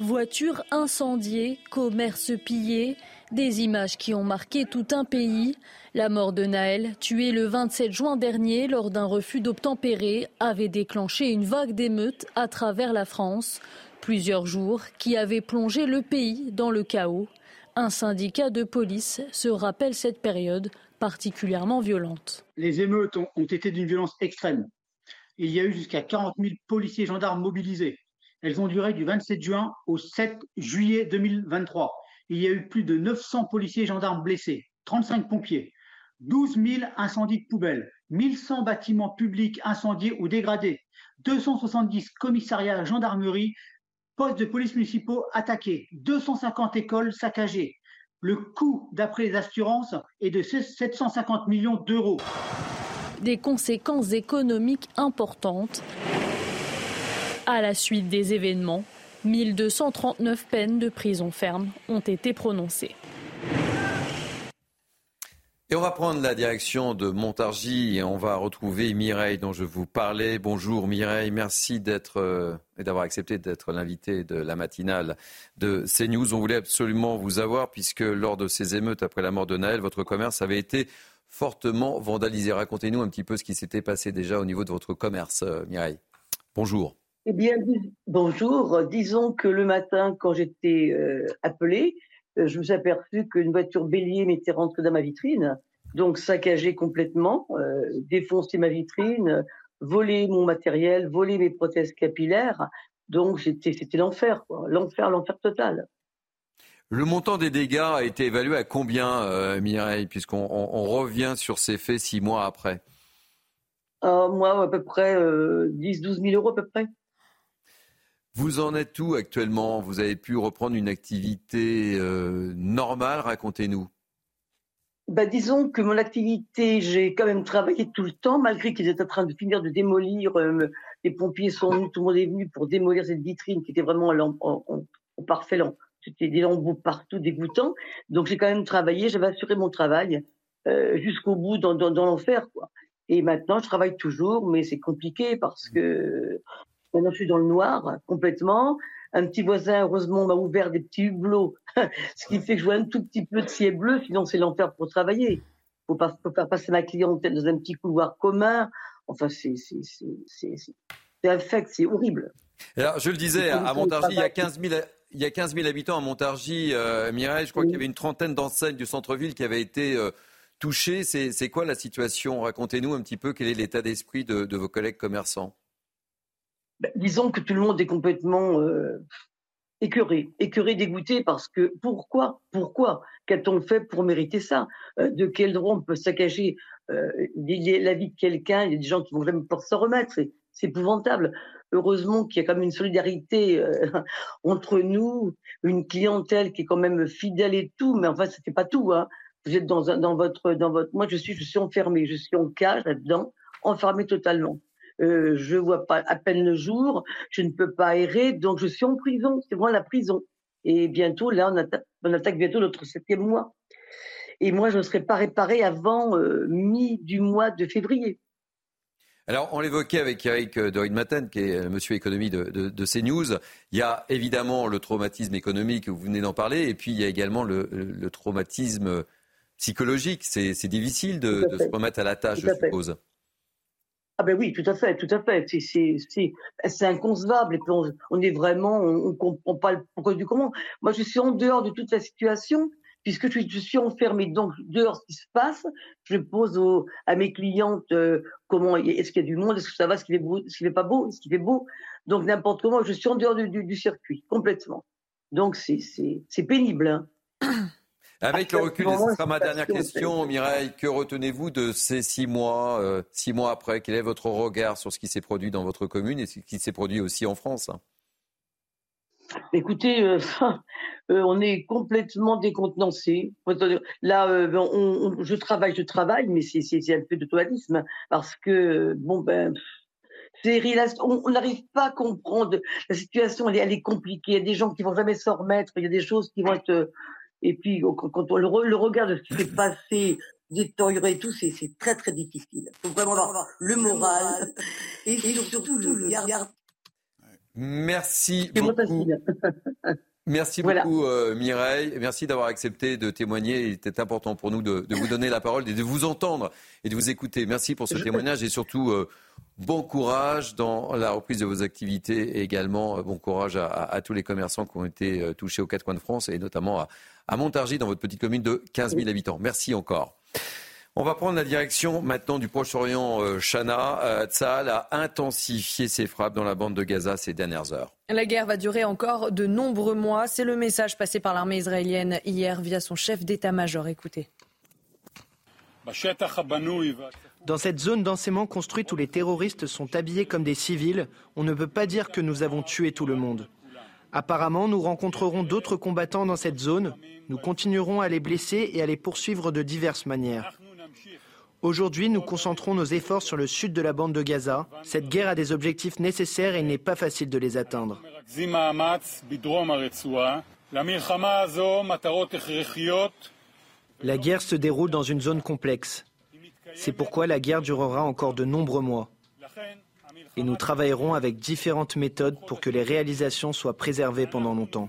Voitures incendiées, commerce pillé, des images qui ont marqué tout un pays. La mort de Naël, tué le 27 juin dernier lors d'un refus d'obtempérer, avait déclenché une vague d'émeutes à travers la France. Plusieurs jours qui avaient plongé le pays dans le chaos. Un syndicat de police se rappelle cette période particulièrement violente. Les émeutes ont, été d'une violence extrême. Il y a eu jusqu'à 40 000 policiers gendarmes mobilisés. Elles ont duré du 27 juin au 7 juillet 2023 il y a eu plus de 900 policiers et gendarmes blessés, 35 pompiers, 12 000 incendies de poubelles, 1100 bâtiments publics incendiés ou dégradés, 270 commissariats, gendarmerie, postes de police municipaux attaqués, 250 écoles saccagées. Le coût, d'après les assurances, est de 750 millions d'euros. Des conséquences économiques importantes à la suite des événements 1239 peines de prison ferme ont été prononcées. Et on va prendre la direction de Montargis et on va retrouver Mireille dont je vous parlais. Bonjour Mireille, merci d'être euh, et d'avoir accepté d'être l'invité de la matinale de CNews. On voulait absolument vous avoir puisque lors de ces émeutes après la mort de Naël, votre commerce avait été fortement vandalisé. Racontez-nous un petit peu ce qui s'était passé déjà au niveau de votre commerce, euh, Mireille. Bonjour. Eh bien, bonjour. Disons que le matin, quand j'étais euh, appelée, euh, je me suis aperçu qu'une voiture bélier m'était rentrée dans ma vitrine, donc saccagé complètement, euh, défoncé ma vitrine, volé mon matériel, volé mes prothèses capillaires. Donc c'était l'enfer, l'enfer, l'enfer total. Le montant des dégâts a été évalué à combien, Mireille, puisqu'on revient sur ces faits six mois après? Moi, à peu près 10-12 000 euros à peu près. Vous en êtes où actuellement? Vous avez pu reprendre une activité euh, normale? Racontez-nous. Bah, disons que mon activité, j'ai quand même travaillé tout le temps, malgré qu'ils étaient en train de finir de démolir. Euh, les pompiers sont venus, tout le monde est venu pour démolir cette vitrine qui était vraiment en, parfait. C'était des lambeaux partout, dégoûtants. Donc j'ai quand même travaillé, j'avais assuré mon travail euh, jusqu'au bout dans, dans l'enfer. Et maintenant, je travaille toujours, mais c'est compliqué parce que Maintenant, je suis dans le noir complètement. Un petit voisin, heureusement, m'a ouvert des petits hublots, ce qui fait que je vois un tout petit peu de ciel bleu. Sinon, c'est l'enfer pour travailler. Il faut, pas, faire passer ma clientèle dans un petit couloir commun. Enfin, c'est infect, c'est horrible. Alors, je le disais, à Montargis, il y a 15 000 il y a 15 000 habitants à Montargis, euh, Mireille. Je crois qu'il y avait une trentaine d'enseignes du centre-ville qui avaient été euh, touchées. C'est quoi la situation? Racontez-nous un petit peu quel est l'état d'esprit de, de, vos collègues commerçants. Ben, disons que tout le monde est complètement euh, écœuré, écœuré, dégoûté, parce que pourquoi Pourquoi Qu'a-t-on fait pour mériter ça? Euh, De quel droit on peut saccager euh, la vie de quelqu'un? Il y a des gens qui vont jamais pouvoir s'en remettre, c'est épouvantable. Heureusement qu'il y a quand même une solidarité entre nous, une clientèle qui est quand même fidèle et tout, mais enfin, c'était pas tout. Hein. Vous êtes votre, moi je suis, je suis enfermé, je suis en cage là-dedans, enfermé totalement. Euh, je vois pas à peine le jour, je ne peux pas errer, donc je suis en prison, c'est vraiment la prison. Et bientôt, là, on attaque, on attaque bientôt notre septième mois. Et moi, je ne serais pas réparée avant mi du mois de février. Alors, on l'évoquait avec Eric Dorin Maten, qui est monsieur économie de, de, CNews. Il y a évidemment le traumatisme économique, vous venez d'en parler, et puis il y a également le, traumatisme psychologique. C'est difficile de, se remettre à la tâche, je suppose. Ah ben oui, tout à fait, tout à fait. C'est inconcevable. Et puis on, est vraiment, on, comprend pas le pourquoi du comment. Moi, je suis en dehors de toute la situation puisque je, suis enfermée donc dehors ce qui se passe, je pose à mes clientes euh, comment est-ce qu'il y a du monde, est-ce que ça va, est-ce qu'il fait beau, est-ce qu'il fait pas beau, est-ce qu'il fait beau? Donc n'importe comment, je suis en dehors du, circuit complètement. Donc c'est pénible. Hein. Avec le recul, ce sera ma dernière question, Mireille. Que retenez-vous de ces six mois, euh, six mois après? Quel est votre regard sur ce qui s'est produit dans votre commune et ce qui s'est produit aussi en France? Écoutez, euh, euh, on est complètement décontenancé. Là, euh, je travaille, je travaille, mais c'est un peu de toilisme parce que bon ben. On n'arrive pas à comprendre la situation, elle est, compliquée. Il y a des gens qui vont jamais s'en remettre. Il y a des choses qui vont être. Et puis, quand on le, regarde ce qui s'est passé, détériorer et tout, c'est très très difficile. Il faut vraiment avoir le moral et, surtout, le regard Merci beaucoup. Merci beaucoup euh, Mireille. Merci d'avoir accepté de témoigner. Il était important pour nous de, vous donner la parole et de vous entendre et de vous écouter. Merci pour ce témoignage et surtout euh, bon courage dans la reprise de vos activités et également euh, bon courage à, tous les commerçants qui ont été touchés aux quatre coins de France et notamment à, à Montargis dans votre petite commune de 15 000 habitants. Merci encore. On va prendre la direction maintenant du Proche-Orient. Euh, Chana, euh, Tzal a intensifié ses frappes dans la bande de Gaza ces dernières heures. La guerre va durer encore de nombreux mois. C'est le message passé par l'armée israélienne hier via son chef d'état-major. Écoutez. Dans cette zone densément construite où les terroristes sont habillés comme des civils, on ne peut pas dire que nous avons tué tout le monde. Apparemment, nous rencontrerons d'autres combattants dans cette zone. Nous continuerons à les blesser et à les poursuivre de diverses manières. Aujourd'hui, nous concentrons nos efforts sur le sud de la bande de Gaza. Cette guerre a des objectifs nécessaires et il n'est pas facile de les atteindre. La guerre se déroule dans une zone complexe. C'est pourquoi la guerre durera encore de nombreux mois. Et nous travaillerons avec différentes méthodes pour que les réalisations soient préservées pendant longtemps.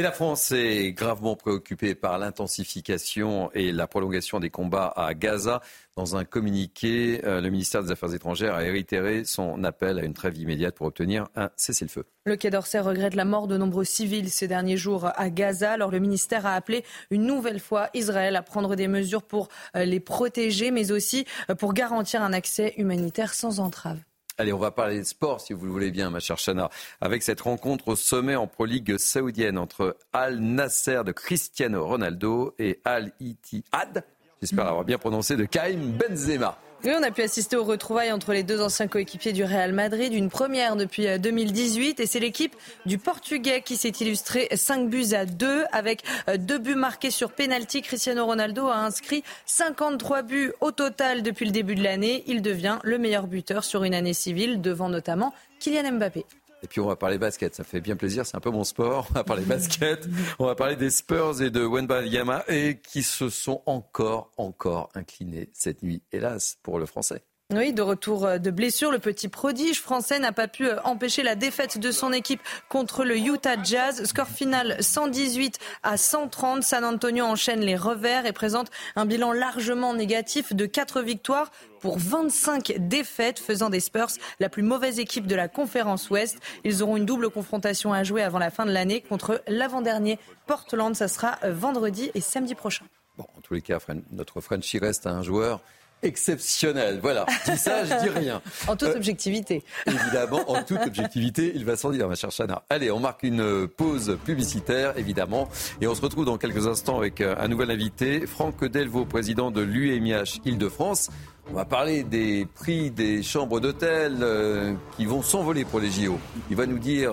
Et la France est gravement préoccupée par l'intensification et la prolongation des combats à Gaza. Dans un communiqué, euh, le ministère des Affaires étrangères a réitéré son appel à une trêve immédiate pour obtenir un cessez-le-feu. Le Quai d'Orsay regrette la mort de nombreux civils ces derniers jours à Gaza. Alors le ministère a appelé une nouvelle fois Israël à prendre des mesures pour euh, les protéger, mais aussi euh, pour garantir un accès humanitaire sans entrave. Allez, on va parler de sport, si vous le voulez bien, ma chère Chana, avec cette rencontre au sommet en Pro League saoudienne entre Al Nasser de Cristiano Ronaldo et Al Ittihad, j'espère l'avoir bien prononcé, de Karim Benzema. On a pu assister aux retrouvailles entre les deux anciens coéquipiers du Real Madrid, une première depuis 2018. Euh, et c'est l'équipe du Portugais qui s'est illustrée 5 buts à 2 avec euh, deux buts marqués sur penalty. Cristiano Ronaldo a inscrit 53 buts au total depuis le début de l'année. Il devient le meilleur buteur sur une année civile, devant notamment Kylian Mbappé. Et puis on va parler basket, ça fait bien plaisir, c'est un peu mon sport. On va parler basket, on va parler des Spurs et de Yama et qui se sont encore, encore inclinés cette nuit, hélas, pour le Français. Oui, de retour euh, de blessure, le petit prodige français n'a pas pu euh, empêcher la défaite de son équipe contre le Utah Jazz. Score final 118 à 130. San Antonio enchaîne les revers et présente un bilan largement négatif de 4 victoires pour 25 défaites, faisant des Spurs la plus mauvaise équipe de la conférence Ouest. Ils auront une double confrontation à jouer avant la fin de l'année contre l'avant-dernier Portland. Ça sera euh, vendredi et samedi prochain. Bon, en tous les cas, notre Frenchie reste un joueur exceptionnel. Voilà, je dis ça, je dis rien. en toute euh, objectivité. évidemment, en toute objectivité, il va s'en dire, ma chère Chana. Allez, on marque une pause publicitaire, évidemment, et on se retrouve dans quelques instants avec euh, un nouvel invité, Franck Delvaux, président de l'UMIH Île-de-France. On va parler des prix des chambres d'hôtel euh, qui vont s'envoler pour les JO. Il va nous dire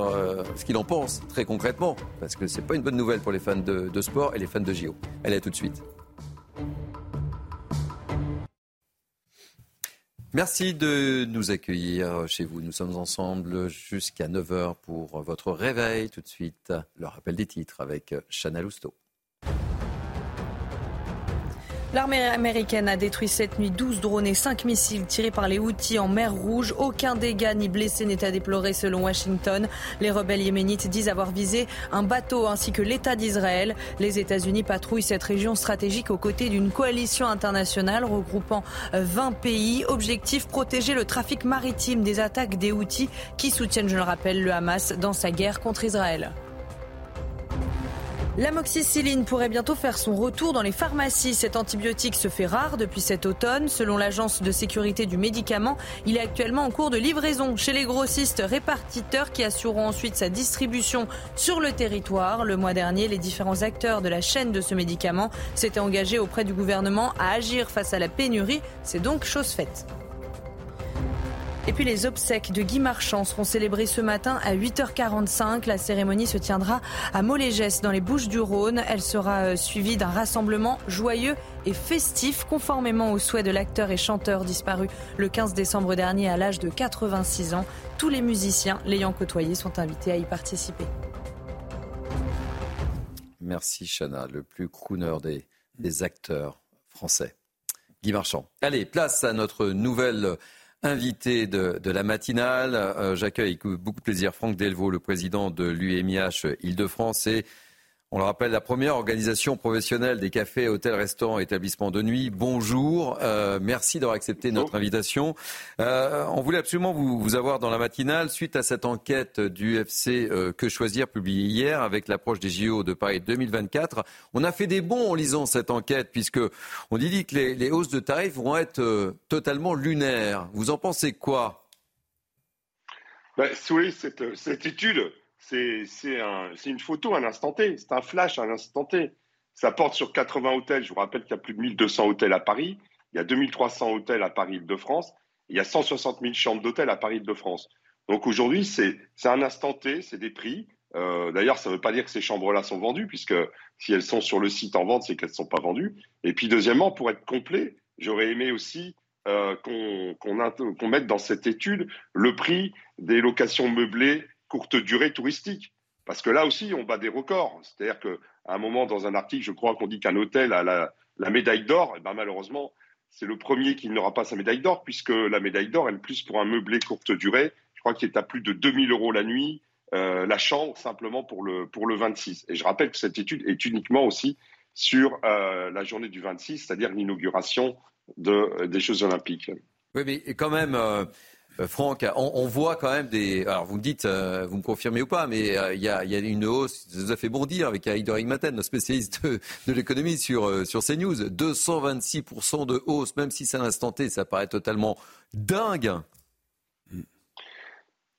ce qu'il en pense très concrètement, parce que c'est pas une bonne nouvelle pour les fans de, de sport et les fans de JO. Allez, à tout de suite. Merci de nous accueillir chez vous. Nous sommes ensemble jusqu'à 9h pour votre réveil. Tout de suite, le rappel des titres avec Chana Lousteau. L'armée américaine a détruit cette nuit 12 drones et 5 missiles tirés par les Houthis en mer Rouge. Aucun dégât ni blessé n'est à déplorer selon Washington. Les rebelles yéménites disent avoir visé un bateau ainsi que l'État d'Israël. Les États-Unis patrouillent cette région stratégique aux côtés d'une coalition internationale regroupant 20 pays. Objectif protéger le trafic maritime des attaques des Houthis qui soutiennent, je le rappelle, le Hamas dans sa guerre contre Israël. L'amoxicilline pourrait bientôt faire son retour dans les pharmacies. Cet antibiotique se fait rare depuis cet automne. Selon l'Agence de sécurité du médicament, il est actuellement en cours de livraison chez les grossistes répartiteurs qui assureront ensuite sa distribution sur le territoire. Le mois dernier, les différents acteurs de la chaîne de ce médicament s'étaient engagés auprès du gouvernement à agir face à la pénurie. C'est donc chose faite. Et puis les obsèques de Guy Marchand seront célébrées ce matin à 8h45. La cérémonie se tiendra à Molégès dans les Bouches du Rhône. Elle sera euh, suivie d'un rassemblement joyeux et festif conformément aux souhaits de l'acteur et chanteur disparu le 15 décembre dernier à l'âge de 86 ans. Tous les musiciens l'ayant côtoyé sont invités à y participer. Merci Chana, le plus crooner des, des acteurs français. Guy Marchand. Allez, place à notre nouvelle invité de, la matinale. Euh, j'accueille avec beaucoup de plaisir Franck Delvaux, le président de l'UMIH Île-de-France et on le rappelle, la première organisation professionnelle des cafés, hôtels, restaurants, établissements de nuit. Bonjour, euh, merci d'avoir accepté notre invitation. Euh, on voulait absolument vous, vous, avoir dans la matinale suite à cette enquête du FC euh, Que choisir publiée hier avec l'approche des JO de Paris 2024. On a fait des bons en lisant cette enquête puisque on dit que les, les hausses de tarifs vont être totalement lunaires. Vous en pensez quoi? Ben, Oui, cette, cette étude c'est une photo à un instant T, c'est un flash à un instant T. Ça porte sur 80 hôtels. Je vous rappelle qu'il y a plus de 1200 hôtels à Paris. Il y a 2300 hôtels à Paris-Île-de-France. Il y a 160 000 chambres d'hôtel à Paris-Île-de-France. Donc aujourd'hui, c'est un instant T, c'est des prix. Euh, d'ailleurs, ça ne veut pas dire que ces chambres-là sont vendues, puisque si elles sont sur le site en vente, c'est qu'elles ne sont pas vendues. Et puis deuxièmement, pour être complet, j'aurais aimé aussi euh, qu'on mette dans cette étude le prix des locations meublées courte durée touristique. Parce que là aussi, on bat des records. C'est-à-dire qu'à un moment, dans un article, je crois qu'on dit qu'un hôtel a la, médaille d'or. Et ben malheureusement, c'est le premier qui n'aura pas sa médaille d'or, puisque la médaille d'or, elle est plus pour un meublé courte durée. Je crois qu'il est à plus de 2000 euros la nuit, euh, la chambre, simplement pour le, pour le 26. Et je rappelle que cette étude est uniquement aussi sur euh, la journée du 26, c'est-à-dire l'inauguration de, des Jeux Olympiques. Oui, mais quand même, euh, euh, Franck, on, voit quand même des. Alors vous me dites, euh, vous me confirmez ou pas, mais euh, il y, a, une hausse, ça nous a fait bondir avec Aïdor Maten, notre spécialiste de, l'économie sur, sur CNews. 226% de hausse, même si c'est un instant T, ça paraît totalement dingue.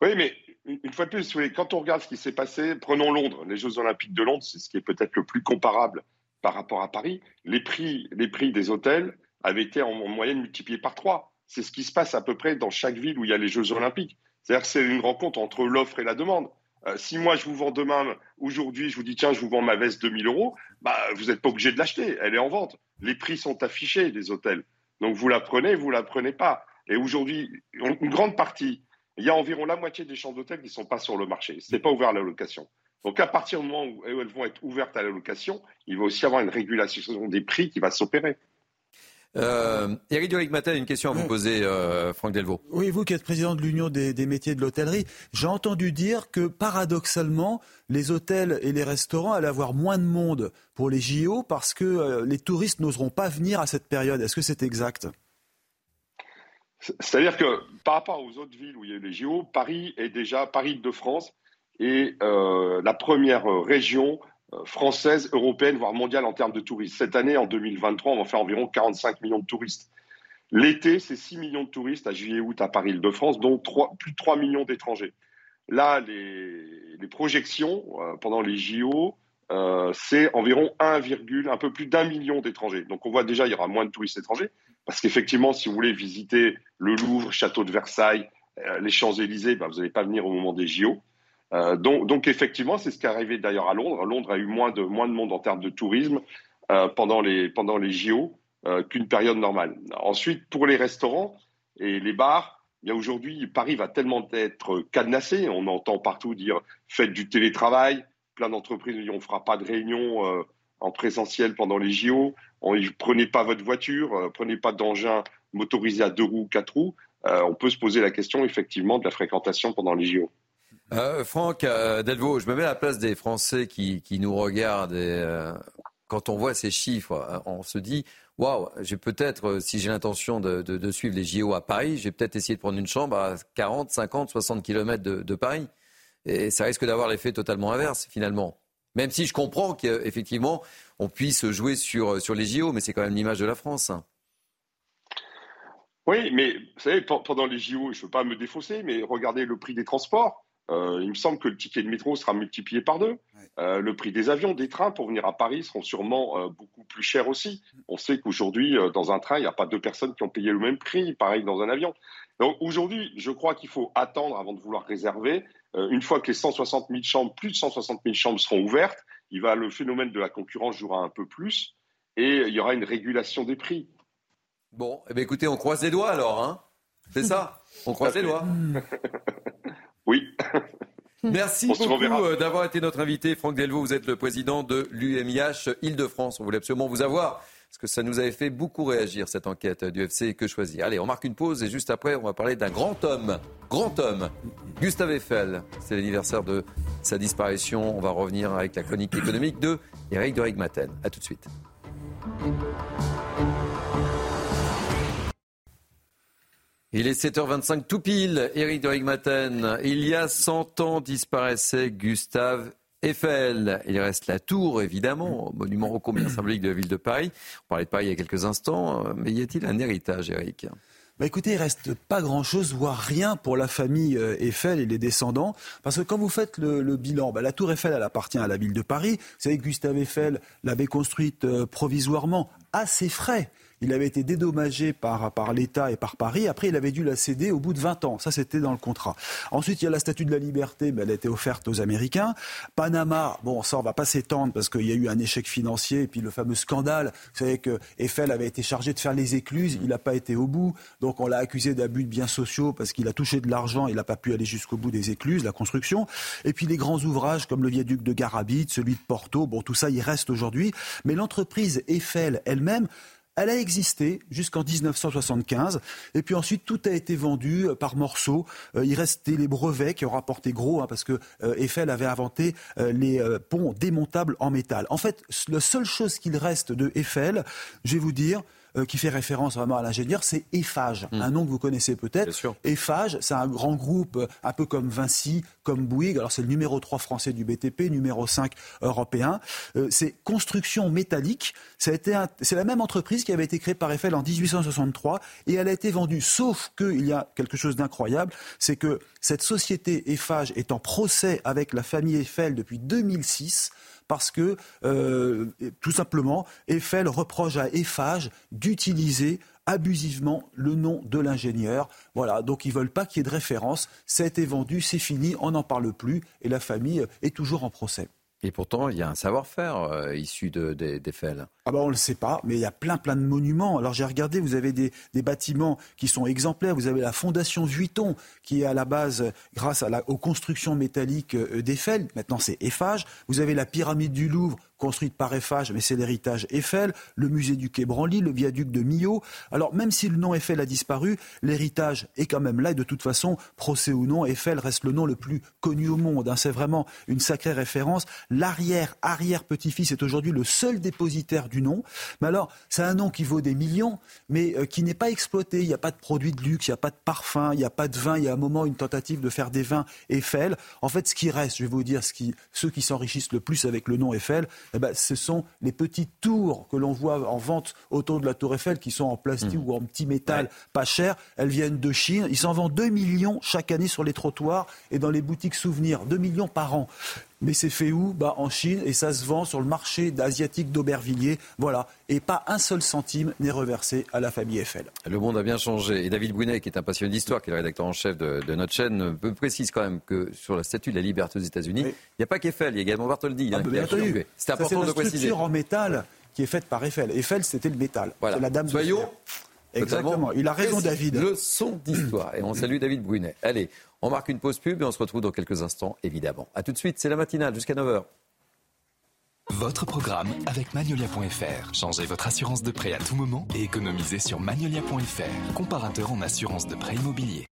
Oui, mais une fois de plus, quand on regarde ce qui s'est passé, prenons Londres, les Jeux Olympiques de Londres, c'est ce qui est peut-être le plus comparable par rapport à Paris. Les prix, les prix des hôtels avaient été en moyenne multipliés par trois c'est ce qui se passe à peu près dans chaque ville où il y a les Jeux Olympiques. C'est-à-dire que c'est une rencontre entre l'offre et la demande. Euh, si moi je vous vends demain, aujourd'hui, je vous dis tiens, je vous vends ma veste 2000 euros, bah, vous n'êtes pas obligé de l'acheter, elle est en vente. Les prix sont affichés des hôtels. Donc vous la prenez, vous la prenez pas. Et aujourd'hui, une grande partie, il y a environ la moitié des chambres d'hôtel qui ne sont pas sur le marché. Ce n'est pas ouvert à la location. Donc à partir du moment où elles vont être ouvertes à la location, il va aussi y avoir une régulation des prix qui va s'opérer. Euh, Eric Duric Matin, une question à vous poser, euh, Franck Delvaux. Oui, vous qui êtes président de l'Union des, métiers de l'hôtellerie, j'ai entendu dire que paradoxalement, les hôtels et les restaurants allaient avoir moins de monde pour les JO parce que euh, les touristes n'oseront pas venir à cette période. Est-ce que c'est exact? C'est-à-dire que par rapport aux autres villes où il y a eu les JO, Paris est déjà, Paris de France est la première région euh, française, européenne, voire mondiale en termes de touristes. Cette année, en 2023, on va faire environ 45 millions de touristes. L'été, c'est 6 millions de touristes à juillet-août à Paris-Île-de-France, dont plus de 3 millions d'étrangers. Là, les, projections euh, pendant les JO, euh, c'est environ 1, un peu plus d'un million d'étrangers. Donc on voit déjà, il y aura moins de touristes étrangers, parce qu'effectivement, si vous voulez visiter le Louvre, Château de Versailles, les Champs-Élysées, ben, vous n'allez pas venir au moment des JO. Euh, donc, effectivement, c'est ce qui est arrivé d'ailleurs à Londres. Londres a eu moins de, moins de monde en termes de tourisme euh, pendant, les, pendant les JO euh, qu'une période normale. Ensuite, pour les restaurants, et les bars. A aujourd'hui, Paris va tellement être cadenassé. On entend partout dire faites du télétravail. Plein d'entreprises on fera pas de réunion en présentiel pendant les JO. On, prenez pas votre voiture, prenez pas d'engin motorisé à deux roues, quatre roues. On peut se poser la question effectivement de la fréquentation pendant les JO. Franck Delvaux, je me mets à la place des Français qui, qui nous regardent et quand on voit ces chiffres, on se dit waouh, j'ai peut-être, euh, si j'ai l'intention de, suivre les JO à Paris, j'ai peut-être essayé de prendre une chambre à 40, 50, 60 km de, Paris. Et ça risque d'avoir l'effet totalement inverse, finalement. Même si je comprends qu'effectivement, on puisse jouer sur, sur les JO, mais c'est quand même l'image de la France. Oui, mais vous savez, pendant les JO, je ne veux pas me défausser, mais regardez le prix des transports. Euh, il me semble que le ticket de métro sera multiplié par deux. Euh, le prix des avions, des trains pour venir à Paris seront sûrement euh, beaucoup plus chers aussi. On sait qu'aujourd'hui, dans un train, il n'y a pas deux personnes qui ont payé le même prix, pareil dans un avion. Donc aujourd'hui, je crois qu'il faut attendre avant de vouloir réserver. une fois que les 160 000 chambres, plus de 160 000 chambres seront ouvertes, il va, le phénomène de la concurrence jouera un peu plus et il y aura une régulation des prix. Bon, eh bien, écoutez, on croise les doigts alors. Hein C'est ça On croise les doigts. Oui. Merci beaucoup euh, d'avoir été notre invité. Franck Delvaux, vous êtes le président de l'UMIH Île-de-France. On voulait absolument vous avoir parce que ça nous avait fait beaucoup réagir cette enquête du FC Que choisir Allez, on marque une pause et juste après, on va parler d'un grand homme, grand homme, Gustave Eiffel. C'est l'anniversaire de sa disparition. On va revenir avec la chronique économique de Eric de Rigmaten. A tout de suite. Il est 7h25 tout pile, Éric de Rigmaten. Il y a 100 ans disparaissait Gustave Eiffel. Il reste la tour, évidemment, monument au combien symbolique de la ville de Paris. On parlait de Paris il y a quelques instants, mais y a-t-il un héritage, Éric? Bah écoutez, il reste pas grand-chose, voire rien pour la famille euh, Eiffel et les descendants, parce que quand vous faites le, bilan, bah la tour Eiffel, elle appartient à la ville de Paris. Vous savez que Gustave Eiffel l'avait construite euh, provisoirement à ses frais. Il avait été dédommagé par, par l'État et par Paris. Après, il avait dû la céder au bout de 20 ans. Ça, c'était dans le contrat. Ensuite, il y a la statue de la liberté, mais elle a été offerte aux Américains. Panama, bon, ça, on va pas s'étendre parce qu'il y a eu un échec financier et puis le fameux scandale. Vous savez que Eiffel avait été chargé de faire les écluses. Il n'a pas été au bout. Donc, on l'a accusé d'abus de biens sociaux parce qu'il a touché de l'argent. Il n'a pas pu aller jusqu'au bout des écluses, la construction. Et puis, les grands ouvrages comme le viaduc de Garabit, celui de Porto. Bon, tout ça, il reste aujourd'hui. Mais l'entreprise Eiffel elle-même, elle a existé jusqu'en 1975. Et puis ensuite, tout a été vendu euh, par morceaux. Euh, il restait les brevets qui ont rapporté gros, hein, parce que euh, Eiffel avait inventé les ponts démontables en métal. En fait, la seule chose qu'il reste de Eiffel, je vais vous dire, euh, qui fait référence vraiment à l'ingénieur, c'est Eiffage, hmm. un nom que vous connaissez peut-être. Eiffage, c'est un grand groupe euh, un peu comme Vinci, comme Bouygues. Alors c'est le numéro 3 français du BTP, numéro 5 européen. Euh, c'est construction métallique. C'est la même entreprise qui avait été créée par Eiffel en 1863 et elle a été vendue. Sauf qu'il y a quelque chose d'incroyable, c'est que cette société Eiffage est en procès avec la famille Eiffel depuis 2006 parce que, euh, tout simplement, Eiffel reproche à Eiffage d'utiliser abusivement le nom de l'ingénieur. Voilà, donc ils veulent pas qu'il y ait de référence. Ça a vendu, c'est fini, on n'en parle plus et la famille est toujours en procès. Et pourtant, il y a un savoir-faire euh, issu d'Eiffel. ah ben, on ne le sait pas, mais il y a plein plein de monuments. Alors j'ai regardé, vous avez des, bâtiments qui sont exemplaires. Vous avez la fondation Vuitton qui est à la base grâce aux constructions métalliques euh. Maintenant c'est Eiffage. Vous avez la pyramide du Louvre construite par Eiffage, mais c'est l'héritage Eiffel, le musée du Quai Branly, le viaduc de Millau. Alors même si le nom Eiffel a disparu, l'héritage est quand même là et de toute façon, procès ou non, Eiffel reste le nom le plus connu au monde. Hein. C'est vraiment une sacrée référence. L'arrière, arrière-petit-fils est aujourd'hui le seul dépositaire du nom. Mais alors, c'est un nom qui vaut des millions, mais euh, qui n'est pas exploité. Il n'y a pas de produits de luxe, il n'y a pas de parfum, il n'y a pas de vin. Il y a un moment une tentative de faire des vins Eiffel. En fait, ce qui reste, je vais vous dire, ce qui, ceux qui s'enrichissent le plus avec le nom Eiffel, eh ben, ce sont les petites tours que l'on voit en vente autour de la tour Eiffel, qui sont en plastique mmh. ou en petit métal pas cher. Elles viennent de Chine. Ils s'en vendent 2 millions chaque année sur les trottoirs et dans les boutiques souvenirs. 2 millions par an. Mais c'est fait où? Bah, En Chine et ça se vend sur le marché asiatique d'Aubervilliers. Voilà. Et pas un seul centime n'est reversé à la famille Eiffel. Le monde a bien changé. Et David Brunet, qui est un passionné d'histoire, qui est le rédacteur en chef de, notre chaîne, me précise quand même que sur la statue de la liberté aux États-Unis, il n'y a pas qu'Eiffel, il y a également Bartholdi. Ah, hein, c'est important de préciser. C'est structure en métal qui est faite par Eiffel. Eiffel, c'était le métal. Voilà. La dame Soyons Exactement. Il a raison, David. Leçon d'histoire. Et on salue David Brunet. Allez, on marque une pause pub et on se retrouve dans quelques instants, évidemment. A tout de suite, c'est la matinale jusqu'à 9h. Votre programme avec Magnolia.fr. Changez votre assurance de prêt à tout moment et économisez sur Magnolia.fr, comparateur en assurance de prêt immobilier.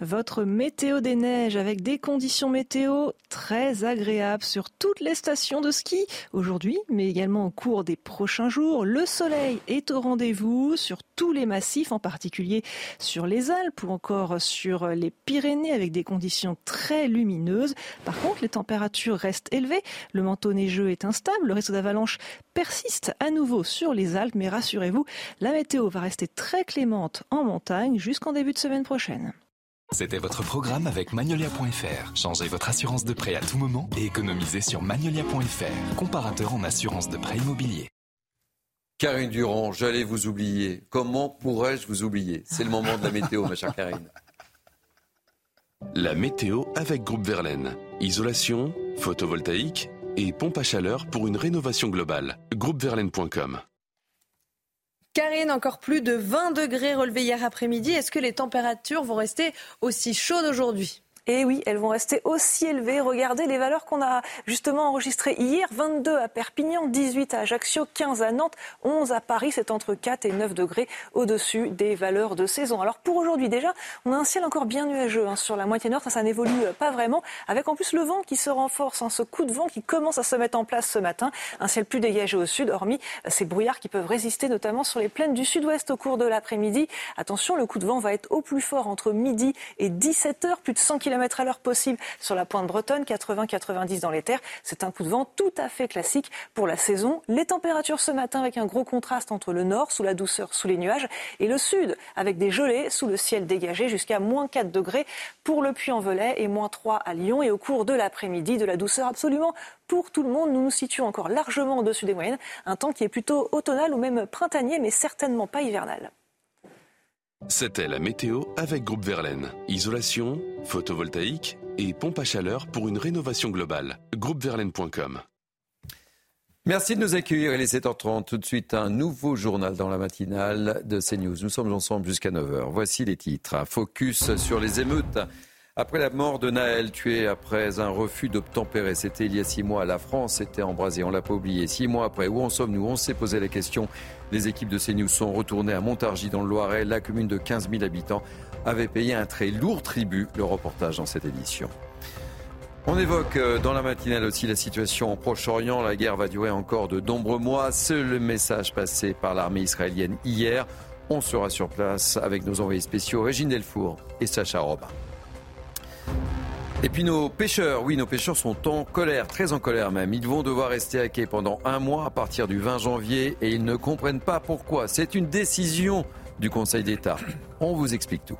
Votre météo des neiges avec des conditions météo très agréables sur toutes les stations de ski aujourd'hui, mais également au cours des prochains jours. Le soleil est au rendez-vous sur tous les massifs, en particulier sur les Alpes ou encore sur les Pyrénées avec des conditions très lumineuses. Par contre, les températures restent élevées. Le manteau neigeux est instable. Le risque d'avalanche persiste à nouveau sur les Alpes, mais rassurez-vous, la météo va rester très clémente en montagne jusqu'en début de semaine prochaine. C'était votre programme avec Magnolia.fr. Changez votre assurance de prêt à tout moment et économisez sur Magnolia.fr, comparateur en assurance de prêt immobilier. Karine Durand, j'allais vous oublier. Comment pourrais-je vous oublier? C'est le moment de la météo, ma chère Karine. La météo avec Groupe Verlaine. Isolation, photovoltaïque et pompe à chaleur pour une rénovation globale. Groupeverlaine.com Karine, encore plus de 20 degrés relevés hier après-midi. Est-ce que les températures vont rester aussi chaudes aujourd'hui? Et oui, elles vont rester aussi élevées. Regardez les valeurs qu'on a justement enregistrées hier. 22 à Perpignan, 18 à Ajaccio, 15 à Nantes, 11 à Paris. C'est entre 4 et 9 degrés au-dessus des valeurs de saison. Alors pour aujourd'hui déjà, on a un ciel encore bien nuageux hein, sur la moitié nord. Ça, n'évolue pas vraiment. Avec en plus le vent qui se renforce, hein, ce coup de vent qui commence à se mettre en place ce matin. Un ciel plus dégagé au sud, hormis ces brouillards qui peuvent résister notamment sur les plaines du sud-ouest au cours de l'après-midi. Attention, le coup de vent va être au plus fort entre midi et 17 heures. Plus de 100 km km à l'heure possible sur la pointe bretonne, 80-90 dans les terres. C'est un coup de vent tout à fait classique pour la saison. Les températures ce matin avec un gros contraste entre le nord, sous la douceur, sous les nuages, et le sud, avec des gelées sous le ciel dégagé jusqu'à moins 4 degrés pour le Puy-en-Velay et moins 3 à Lyon. Et au cours de l'après-midi, de la douceur absolument pour tout le monde. Nous nous situons encore largement au-dessus des moyennes. Un temps qui est plutôt automnal ou même printanier, mais certainement pas hivernal. C'était la météo avec Groupe Verlaine. Isolation, photovoltaïque et pompe à chaleur pour une rénovation globale. Groupeverlaine.com Merci de nous accueillir. Il est 7h30. Tout de suite, un nouveau journal dans la matinale de CNews. Nous sommes ensemble jusqu'à 9h. Voici les titres. Focus sur les émeutes. Après la mort de Naël, tué après un refus d'obtempérer, c'était il y a six mois. La France était embrasée, on l'a pas oublié. Six mois après, où en sommes-nous? On s'est posé la question. Les équipes de CNews sont retournées à Montargis dans le Loiret. La commune de 15 000 habitants avait payé un très lourd tribut. Le reportage dans cette édition. On évoque euh, dans la matinale aussi la situation au Proche-Orient. La guerre va durer encore de nombreux mois. C'est le message passé par l'armée israélienne hier. On sera sur place avec nos envoyés spéciaux Régine Delfour et Sacha Robin. Et puis nos pêcheurs, oui, nos pêcheurs sont en colère, très en colère même. Ils vont devoir rester à quai pendant un mois à partir du 20 janvier et ils ne comprennent pas pourquoi. C'est une décision du Conseil d'État. On vous explique tout.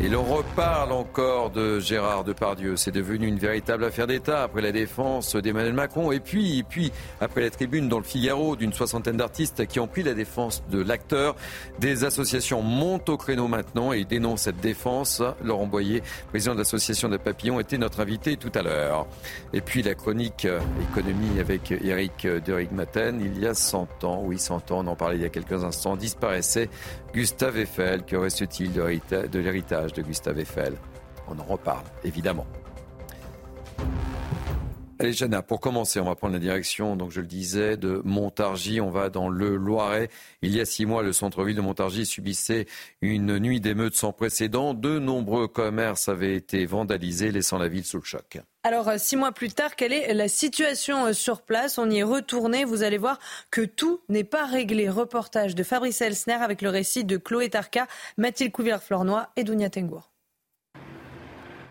Et l'on reparle encore de Gérard Depardieu. C'est devenu une véritable affaire d'État après la défense d'Emmanuel Macron et puis, et puis après la tribune dans le Figaro d'une soixantaine d'artistes qui ont pris la défense de l'acteur. Des associations montent au créneau maintenant et dénoncent cette défense. Laurent Boyer, président de l'association des papillons, était notre invité tout à l'heure. Et puis la chronique euh, économie avec Eric Derigmaten. Il y a 100 ans, oui 100 ans, on en parlait il y a quelques instants, disparaissait Gustave Eiffel. Que reste-t-il de l'héritage de Gustave Eiffel? On en reparle, évidemment. Allez, Jana, pour commencer, on va prendre la direction, donc je le disais, de Montargis. On va dans le Loiret. Il y a six mois, le centre-ville de Montargis subissait une nuit d'émeutes sans précédent. De nombreux commerces avaient été vandalisés, laissant la ville sous le choc. Alors, euh, six mois plus tard, quelle est la situation euh, sur place? On y est retourné. Vous allez voir que tout n'est pas réglé. Reportage de Fabrice Elsner avec le récit de Chloé Tarka, Mathilde Couvillard-Flornois et Dounia Tengour.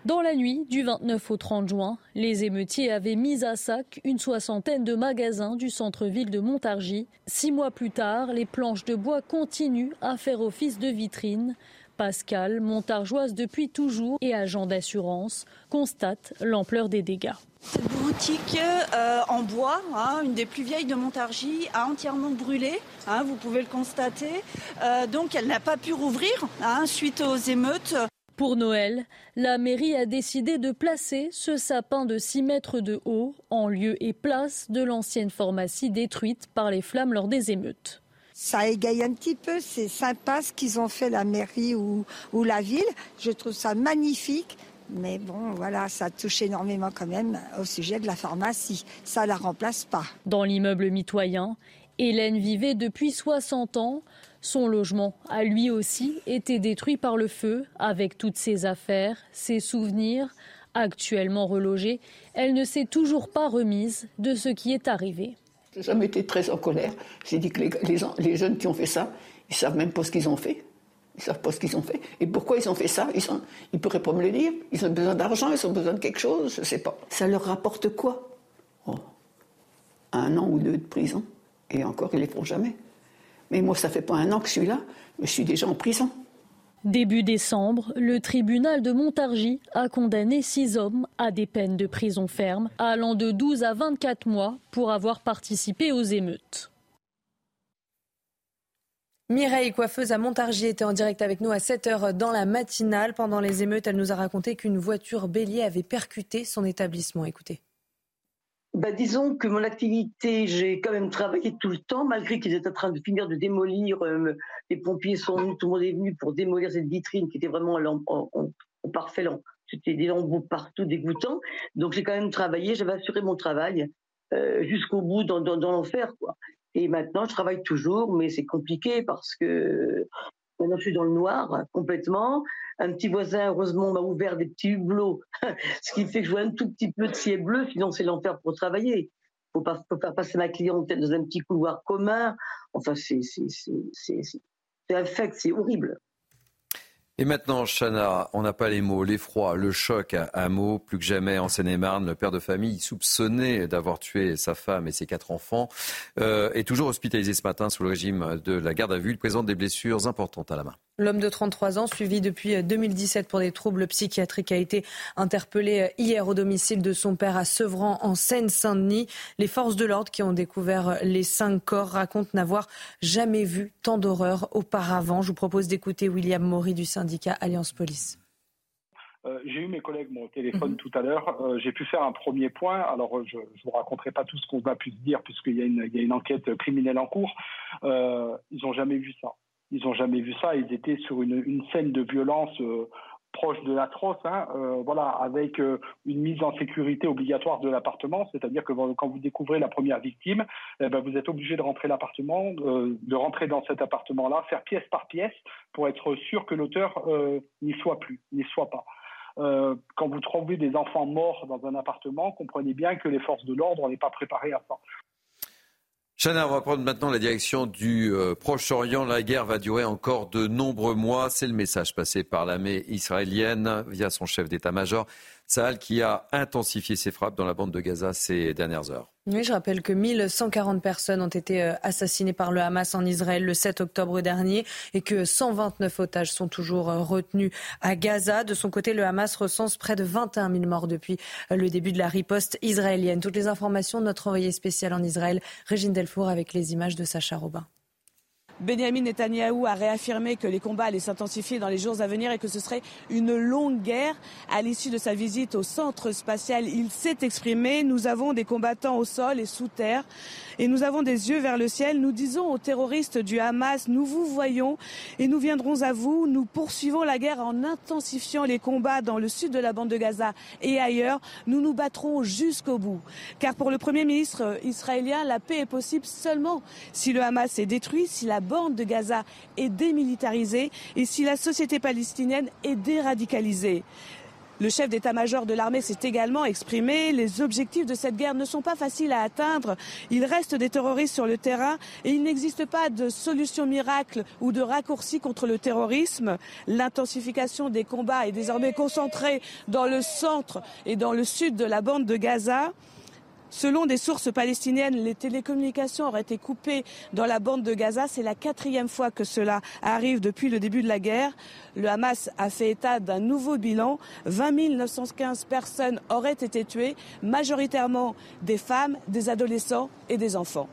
Dans la nuit du 29 au 30 juin, les émeutiers avaient mis à sac une soixantaine de magasins du centre-ville de Montargis. Six mois plus tard, les planches de bois continuent à faire office de vitrine. Pascal, montargeoise depuis toujours et agent d'assurance, constate l'ampleur des dégâts. Cette boutique euh, en bois, hein, une des plus vieilles de Montargis, a entièrement brûlé, hein, vous pouvez le constater. Euh, donc elle n'a pas pu rouvrir hein, suite aux émeutes. Pour Noël, la mairie a décidé de placer ce sapin de 6 mètres de haut en lieu et place de l'ancienne pharmacie détruite par les flammes lors des émeutes. ça égaye un petit peu. C'est sympa ce qu'ils ont fait, la mairie ou, ou la ville. Je trouve ça magnifique. Mais bon, voilà, ça touche énormément quand même au sujet de la pharmacie. Ça ne la remplace pas. Dans l'immeuble mitoyen, Hélène vivait depuis 60 ans. Son logement a lui aussi été détruit par le feu, avec toutes ses affaires, ses souvenirs. Actuellement relogée, elle ne s'est toujours pas remise de ce qui est arrivé. J'ai jamais été très en colère. J'ai dit que les, les, jeunes qui ont fait ça, ils savent même pas ce qu'ils ont fait. Ils savent pas ce qu'ils ont fait. Et pourquoi ils ont fait ça? Ils, sont, ils pourraient pas me le dire. Ils ont besoin d'argent, ils ont besoin de quelque chose, je sais pas. Ça leur rapporte quoi? Oh, Un an ou deux de prison. Et encore, ils les font jamais. Mais moi, ça fait pas un an que je suis là. Je suis déjà en prison. Début décembre, le tribunal de Montargis a condamné six hommes à des peines de prison ferme allant de 12 à 24 mois pour avoir participé aux émeutes. Mireille, coiffeuse à Montargis, était en direct avec nous à 7h dans la matinale. Pendant les émeutes, elle nous a raconté qu'une voiture bélier avait percuté son établissement. Écoutez. Bah, disons que mon activité, j'ai quand même travaillé tout le temps, malgré qu'ils étaient en train de finir de démolir. Euh, les pompiers sont venus, tout le monde est venu pour démolir cette vitrine qui était vraiment en, parfait. C'était des lambeaux partout, dégoûtants. Donc j'ai quand même travaillé, j'avais assuré mon travail euh, jusqu'au bout dans, dans, dans l'enfer. Et maintenant, je travaille toujours, mais c'est compliqué parce que Maintenant, je suis dans le noir complètement. Un petit voisin, heureusement, m'a ouvert des petits hublots, ce qui fait que je vois un tout petit peu de ciel bleu. Sinon, c'est l'enfer pour travailler. Il faut, faut faire passer ma clientèle dans un petit couloir commun. Enfin, c'est infect, c'est horrible. Et maintenant, Chana, on n'a pas les mots, l'effroi, le choc, un mot, plus que jamais en Seine-et-Marne, le père de famille soupçonné d'avoir tué sa femme et ses quatre enfants euh, est toujours hospitalisé ce matin sous le régime de la garde à vue. Il présente des blessures importantes à la main. L'homme de 33 ans, suivi depuis 2017 pour des troubles psychiatriques, a été interpellé hier au domicile de son père à Sevran, en Seine-Saint-Denis. Les forces de l'ordre qui ont découvert les cinq corps racontent n'avoir jamais vu tant d'horreur auparavant. Je vous propose d'écouter William Maury du syndicat Alliance Police. Euh, j'ai eu mes collègues au téléphone mhm. tout à l'heure. Euh, j'ai pu faire un premier point. Alors, je ne vous raconterai pas tout ce qu'on a pu se dire, puisqu'il y, y, a une enquête criminelle en cours. Euh, ils n'ont jamais vu ça. Ils n'ont jamais vu ça. Ils étaient sur une, une scène de violence euh, proche de l'atroce, hein, euh, voilà, avec euh, une mise en sécurité obligatoire de l'appartement, c'est-à-dire que quand vous découvrez la première victime, eh ben, vous êtes obligé de rentrer l'appartement, de rentrer dans cet appartement-là, faire pièce par pièce pour être sûr que l'auteur n'y soit plus, n'y soit pas. quand vous trouvez des enfants morts dans un appartement, comprenez bien que les forces de l'ordre n'est pas préparées à ça. Chana, on va prendre maintenant la direction du euh, Proche-Orient. La guerre va durer encore de nombreux mois. C'est le message passé par l'armée israélienne via son chef d'état-major. Sahel qui a intensifié ses frappes dans la bande de Gaza ces dernières heures. Oui, je rappelle que 1140 personnes ont été euh, assassinées par le Hamas en Israël le 7 octobre dernier et que 129 otages sont toujours euh, retenus à Gaza. De son côté, le Hamas recense près de 21 000 morts depuis euh, le début de la riposte israélienne. Toutes les informations notre envoyé spécial en Israël, Régine Delfour, avec les images de Sacha Robin. Benjamin Netanyahou a réaffirmé que les combats allaient s'intensifier dans les jours à venir et que ce serait une longue guerre. À l'issue de sa visite au centre spatial, il s'est exprimé. Nous avons des combattants au sol et sous terre et nous avons des yeux vers le ciel. Nous disons aux terroristes du Hamas, nous vous voyons et nous viendrons à vous. Nous poursuivons la guerre en intensifiant les combats dans le sud de la bande de Gaza et ailleurs. Nous nous battrons jusqu'au bout. Car pour le Premier ministre israélien, la paix est possible seulement si le Hamas est détruit, si la bande de Gaza est démilitarisée et si la société palestinienne est déradicalisée. Le chef d'état-major de l'armée s'est également exprimé. Les objectifs de cette guerre ne sont pas faciles à atteindre. Il reste des terroristes sur le terrain et il n'existe pas de solution miracle ou de raccourci contre le terrorisme. L'intensification des combats est désormais concentrée dans le centre et dans le sud de la bande de Gaza. Selon des sources palestiniennes, les télécommunications auraient été coupées dans la bande de Gaza. C'est la quatrième fois que cela arrive depuis le début de la guerre. Le Hamas a fait état d'un nouveau bilan. 20 915 personnes auraient été tuées, majoritairement des femmes, des adolescents et des enfants.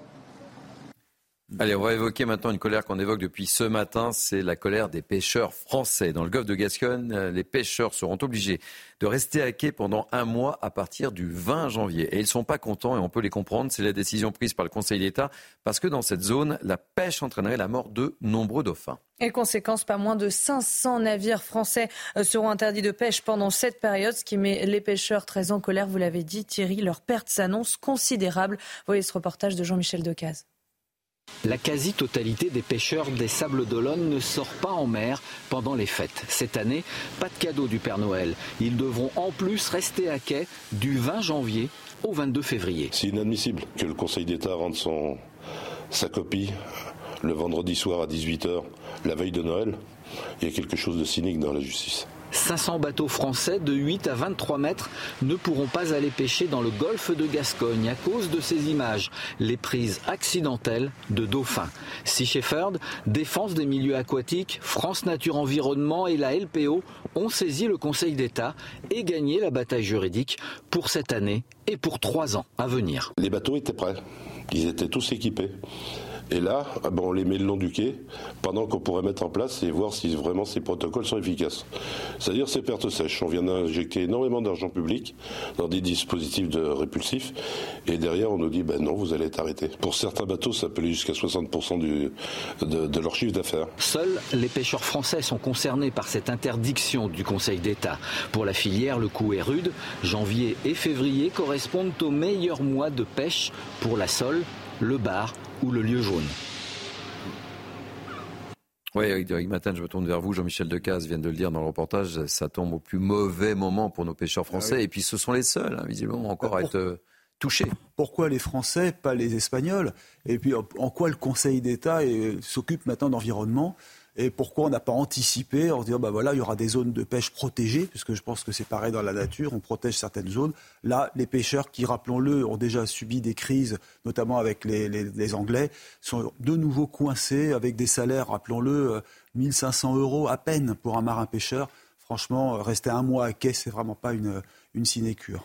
Allez, on va évoquer maintenant une colère qu'on évoque depuis ce matin, c'est la colère des pêcheurs français. Dans le golfe de Gascogne, les pêcheurs seront obligés de rester à quai pendant un mois à partir du 20 janvier. Et ils ne sont pas contents et on peut les comprendre, c'est la décision prise par le Conseil d'État parce que dans cette zone, la pêche entraînerait la mort de nombreux dauphins. Et conséquence, pas moins de 500 navires français euh, seront interdits de pêche pendant cette période, ce qui met les pêcheurs très en colère, vous l'avez dit Thierry, leur perte s'annonce considérable. Voyez ce reportage de Jean-Michel Decaze. La quasi-totalité des pêcheurs des Sables d'Olonne ne sort pas en mer pendant les fêtes. Cette année, pas de cadeau du Père Noël. Ils devront en plus rester à quai du 20 janvier au 22 février. C'est inadmissible que le Conseil d'État rende son, sa copie le vendredi soir à 18h, la veille de Noël. Il y a quelque chose de cynique dans la justice. 500 bateaux français de 8 à 23 mètres ne pourront pas aller pêcher dans le golfe de Gascogne à cause de ces images, les prises accidentelles de dauphins. Sea Shepherd, Défense des milieux aquatiques, France Nature Environnement et la LPO ont saisi le Conseil d'État et gagné la bataille juridique pour cette année et pour trois ans à venir. Les bateaux étaient prêts, ils étaient tous équipés. Et là, ah ben, on les met le long du quai pendant qu'on pourrait mettre en place et voir si vraiment ces protocoles sont efficaces. C'est-à-dire ces pertes sèches. On vient d'injecter énormément d'argent public dans des dispositifs de répulsifs et derrière on nous dit ben non, vous allez être arrêté. Pour certains bateaux, ça peut aller jusqu'à 60% du, de, de leur chiffre d'affaires. Seuls les pêcheurs français sont concernés par cette interdiction du Conseil d'État. Pour la filière, le coût est rude. Janvier et février correspondent aux meilleurs mois de pêche pour la sole, le bar ou le lieu jaune. Oui, Eric Matin, je me tourne vers vous. Jean-Michel Decaze vient de le dire dans le reportage. Ça tombe au plus mauvais moment pour nos pêcheurs français. Et puis ce sont les seuls, hein, visiblement, encore à être euh, touchés. Pourquoi les Français, pas les Espagnols? Et puis en quoi le Conseil d'État s'occupe maintenant d'environnement? Et pourquoi on n'a pas anticipé en se disant, bah voilà, il y aura des zones de pêche protégées, puisque je pense que c'est pareil dans la nature, on protège certaines zones. Là, les pêcheurs qui, rappelons-le, ont déjà subi des crises, notamment avec les, les, Anglais, sont de nouveau coincés avec des salaires, rappelons-le, 1500 euros à peine pour un marin pêcheur. Franchement, rester un mois à quai, c'est vraiment pas une, une sinécure.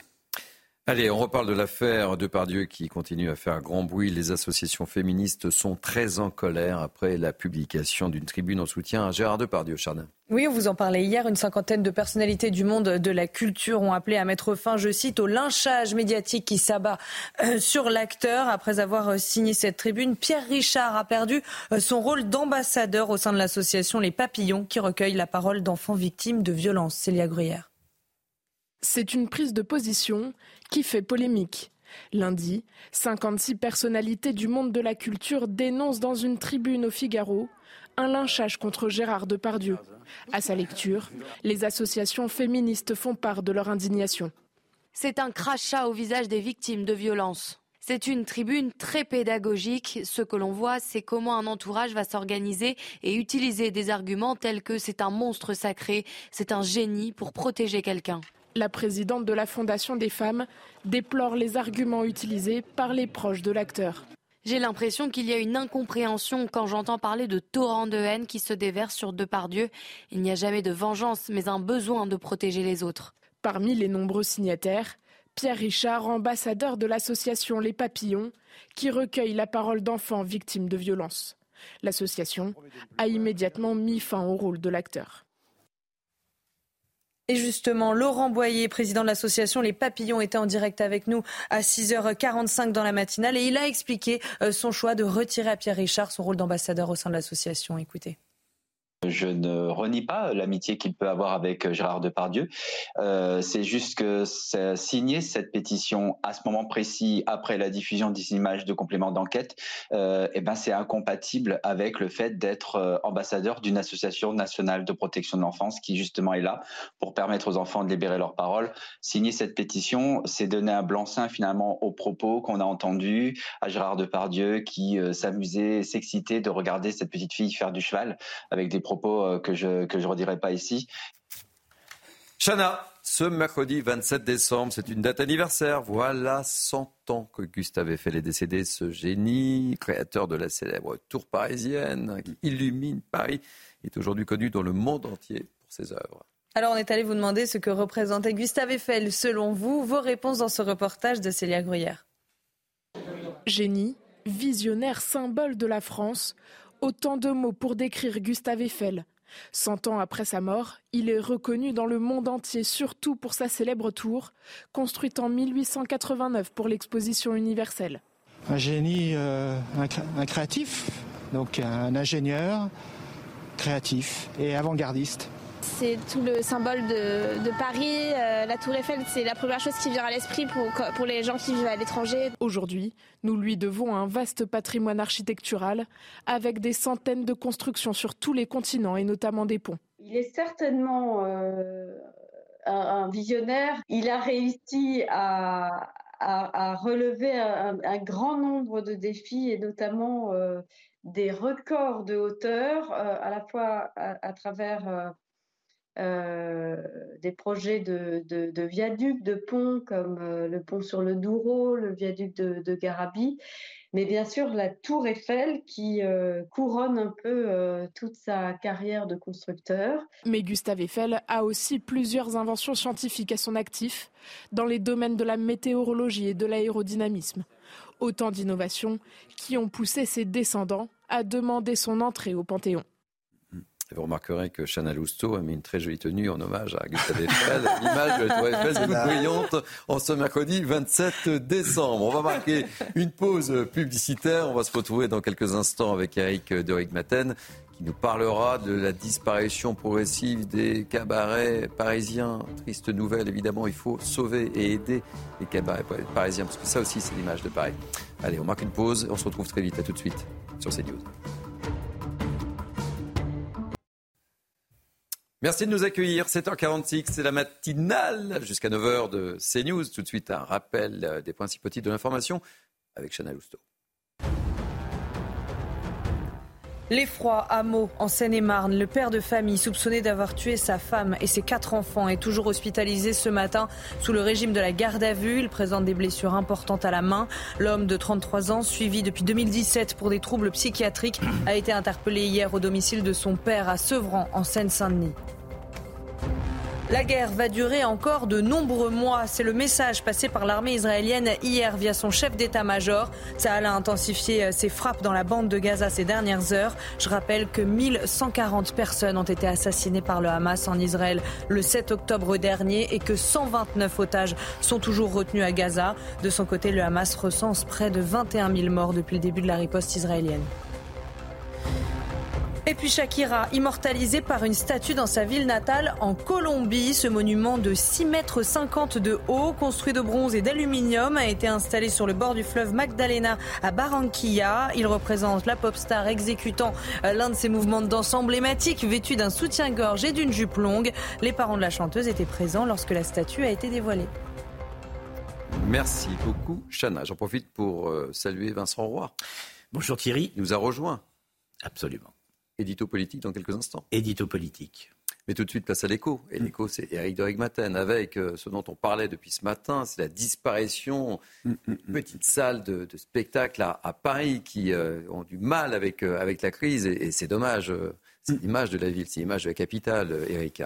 Allez, on reparle de l'affaire Depardieu qui continue à faire grand bruit. Les associations féministes sont très en colère après la publication d'une tribune en soutien à Gérard Depardieu. Chardin. Oui, on vous en parlait hier. Une cinquantaine de personnalités du monde de la culture ont appelé à mettre fin, je cite, au lynchage médiatique qui s'abat euh, sur l'acteur. Après avoir euh, signé cette tribune, Pierre Richard a perdu euh, son rôle d'ambassadeur au sein de l'association Les Papillons qui recueille la parole d'enfants victimes de violences. Célia Gruyère. C'est une prise de position qui fait polémique. Lundi, 56 personnalités du monde de la culture dénoncent dans une tribune au Figaro un lynchage contre Gérard Depardieu. À sa lecture, les associations féministes font part de leur indignation. C'est un crachat au visage des victimes de violences. C'est une tribune très pédagogique. Ce que l'on voit, c'est comment un entourage va s'organiser et utiliser des arguments tels que c'est un monstre sacré, c'est un génie pour protéger quelqu'un. La présidente de la Fondation des femmes déplore les arguments utilisés par les proches de l'acteur. J'ai l'impression qu'il y a une incompréhension quand j'entends parler de torrents de haine qui se déversent sur Depardieu. Il n'y a jamais de vengeance, mais un besoin de protéger les autres. Parmi les nombreux signataires, Pierre Richard, ambassadeur de l'association Les Papillons, qui recueille la parole d'enfants victimes de violences. L'association a immédiatement mis fin au rôle de l'acteur. Et justement, Laurent Boyer, président de l'association Les Papillons, était en direct avec nous à 6h45 dans la matinale et il a expliqué euh, son choix de retirer à Pierre Richard son rôle d'ambassadeur au sein de l'association. Écoutez. Je ne renie pas l'amitié qu'il peut avoir avec euh, Gérard Depardieu. Euh, c'est juste que signer cette pétition à ce moment précis, après la diffusion des images de complément d'enquête, euh, eh ben c'est incompatible avec le fait d'être euh, ambassadeur d'une association nationale de protection de l'enfance qui justement est là pour permettre aux enfants de libérer leur parole. Signer cette pétition, c'est donner un blanc-seing finalement aux propos qu'on a entendus à Gérard Depardieu qui s'amusait, s'excitait de regarder cette petite fille faire du cheval avec des propos euh, que je ne redirai pas ici. Chana, ce mercredi 27 décembre, c'est une date anniversaire. Voilà 100 ans que Gustave Eiffel est décédé, ce génie, créateur de la célèbre tour parisienne qui illumine Paris, est aujourd'hui connu dans le monde entier pour ses œuvres. Alors on est allé vous demander ce que représentait Gustave Eiffel selon vous. Vos réponses dans ce reportage de Célia Gruyère. Génie, Visionnaire symbole de la France, autant de mots pour décrire Gustave Eiffel. Cent ans après sa mort, il est reconnu dans le monde entier, surtout pour sa célèbre tour, construite en 1889 pour l'exposition universelle. Un génie, euh, un, créatif, donc un ingénieur créatif et avant-gardiste. C'est tout le symbole de, Paris. Euh, la tour Eiffel, c'est la première chose qui vient à l'esprit pour, pour les gens qui vivent à l'étranger. Aujourd'hui, nous lui devons un vaste patrimoine architectural avec des centaines de constructions sur tous les continents et notamment des ponts. Il est certainement euh, un, visionnaire. Il a réussi à, à, relever un, grand nombre de défis et notamment euh, des records de hauteur, à la fois à travers euh, des projets de, de, viaducs, de ponts comme euh, le pont sur le Douro, le viaduc de, de Garabi, mais bien sûr la tour Eiffel qui euh, couronne un peu toute sa carrière de constructeur. Mais Gustave Eiffel a aussi plusieurs inventions scientifiques à son actif dans les domaines de la météorologie et de l'aérodynamisme. Autant d'innovations qui ont poussé ses descendants à demander son entrée au Panthéon vous remarquerez que Chana Lousteau a mis une très jolie tenue en hommage à Gustave Eiffel. L'image de la Tour Eiffel toute brillante en ce mercredi 27 décembre. On va marquer une pause publicitaire. On va se retrouver dans quelques instants avec Eric Doric Maten qui nous parlera de la disparition progressive des cabarets parisiens. Triste nouvelle, évidemment, il faut sauver et aider les cabarets parisiens, parce que ça aussi, c'est l'image de Paris. Allez, on marque une pause, on se retrouve très vite, à tout de suite sur CNews. Merci de nous accueillir. 7h46, c'est la matinale jusqu'à 9h de CNews. Tout de suite, un rappel euh, des principaux titres de l'information avec Chana Lousteau. L'effroi à Meaux, en Seine-et-Marne, le père de famille soupçonné d'avoir tué sa femme et ses quatre enfants est toujours hospitalisé ce matin sous le régime de la garde à vue. Il présente des blessures importantes à la main. L'homme de 33 ans, suivi depuis 2017 pour des troubles psychiatriques, a été interpellé hier au domicile de son père à Sevran, en Seine-Saint-Denis. La guerre va durer encore de nombreux mois. C'est le message passé par l'armée israélienne hier via son chef d'état-major. Ça a intensifié euh, ses frappes dans la bande de Gaza ces dernières heures. Je rappelle que 1140 personnes ont été assassinées par le Hamas en Israël le 7 octobre dernier et que 129 otages sont toujours retenus à Gaza. De son côté, le Hamas recense près de 21 000 morts depuis le début de la riposte israélienne. Et puis Shakira, immortalisée par une statue dans sa ville natale en Colombie. Ce monument de 6 mètres 50 de haut, construit de bronze et d'aluminium, a été installé sur le bord du fleuve Magdalena à Barranquilla. Il représente la pop star exécutant euh, l'un de ses mouvements de danse emblématiques, vêtu d'un soutien-gorge et d'une jupe longue. Les parents de la chanteuse étaient présents lorsque la statue a été dévoilée. Merci beaucoup, Chana. J'en profite pour euh, saluer Vincent Roy. Bonjour Thierry. Il nous a rejoint. Absolument. Édito politique dans quelques instants. Édito politique. Mais tout de suite, place à l'écho. Et mm. l'écho, c'est Eric de Rigmaten avec euh, ce dont on parlait depuis ce matin, c'est la disparition mm, mm, de petites salles de, spectacle à, Paris qui euh, ont du mal avec, euh, avec la crise. Et, c'est dommage. c'est l'image de la ville, c'est l'image de la capitale, Eric.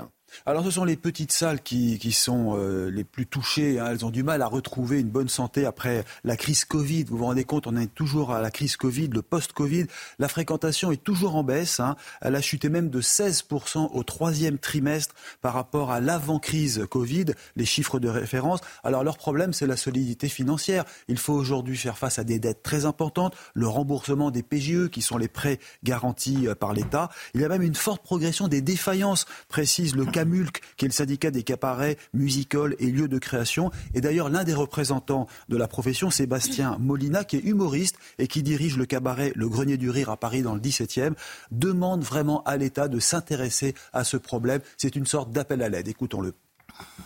Alors ce sont les petites salles qui, sont euh, les plus touchées. Hein. Elles ont du mal à retrouver une bonne santé après la crise Covid. Vous vous rendez compte, on est toujours à la crise Covid, le post-Covid. La fréquentation est toujours en baisse. Hein. Elle a chuté même de 16% au troisième trimestre par rapport à l'avant-crise Covid, les chiffres de référence. Alors leur problème, c'est la solidité financière. Il faut aujourd'hui faire face à des dettes très importantes, le remboursement des PGE, qui sont les prêts garantis euh, par l'État. Il y a même une forte progression des défaillances, précise le CAMULC, qui est le syndicat des cabarets, musicoles et lieux de création. Et d'ailleurs, l'un des représentants de la profession, Sébastien Molina, qui est humoriste et qui dirige le cabaret Le Grenier du Rire à Paris dans le 17e, demande vraiment à l'État de s'intéresser à ce problème. C'est une sorte d'appel à l'aide. Écoutons-le.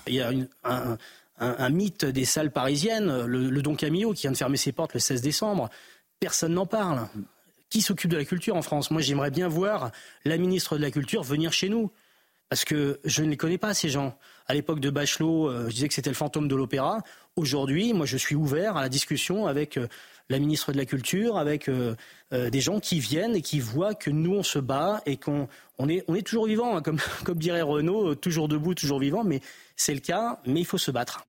Il y a un, mythe des salles parisiennes, le, Don Camillo qui vient de fermer ses portes le 16 décembre. Personne n'en parle. Qui s'occupe de la culture en France? Moi, j'aimerais bien voir la ministre de la Culture venir chez nous. Parce que je ne les connais pas, ces gens. À l'époque de Bachelot, euh, je disais que c'était le fantôme de l'opéra. Aujourd'hui, moi, je suis ouvert à la discussion avec euh, la ministre de la Culture, avec euh, des gens qui viennent et qui voient que nous, on se bat et qu'on on est, on est toujours vivant, hein, comme, comme dirait Renaud, toujours debout, toujours vivant, mais c'est le cas, mais il faut se battre.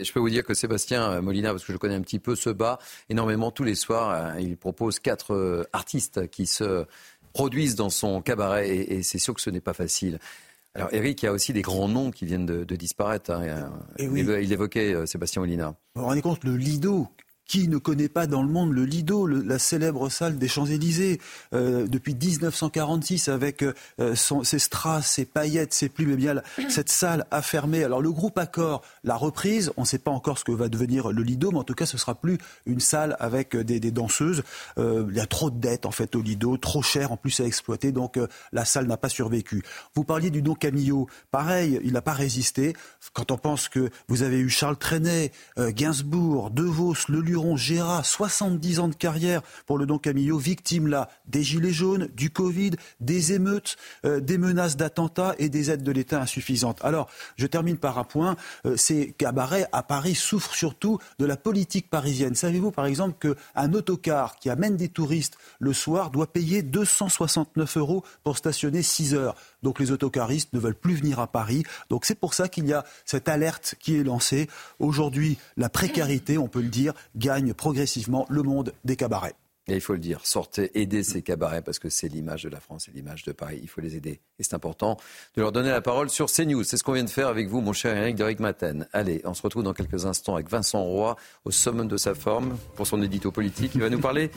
je peux vous dire que Sébastien Molina, parce que je connais un petit peu, se bat énormément tous les soirs. Il propose quatre artistes qui se produisent dans son cabaret et, c'est sûr que ce n'est pas facile. Alors Eric, il y a aussi des grands noms qui viennent de, disparaître. Hein. Il, évoquait Sébastien Molina. Vous vous rendez compte, le Lido, qui ne connaît pas dans le monde le Lido, la célèbre salle des Champs-Élysées, euh, depuis 1946 avec euh, ses strass, ses paillettes, ses plumes, eh bien cette salle a fermé. Alors le groupe Accor l'a reprise, on ne sait pas encore ce que va devenir le Lido, mais en tout cas ce sera plus une salle avec des, danseuses. Euh, il y a trop de dettes en fait au Lido, trop cher en plus à exploiter, donc la salle n'a pas survécu. Vous parliez du Don Camillo, pareil, il n'a pas résisté. Quand on pense que vous avez eu Charles Trenet, Gainsbourg, De Vos, Lieu Gérard, 70 ans de carrière pour le Don Camillo, victime là des gilets jaunes, du Covid, des émeutes, euh, des menaces d'attentats et des aides de l'État insuffisantes. Alors, je termine par un point. Euh, ces cabarets à Paris souffrent surtout de la politique parisienne. Savez-vous par exemple qu'un autocar qui amène des touristes le soir doit payer 269 euros pour stationner 6 heures? Donc les autocaristes ne veulent plus venir à Paris. Donc c'est pour ça qu'il y a cette alerte qui est lancée. Aujourd'hui, la précarité, on peut le dire, gagne progressivement le monde des cabarets. Et il faut le dire, sortez, aidez ces cabarets parce que c'est l'image de la France et l'image de Paris. Il faut les aider. Et c'est important de leur donner la parole sur CNews. C'est ce qu'on vient de faire avec vous, mon cher Eric Deric Maten. Allez, on se retrouve dans quelques instants avec Vincent Roy au summum de sa forme pour son édito politique. Il va nous parler,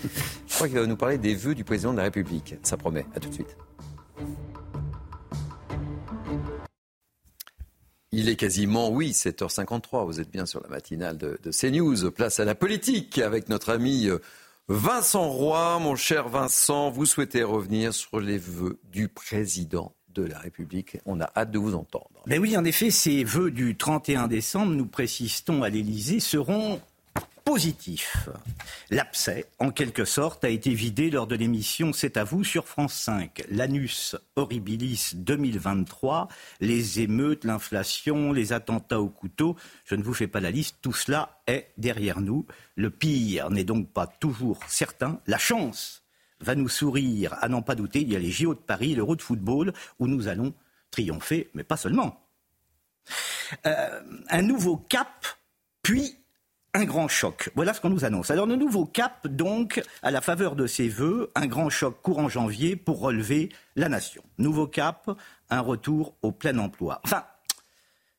je crois qu'il va nous parler des vœux du président de la République. Ça promet. À tout de suite. Il est quasiment, oui, 7h53. Vous êtes bien sur la matinale de, CNews. Place à la politique avec notre ami euh, Vincent Roy. Mon cher Vincent, vous souhaitez revenir sur les vœux du président de la République. On a hâte de vous entendre. Mais oui, en effet, ces vœux du 31 décembre, nous précisons à l'Élysée, seront positif. L'abcès, en quelque sorte, a été vidé lors de l'émission C'est à vous sur France 5. L'anus horribilis 2023, les émeutes, l'inflation, les attentats au couteau, je ne vous fais pas la liste, tout cela est derrière nous. Le pire n'est donc pas toujours certain. La chance va nous sourire, à n'en pas douter, il y a les JO de Paris, l'Euro de football, où nous allons triompher, mais pas seulement. Euh, un nouveau cap, puis un grand choc. Voilà ce qu'on nous annonce. Alors, le nouveau cap, donc, à la faveur de ces vœux, un grand choc courant janvier pour relever la nation. Nouveau cap, un retour au plein emploi. Enfin,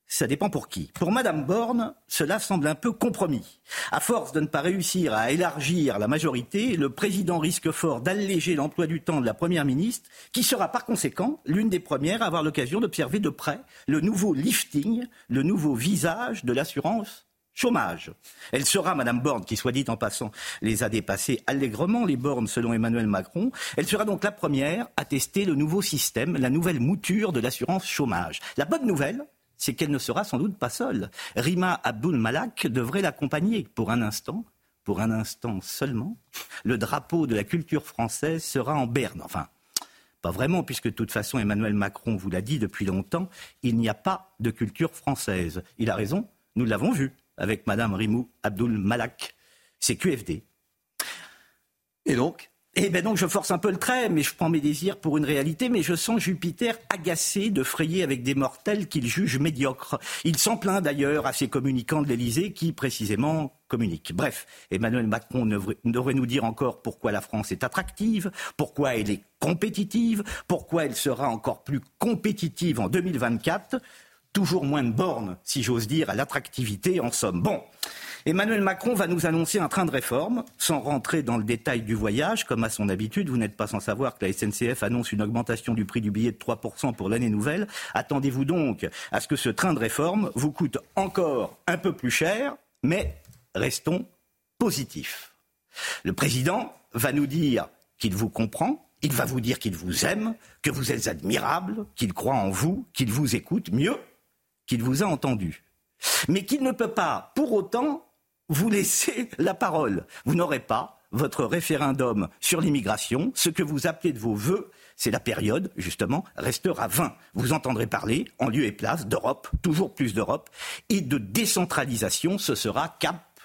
ça dépend pour qui. Pour Madame Borne, cela semble un peu compromis. À force de ne pas réussir à élargir la majorité, le président risque fort d'alléger l'emploi du temps de la première ministre, qui sera par conséquent l'une des premières à avoir l'occasion d'observer de près le nouveau lifting, le nouveau visage de l'assurance chômage. Elle sera, Madame Borne, qui soit dit en passant, les a dépassées allègrement, les bornes selon Emmanuel Macron. Elle sera donc la première à tester le nouveau système, la nouvelle mouture de l'assurance chômage. La bonne nouvelle, c'est qu'elle ne sera sans doute pas seule. Rima Abdul Malak devrait l'accompagner pour un instant. Pour un instant seulement, le drapeau de la culture française sera en berne. Enfin, pas vraiment, puisque de toute façon, Emmanuel Macron vous l'a dit depuis longtemps, il n'y a pas de culture française. Il a raison, nous l'avons vu avec Madame Rimou Abdul Malak. C'est QFD. Et donc eh bien donc je force un peu le trait, mais je prends mes désirs pour une réalité, mais je sens Jupiter agacé de frayer avec des mortels qu'il juge médiocres. Il s'en plaint d'ailleurs à ses communicants de l'Elysée qui précisément communiquent. Bref, Emmanuel Macron devrait nous dire encore pourquoi la France est attractive, pourquoi elle est compétitive, pourquoi elle sera encore plus compétitive en 2024 toujours moins de bornes, si j'ose dire, à l'attractivité en somme. Bon. Emmanuel Macron va nous annoncer un train de réforme, sans rentrer dans le détail du voyage, comme à son habitude. Vous n'êtes pas sans savoir que la SNCF annonce une augmentation du prix du billet de 3% pour l'année nouvelle. Attendez-vous donc à ce que ce train de réforme vous coûte encore un peu plus cher, mais restons positifs. Le président va nous dire qu'il vous comprend, il va vous dire qu'il vous aime, que vous êtes admirable, qu'il croit en vous, qu'il vous écoute, mieux, qu'il vous a entendu, mais qu'il ne peut pas, pour autant, vous laisser la parole. Vous n'aurez pas votre référendum sur l'immigration, ce que vous appelez de vos voeux, c'est la période, justement, restera vain. Vous entendrez parler, en lieu et place, d'Europe, toujours plus d'Europe, et de décentralisation, ce sera cap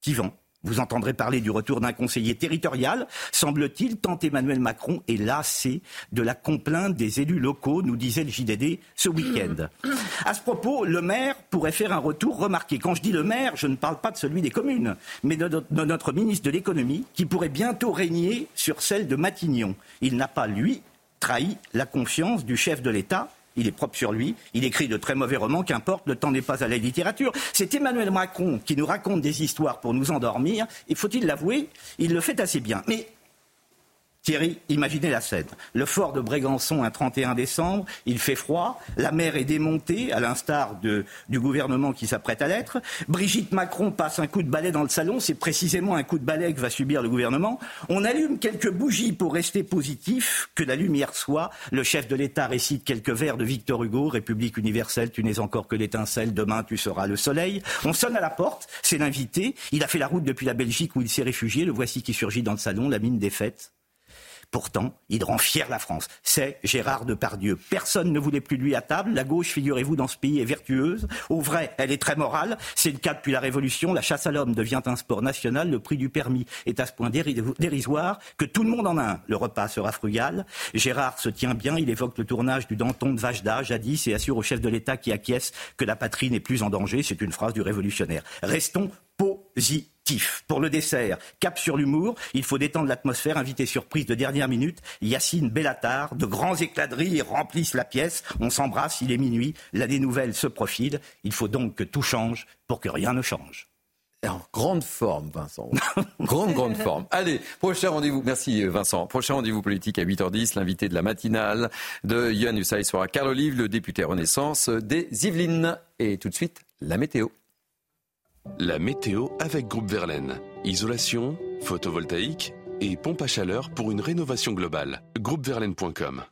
qui vend. Vous entendrez parler du retour d'un conseiller territorial, semble-t-il, tant Emmanuel Macron est lassé de la complainte des élus locaux, nous disait le JDD ce week-end. À ce propos, le maire pourrait faire un retour remarqué. Quand je dis le maire, je ne parle pas de celui des communes, mais de, de notre ministre de l'économie, qui pourrait bientôt régner sur celle de Matignon. Il n'a pas, lui, trahi la confiance du chef de l'État il est propre sur lui, il écrit de très mauvais romans, qu'importe, le temps n'est pas à la littérature. C'est Emmanuel Macron qui nous raconte des histoires pour nous endormir, et faut-il l'avouer, il le fait assez bien. Mais Thierry, imaginez la scène. Le fort de Brégançon, un 31 décembre, il fait froid, la mer est démontée, à l'instar du gouvernement qui s'apprête à l'être. Brigitte Macron passe un coup de balai dans le salon, c'est précisément un coup de balai que va subir le gouvernement. On allume quelques bougies pour rester positif, que la lumière soit. Le chef de l'État récite quelques vers de Victor Hugo, République universelle, tu n'es encore que l'étincelle, demain tu seras le soleil. On sonne à la porte, c'est l'invité, il a fait la route depuis la Belgique où il s'est réfugié, le voici qui surgit dans le salon, la mine défaite. Pourtant, il rend fier la France. C'est Gérard Depardieu. Personne ne voulait plus lui à table. La gauche, figurez-vous, dans ce pays est vertueuse. Au vrai, elle est très morale. C'est le cas depuis la Révolution. La chasse à l'homme devient un sport national. Le prix du permis est à ce point dérisoire que tout le monde en a un. Le repas sera frugal. Gérard se tient bien. Il évoque le tournage du Danton de Vajda, jadis, et assure au chef de l'État qui acquiesce que la patrie n'est plus en danger. C'est une phrase du révolutionnaire. Restons positif. Pour le dessert, cap sur l'humour, il faut détendre l'atmosphère, invité surprise de dernière minute, Yacine Bellatar, de grands éclats de rire remplissent la pièce, on s'embrasse, il est minuit, l'année nouvelle se profile, il faut donc que tout change pour que rien ne change. En grande forme, Vincent. grande, grande forme. Allez, prochain rendez-vous. Merci, Vincent. Prochain rendez-vous politique à 8h10. L'invité de la matinale de Yann Usaï sera Carl Olive, le député Renaissance des Yvelines. Et tout de suite, la météo. La météo avec Groupe Verlaine. Isolation, photovoltaïque et pompe à chaleur pour une rénovation globale. Groupeverlaine.com.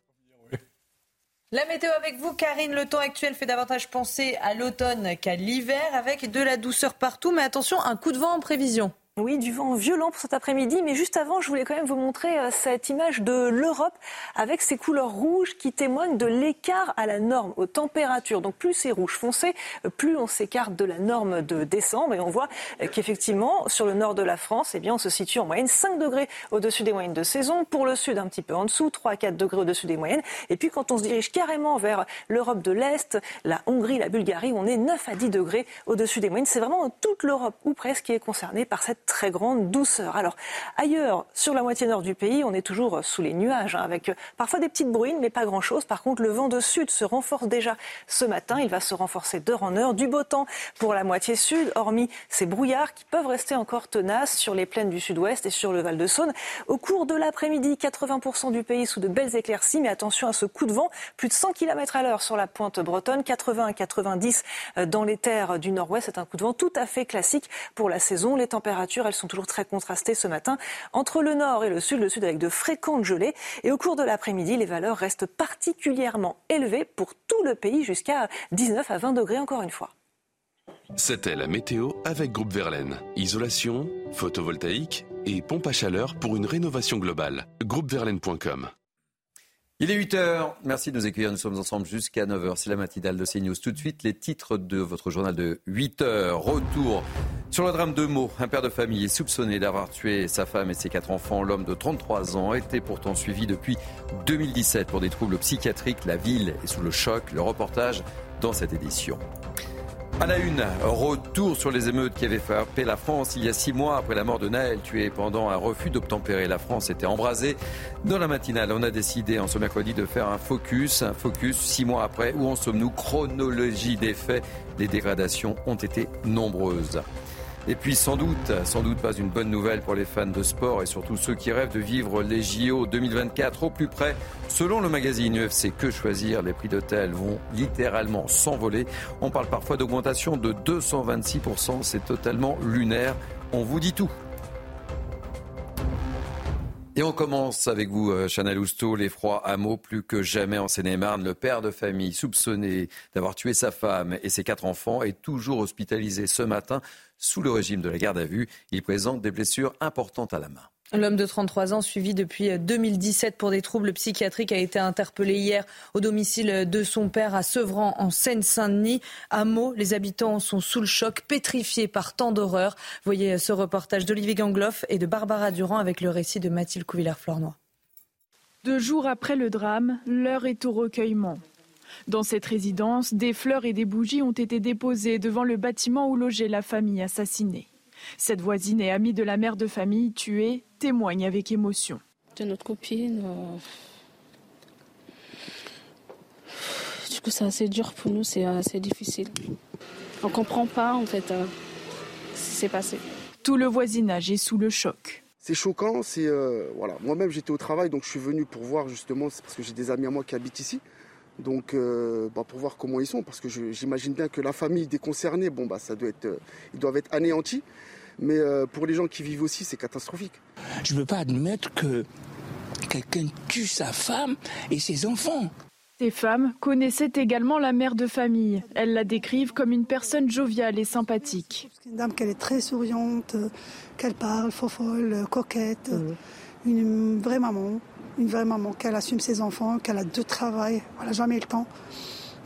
La météo avec vous, Karine. Le temps actuel fait davantage penser à l'automne qu'à l'hiver, avec de la douceur partout. Mais attention, un coup de vent en prévision. Oui, du vent violent pour cet après-midi. Mais juste avant, je voulais quand même vous montrer euh, cette image de l'Europe avec ces couleurs rouges qui témoignent de l'écart à la norme, aux températures. Donc plus c'est rouge foncé, euh, plus on s'écarte de la norme de décembre. Et on voit euh, qu'effectivement, sur le nord de la France, eh bien, on se situe en moyenne 5 degrés au-dessus des moyennes de saison. Pour le sud, un petit peu en dessous, 3 à 4 degrés au-dessus des moyennes. Et puis quand on se dirige carrément vers l'Europe de l'Est, la Hongrie, la Bulgarie, on est 9 à 10 degrés au-dessus des moyennes. C'est vraiment toute l'Europe, ou presque, qui est concernée par cette très grande douceur. Alors ailleurs, sur la moitié nord du pays, on est toujours sous les nuages, hein, avec parfois des petites bruines, mais pas grand-chose. Par contre, le vent de sud se renforce déjà ce matin. Il va se renforcer d'heure en heure. Du beau temps pour la moitié sud, hormis ces brouillards qui peuvent rester encore tenaces sur les plaines du sud-ouest et sur le Val de Saône. Au cours de l'après-midi, 80% du pays sous de belles éclaircies, mais attention à ce coup de vent, plus de 100 km à l'heure sur la pointe bretonne, 80 à 90 dans les terres du nord-ouest. C'est un coup de vent tout à fait classique pour la saison. Les températures, elles sont toujours très contrasté ce matin entre le nord et le sud, le sud avec de fréquentes gelées. Et au cours de l'après-midi, les valeurs restent particulièrement élevées pour tout le pays jusqu'à 19 à 20 degrés encore une fois. C'était la météo avec Groupe Verlaine. Isolation, photovoltaïque et pompe à chaleur pour une rénovation globale. Groupeverlaine.com il est 8h. Merci de nous accueillir. Nous sommes ensemble jusqu'à 9h. C'est la matinale de CNews. Tout de suite, les titres de votre journal de 8h. Retour sur le drame de Meaux. Un père de famille est soupçonné d'avoir tué sa femme et ses quatre enfants. L'homme de 33 ans était pourtant suivi depuis 2017 pour des troubles psychiatriques. La ville est sous le choc. Le reportage dans cette édition. À la une, retour sur les émeutes qui avaient frappé la France il y a six mois après la mort de Naël, tué pendant un refus d'obtempérer. La France était embrasée. Dans la matinale, on a décidé en ce mercredi de faire un focus, un focus six mois après. Où en sommes-nous? Chronologie des faits. Les dégradations ont été nombreuses. Et puis sans doute, sans doute pas une bonne nouvelle pour les fans de sport et surtout ceux qui rêvent de vivre les JO 2024 au plus près. Selon le magazine UFC Que choisir, les prix d'hôtel vont littéralement s'envoler. On parle parfois d'augmentation de 226%, c'est totalement lunaire. On vous dit tout. Et on commence avec vous, euh, Chanel Housteau, l'effroi hameau plus que jamais en Seine-et-Marne. Le père de famille soupçonné d'avoir tué sa femme et ses quatre enfants est toujours hospitalisé ce matin sous le régime de la garde à vue. Il présente des blessures importantes à la main. L'homme de 33 ans, suivi depuis 2017 pour des troubles psychiatriques, a été interpellé hier au domicile de son père à Sevran, en Seine-Saint-Denis. À Meaux, les habitants sont sous le choc, pétrifiés par tant d'horreurs. Voyez ce reportage d'Olivier Gangloff et de Barbara Durand avec le récit de Mathilde Couvillère-Flornois. Deux jours après le drame, l'heure est au recueillement. Dans cette résidence, des fleurs et des bougies ont été déposées devant le bâtiment où logeait la famille assassinée. Cette voisine et amie de la mère de famille tuée témoigne avec émotion. De notre copine. Euh, du coup, c'est assez dur pour nous, c'est assez difficile. On comprend pas en fait euh, ce qui s'est passé. Tout le voisinage est sous le choc. C'est choquant, c'est euh, voilà. Moi-même j'étais au travail, donc je suis venu pour voir justement, c'est parce que j'ai des amis à moi qui habitent ici. Donc, bah, pour voir comment ils sont, parce que j'imagine bien que la famille des concernés, bon, bah, ça doit être, ils doivent être anéantis. Mais euh, pour les gens qui vivent aussi, c'est catastrophique. Je ne peux pas admettre que quelqu'un tue sa femme et ses enfants. Ces femmes connaissaient également la mère de famille. Elles la décrivent comme une personne joviale et sympathique. Une dame qu'elle est très souriante, qu'elle parle, fofolle, coquette, une vraie maman, une vraie maman, qu'elle assume ses enfants, qu'elle a deux travail, elle n'a jamais le temps,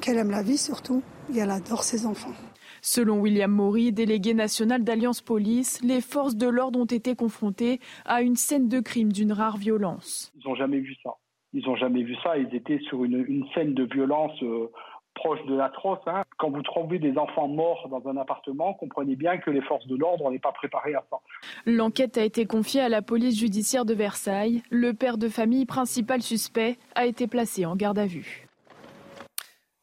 qu'elle aime la vie surtout et elle adore ses enfants. Selon William Maury, délégué national d'Alliance Police, les forces de l'ordre ont été confrontées à une scène de crime d'une rare violence. Ils n'ont jamais vu ça. Ils n'ont jamais vu ça. Ils étaient sur une, scène de violence euh, proche de l'atroce. Hein. Quand vous trouvez des enfants morts dans un appartement, comprenez bien que les forces de l'ordre n'est pas préparées à ça. L'enquête a été confiée à la police judiciaire de Versailles. Le père de famille principal suspect a été placé en garde à vue.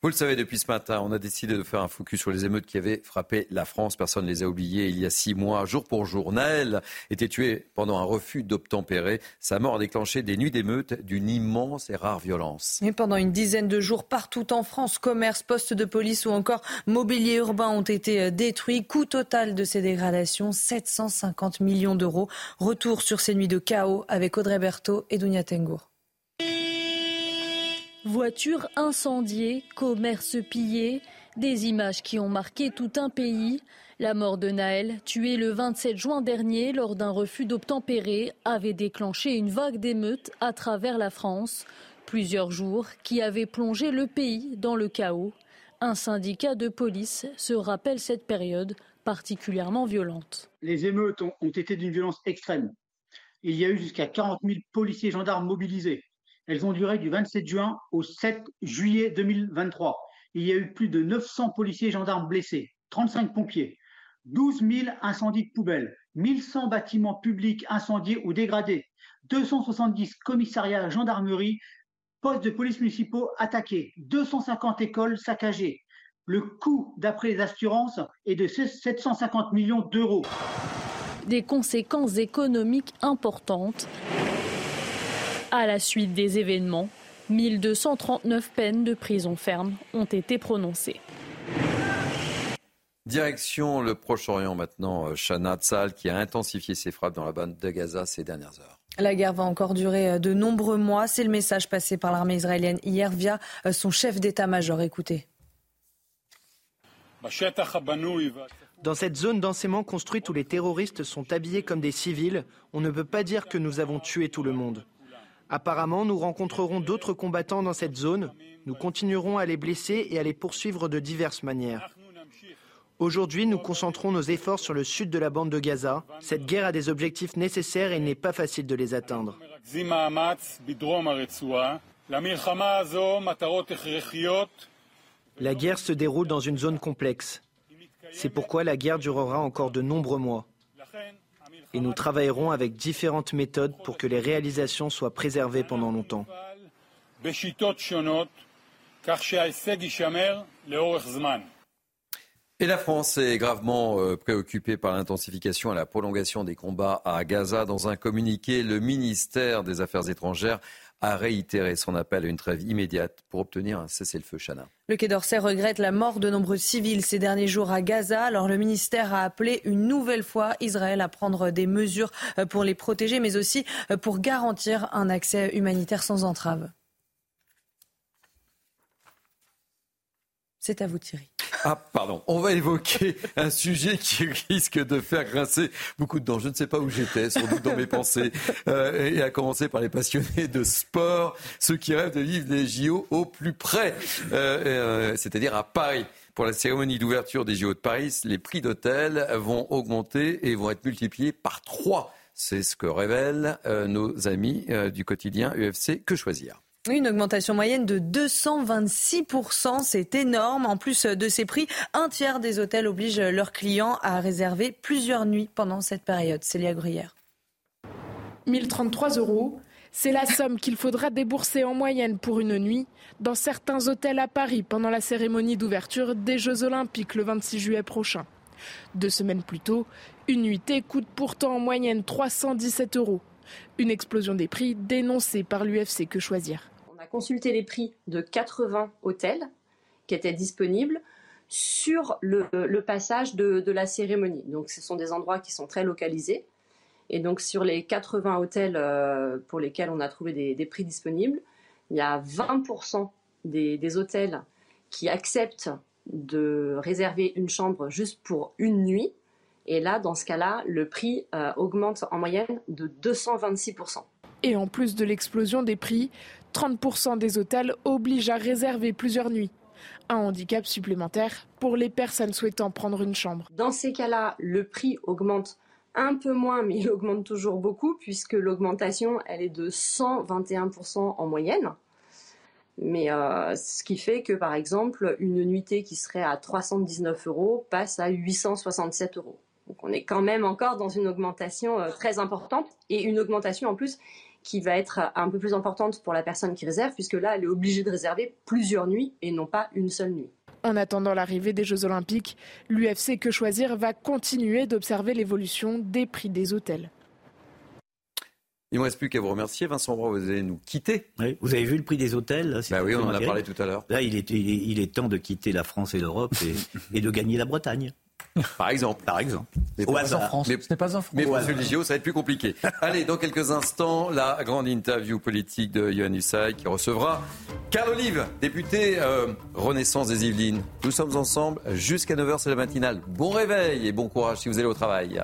Vous le savez, depuis ce matin, on a décidé de faire un focus sur les émeutes qui avaient frappé la France. Personne ne les a oubliées il y a six mois, jour pour jour. Naël était tué pendant un refus d'obtempérer. Sa mort a déclenché des nuits d'émeutes d'une immense et rare violence. Et pendant une dizaine de jours, partout en France, commerces, postes de police ou encore mobilier urbain ont été détruits. Coût total de ces dégradations, 750 millions d'euros. Retour sur ces nuits de chaos avec Audrey Berthaud et Dounia Tengour. Voitures incendiées, commerces pillés, des images qui ont marqué tout un pays. La mort de Naël, tué le 27 juin dernier lors d'un refus d'obtempérer, avait déclenché une vague d'émeutes à travers la France. Plusieurs jours qui avaient plongé le pays dans le chaos. Un syndicat de police se rappelle cette période particulièrement violente. Les émeutes ont, été d'une violence extrême. Il y a eu jusqu'à 40 000 policiers et gendarmes mobilisés. Elles ont duré du 27 juin au 7 juillet 2023. Il y a eu plus de 900 policiers et gendarmes blessés, 35 pompiers, 12 000 incendies de poubelles, 1100 bâtiments publics incendiés ou dégradés, 270 commissariats, gendarmerie, postes de police municipaux attaqués, 250 écoles saccagées. Le coût, d'après les assurances, est de 750 millions d'euros. Des conséquences économiques importantes. À la suite des événements, 1239 peines de prison ferme ont été prononcées. Direction le Proche-Orient maintenant, euh, Shana Tzal qui a intensifié ses frappes dans la bande de Gaza ces dernières heures. La guerre va encore durer euh, de nombreux mois. C'est le message passé par l'armée israélienne hier via euh, son chef d'état-major. Écoutez. Dans cette zone densément construite où les terroristes sont habillés comme des civils, on ne peut pas dire que nous avons tué tout le monde. Apparemment, nous rencontrerons d'autres combattants dans cette zone. Nous continuerons à les blesser et à les poursuivre de diverses manières. Aujourd'hui, nous concentrons nos efforts sur le sud de la bande de Gaza. Cette guerre a des objectifs nécessaires et il n'est pas facile de les atteindre. La guerre se déroule dans une zone complexe. C'est pourquoi la guerre durera encore de nombreux mois et nous travaillerons avec différentes méthodes pour que les réalisations soient préservées pendant longtemps. Et la France est gravement euh, préoccupée par l'intensification et la prolongation des combats à Gaza. Dans un communiqué, le ministère des Affaires étrangères a réitéré son appel à une trêve immédiate pour obtenir un cessez-le-feu Chana. Le Quai d'Orsay regrette la mort de nombreux civils ces derniers jours à Gaza. Alors le ministère a appelé une nouvelle fois Israël à prendre des mesures euh, pour les protéger, mais aussi euh, pour garantir un accès humanitaire sans entrave. C'est à vous Thierry. Ah, pardon. On va évoquer un sujet qui risque de faire grincer beaucoup de dents. Je ne sais pas où j'étais, sans doute dans mes pensées. Euh, et à commencer par les passionnés de sport, ceux qui rêvent de vivre les JO au plus près, euh, euh, c'est-à-dire à Paris. Pour la cérémonie d'ouverture des JO de Paris, les prix d'hôtel vont augmenter et vont être multipliés par trois. C'est ce que révèlent nos amis du quotidien UFC. Que choisir une augmentation moyenne de 226%, c'est énorme. En plus de ces prix, un tiers des hôtels obligent leurs clients à réserver plusieurs nuits pendant cette période. Célia Gruyère. 1033 euros, c'est la somme qu'il faudra débourser en moyenne pour une nuit dans certains hôtels à Paris pendant la cérémonie d'ouverture des Jeux Olympiques le 26 juillet prochain. Deux semaines plus tôt, une nuitée coûte pourtant en moyenne 317 euros. Une explosion des prix dénoncée par l'UFC Que Choisir? On a consulté les prix de 80 hôtels qui étaient disponibles sur le, passage de, la cérémonie. Donc ce sont des endroits qui sont très localisés. Et donc sur les 80 hôtels euh, pour lesquels on a trouvé des, prix disponibles, il y a 20% des, hôtels qui acceptent de réserver une chambre juste pour une nuit. Et là, dans ce cas-là, le prix euh, augmente en moyenne de 226%. Et en plus de l'explosion des prix, 30% des hôtels obligent à réserver plusieurs nuits. Un handicap supplémentaire pour les personnes souhaitant prendre une chambre. Dans ces cas-là, le prix augmente un peu moins, mais il augmente toujours beaucoup, puisque l'augmentation, elle est de 121% en moyenne. Mais euh, ce qui fait que, par exemple, une nuitée qui serait à 319 euros passe à 867 euros. Donc on est quand même encore dans une augmentation euh, très importante et une augmentation en plus qui va être un peu plus importante pour la personne qui réserve puisque là elle est obligée de réserver plusieurs nuits et non pas une seule nuit. En attendant l'arrivée des Jeux Olympiques, l'UFC Que Choisir va continuer d'observer l'évolution des prix des hôtels. Il ne me reste plus qu'à vous remercier. Vincent Bras, vous allez nous quitter. vous avez vu le prix des hôtels bah Oui, on en a parlé tout à l'heure. Là, il est, il est, temps de quitter la France et l'Europe et de gagner la Bretagne. Par exemple. Par exemple. Mais pas en France. Mais, ce n'est pas en France. Mais pour Ligio, ça va être plus compliqué. Allez, dans quelques instants, la grande interview politique de Yohann Usaï qui recevra Carl Olive, député euh, Renaissance des Yvelines. Nous sommes ensemble jusqu'à 9h, c'est la matinale. Bon réveil et bon courage si vous allez au travail.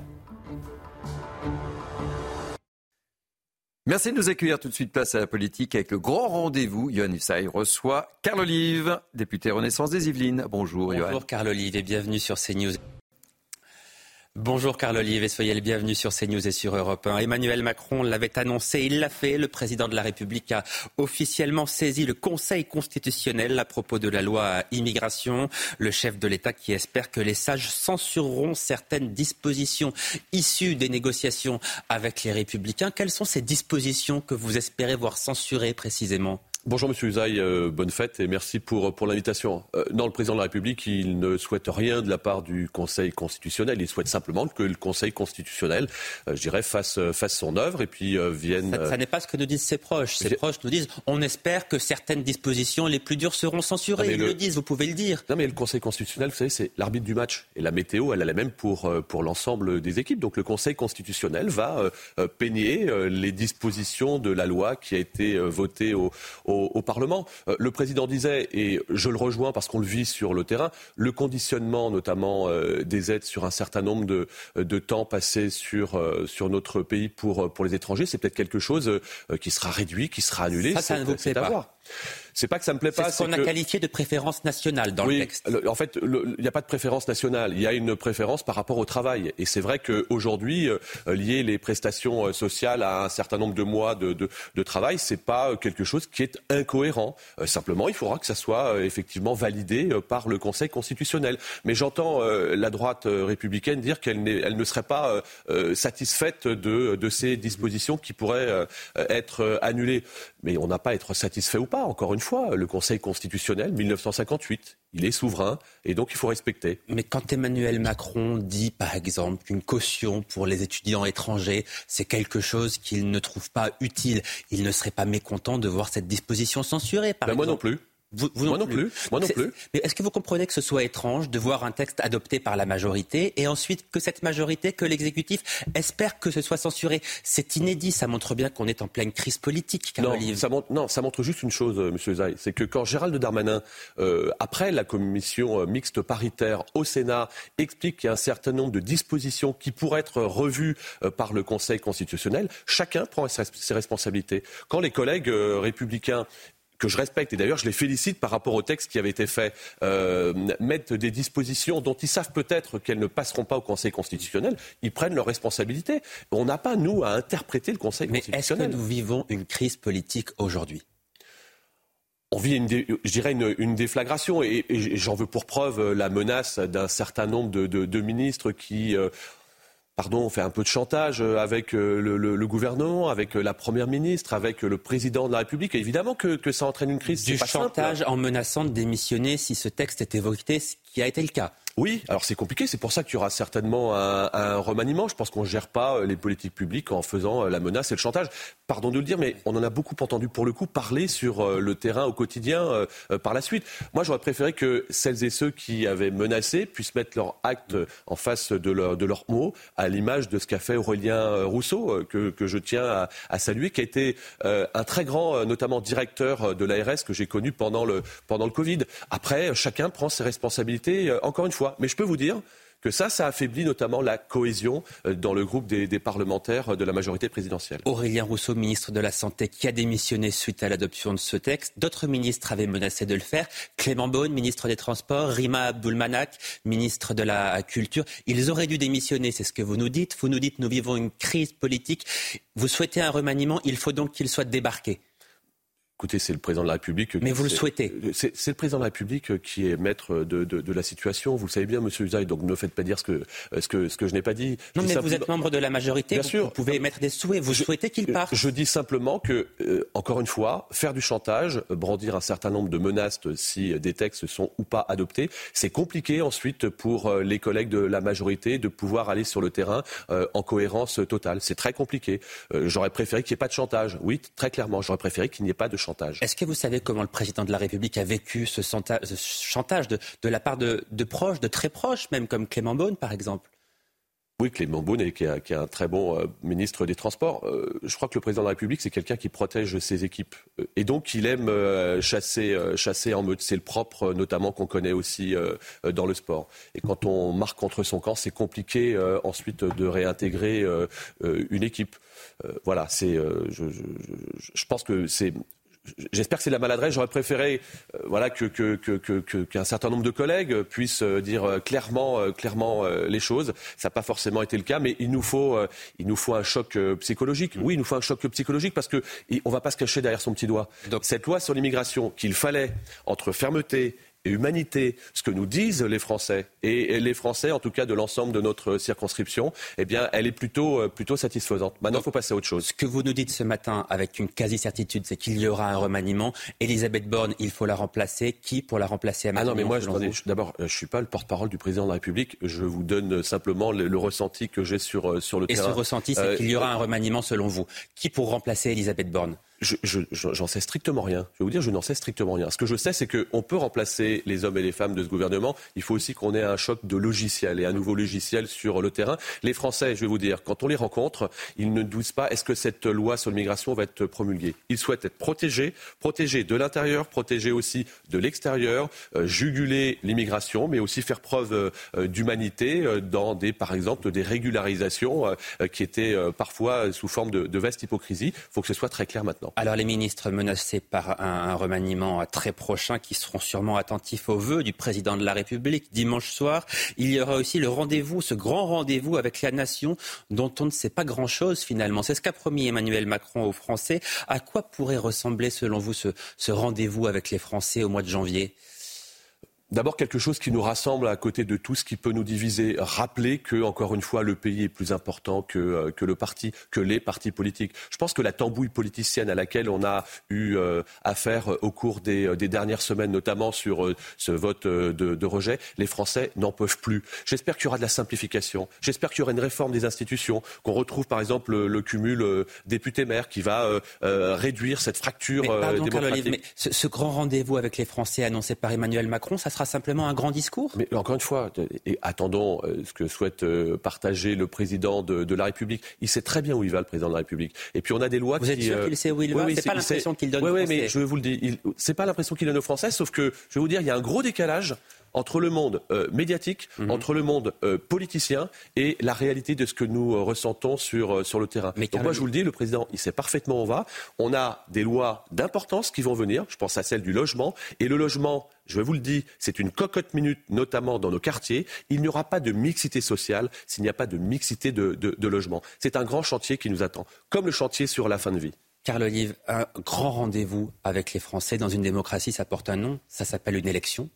Merci de nous accueillir tout de suite. Place à la politique avec le grand rendez-vous. Yohann Usaï reçoit Carl Olive, député Renaissance des Yvelines. Bonjour, Bonjour Carl Olive et bienvenue sur CNews. Bonjour Carl Olive et soyez le bienvenu sur CNews et sur Europe 1. Emmanuel Macron l'avait annoncé, il l'a fait. Le président de la République a officiellement saisi le Conseil constitutionnel à propos de la loi immigration. Le chef de l'État qui espère que les sages censureront certaines dispositions issues des négociations avec les républicains. Quelles sont ces dispositions que vous espérez voir censurées précisément? Bonjour Monsieur Usaï, euh, bonne fête et merci pour, pour l'invitation. Euh, non, le président de la République, il ne souhaite rien de la part du Conseil constitutionnel. Il souhaite simplement que le Conseil constitutionnel, euh, je dirais, fasse, fasse son œuvre et puis vienne. Ça, n'est pas ce que nous disent ses proches. Ses proches nous disent on espère que certaines dispositions les plus dures seront censurées. Ils le... disent, vous pouvez le dire. Non, mais le Conseil constitutionnel, vous savez, c'est l'arbitre du match. Et la météo, elle est la même pour, pour l'ensemble des équipes. Donc le Conseil constitutionnel va peigner les dispositions de la loi qui a été votée au au, Parlement. Euh, le président disait, et je le rejoins parce qu'on le vit sur le terrain, le conditionnement notamment euh, des aides sur un certain nombre de, de temps passés sur, euh, sur notre pays pour, pour les étrangers, c'est peut-être quelque chose qui sera réduit, qui sera annulé. Ça, ça ne vous plaît pas c'est pas que ça me plaît pas. C'est ce qu'on a qualifié de préférence nationale dans le texte. en fait, il n'y a pas de préférence nationale. Il y a une préférence par rapport au travail. Et c'est vrai qu'aujourd'hui, euh, lier les prestations euh, sociales à un certain nombre de mois de, de, de travail, c'est pas quelque chose qui est incohérent. Euh, simplement, il faudra que ça soit effectivement validé par le Conseil constitutionnel. Mais j'entends la droite républicaine dire qu'elle elle ne serait pas satisfaite de, de, ces dispositions qui pourraient être annulées. Mais on n'a pas à être satisfait ou pas. Encore une fois, le Conseil constitutionnel, 1958, il est souverain et donc il faut respecter. Mais quand Emmanuel Macron dit, par exemple, qu'une caution pour les étudiants étrangers, c'est quelque chose qu'il ne trouve pas utile, il ne serait pas mécontent de voir cette disposition censurée, par ben Moi non plus. Vous, vous Moi non plus. Moi non plus. Mais est-ce que vous comprenez que ce soit étrange de voir un texte adopté par la majorité et ensuite que cette majorité, que l'exécutif espère que ce soit censuré? C'est inédit. Ça montre bien qu'on est en pleine crise politique. Non ça, montre, non, ça montre juste une chose, euh, Monsieur Zay, c'est que quand Gérald Darmanin, euh, après la commission euh, mixte paritaire au Sénat, explique qu'il y a un certain nombre de dispositions qui pourraient être revues euh, par le Conseil constitutionnel, chacun prend ses responsabilités. Quand les collègues euh, républicains que je respecte, et d'ailleurs je les félicite par rapport au texte qui avait été fait, euh, mettent des dispositions dont ils savent peut-être qu'elles ne passeront pas au Conseil constitutionnel, ils prennent leurs responsabilités. On n'a pas, nous, à interpréter le Conseil Mais est-ce que constitutionnel. nous vivons une crise politique aujourd'hui? On vit, une, je dirais, une, une déflagration. Et, et j'en veux pour preuve la menace d'un certain nombre de, de- de ministres qui, euh, pardon, ont fait un peu de chantage euh, avec euh, le, le- le gouvernement, avec euh, la première ministre, avec le président de la République. Et évidemment que, que ça entraîne une crise. Du pas simple. chantage en menaçant de démissionner si ce texte était voté, ce qui a été le cas. Oui, alors c'est compliqué. C'est pour ça qu'il y aura certainement un, remaniement. Je pense qu'on ne gère pas euh, les politiques publiques en faisant euh, la menace et le chantage. Pardon de le dire, mais on en a beaucoup entendu pour le coup parler sur euh, le terrain au quotidien par la suite. Moi, j'aurais préféré que celles et ceux qui avaient menacé puissent mettre leur acte en face de, leur, leurs mots, à l'image de ce qu'a fait Aurélien Rousseau, que, je tiens à, saluer, qui a été un très grand, notamment directeur de l'ARS que j'ai connu pendant le, pendant le Covid. Après, chacun prend ses responsabilités, encore une fois. Mais je peux vous dire que ça, ça affaiblit notamment la cohésion euh, dans le groupe des, parlementaires euh, de la majorité présidentielle. Aurélien Rousseau, ministre de la Santé, qui a démissionné suite à l'adoption de ce texte. D'autres ministres avaient menacé de le faire. Clément Beaune, ministre des Transports, Rima Abdulmanak, ministre de la Culture. Ils auraient dû démissionner, c'est ce que vous nous dites. Vous nous dites nous vivons une crise politique. Vous souhaitez un remaniement, il faut donc qu'il soit débarqué. Écoutez, c'est le président de la République. Mais vous le souhaitez C'est le président de la République qui est maître de, de- de la situation. Vous le savez bien, Monsieur Usaï, donc ne me faites pas dire ce que, ce que, ce que je n'ai pas dit. Non, Je mais vous simplement- êtes membre de la majorité, Bien vous, sûr. vous pouvez émettre des souhaits, vous souhaitez qu'il parte. Je dis simplement que, euh, encore une fois, faire du chantage, euh, brandir un certain nombre de menaces euh, si euh, des textes sont ou pas adoptés, c'est compliqué ensuite pour euh, les collègues de la majorité de pouvoir aller sur le terrain euh, en cohérence totale. C'est très compliqué. Euh, J'aurais préféré qu'il n'y ait pas de chantage. Oui, très clairement, j'aurais préféré qu'il n'y ait pas de chantage. Est-ce que vous savez comment le président de la République a vécu ce, chantage de, de la part de, de proches, de très proches, même comme Clément Beaune, par exemple? Oui, Clément Beaune, qui est, qui est un très bon euh, ministre des Transports. Euh, je crois que le président de la République, c'est quelqu'un qui protège ses équipes. Euh, et donc, il aime euh, chasser, chasser en meute. C'est le propre, notamment, qu'on connaît aussi dans le sport. Et quand on marque contre son camp, c'est compliqué ensuite de réintégrer une équipe. Voilà, c'est. je, je- je- je pense que c'est. J'espère que c'est de la maladresse. J'aurais préféré euh, voilà, que, que- que- que- qu'un certain nombre de collègues puissent euh, dire euh, clairement, euh, clairement euh, les choses. Ça n'a pas forcément été le cas, mais il nous faut, il nous faut un choc psychologique. Oui, il nous faut un choc psychologique parce que et on ne va pas se cacher derrière son petit doigt. Cette loi sur l'immigration qu'il fallait entre fermeté et humanité, ce que nous disent les Français et et les Français, en tout cas de l'ensemble de notre circonscription, eh bien, elle est plutôt, euh, plutôt satisfaisante. Maintenant, il faut passer à autre chose. Ce que vous nous dites ce matin avec une quasi-certitude, c'est qu'il y aura un remaniement. Elisabeth Borne, il faut la remplacer. Qui pour la remplacer à Ah non, mais moi, je- d'abord, euh, je suis pas le porte-parole du président de la République. Je vous donne simplement le, le ressenti que j'ai sur, euh, sur le Et terrain. ce ressenti, c'est Euh, qu'il y aura un remaniement selon vous. Qui pour remplacer Elisabeth Borne? Je, je- je- j'en sais strictement rien. Je vais vous dire, je n'en sais strictement rien. Ce que je sais, c'est qu'on peut remplacer les hommes et les femmes de ce gouvernement. Il faut aussi qu'on ait un choc de logiciel et un nouveau logiciel sur le terrain. Les Français, je vais vous dire, quand on les rencontre, ils ne doutent pas est-ce que cette loi sur l'immigration va être promulguée? Ils souhaitent être protégés, protégés de l'intérieur, protégés aussi de l'extérieur, euh, juguler l'immigration, mais aussi faire preuve euh, euh, d'humanité dans des, par exemple, des régularisations qui étaient parfois sous forme de, de vaste hypocrisie. Il faut que ce soit très clair maintenant. Alors les ministres menacés par un, remaniement très prochain qui seront sûrement attentifs aux vœux du président de la République dimanche soir. Il y aura aussi le rendez-vous, ce grand rendez-vous avec la nation dont on ne sait pas grand-chose finalement. C'est ce qu'a promis Emmanuel Macron aux Français. À quoi pourrait ressembler selon vous ce, ce rendez-vous avec les Français au mois de janvier? D'abord quelque chose qui nous rassemble à côté de tout ce qui peut nous diviser. Rappeler que, encore une fois, le pays est plus important que, euh, que le parti, que les partis politiques. Je pense que la tambouille politicienne à laquelle on a eu euh, affaire au cours des, euh, des, dernières semaines, notamment sur ce vote de, de rejet, les Français n'en peuvent plus. J'espère qu'il y aura de la simplification. J'espère qu'il y aura une réforme des institutions, qu'on retrouve par exemple le, le cumul député-maire qui va réduire cette fracture mais, pardon, démocratique. mais ce, ce grand rendez-vous avec les Français annoncé par Emmanuel Macron, ça sera simplement un grand discours Mais encore une fois, et attendons euh, ce que souhaite euh, partager le président de, de, la République. Il sait très bien où il va, le président de la République. Et puis on a des lois vous qui. Êtes sûr qu'il sait où il va? Oui, C'est pas l'impression qu'il donne oui, aux oui, Français. mais je vous le dis, c'est pas l'impression qu'il donne aux Français, sauf que je vais vous dire, il y a un gros décalage entre le monde euh, médiatique, Mhm. entre le monde euh, politicien et la réalité de ce que nous euh, ressentons sur, sur le terrain. Mais Donc moi, je vous le dis, le président, il sait parfaitement où on va. On a des lois d'importance qui vont venir. Je pense à celle du logement. Et le logement, je vous le dis, c'est une cocotte minute, notamment dans nos quartiers. Il n'y aura pas de mixité sociale s'il n'y a pas de mixité de, de, de logement. C'est un grand chantier qui nous attend, comme le chantier sur la fin de vie. Carl Olive, un grand rendez-vous avec les Français dans une démocratie, ça porte un nom, ça s'appelle une élection.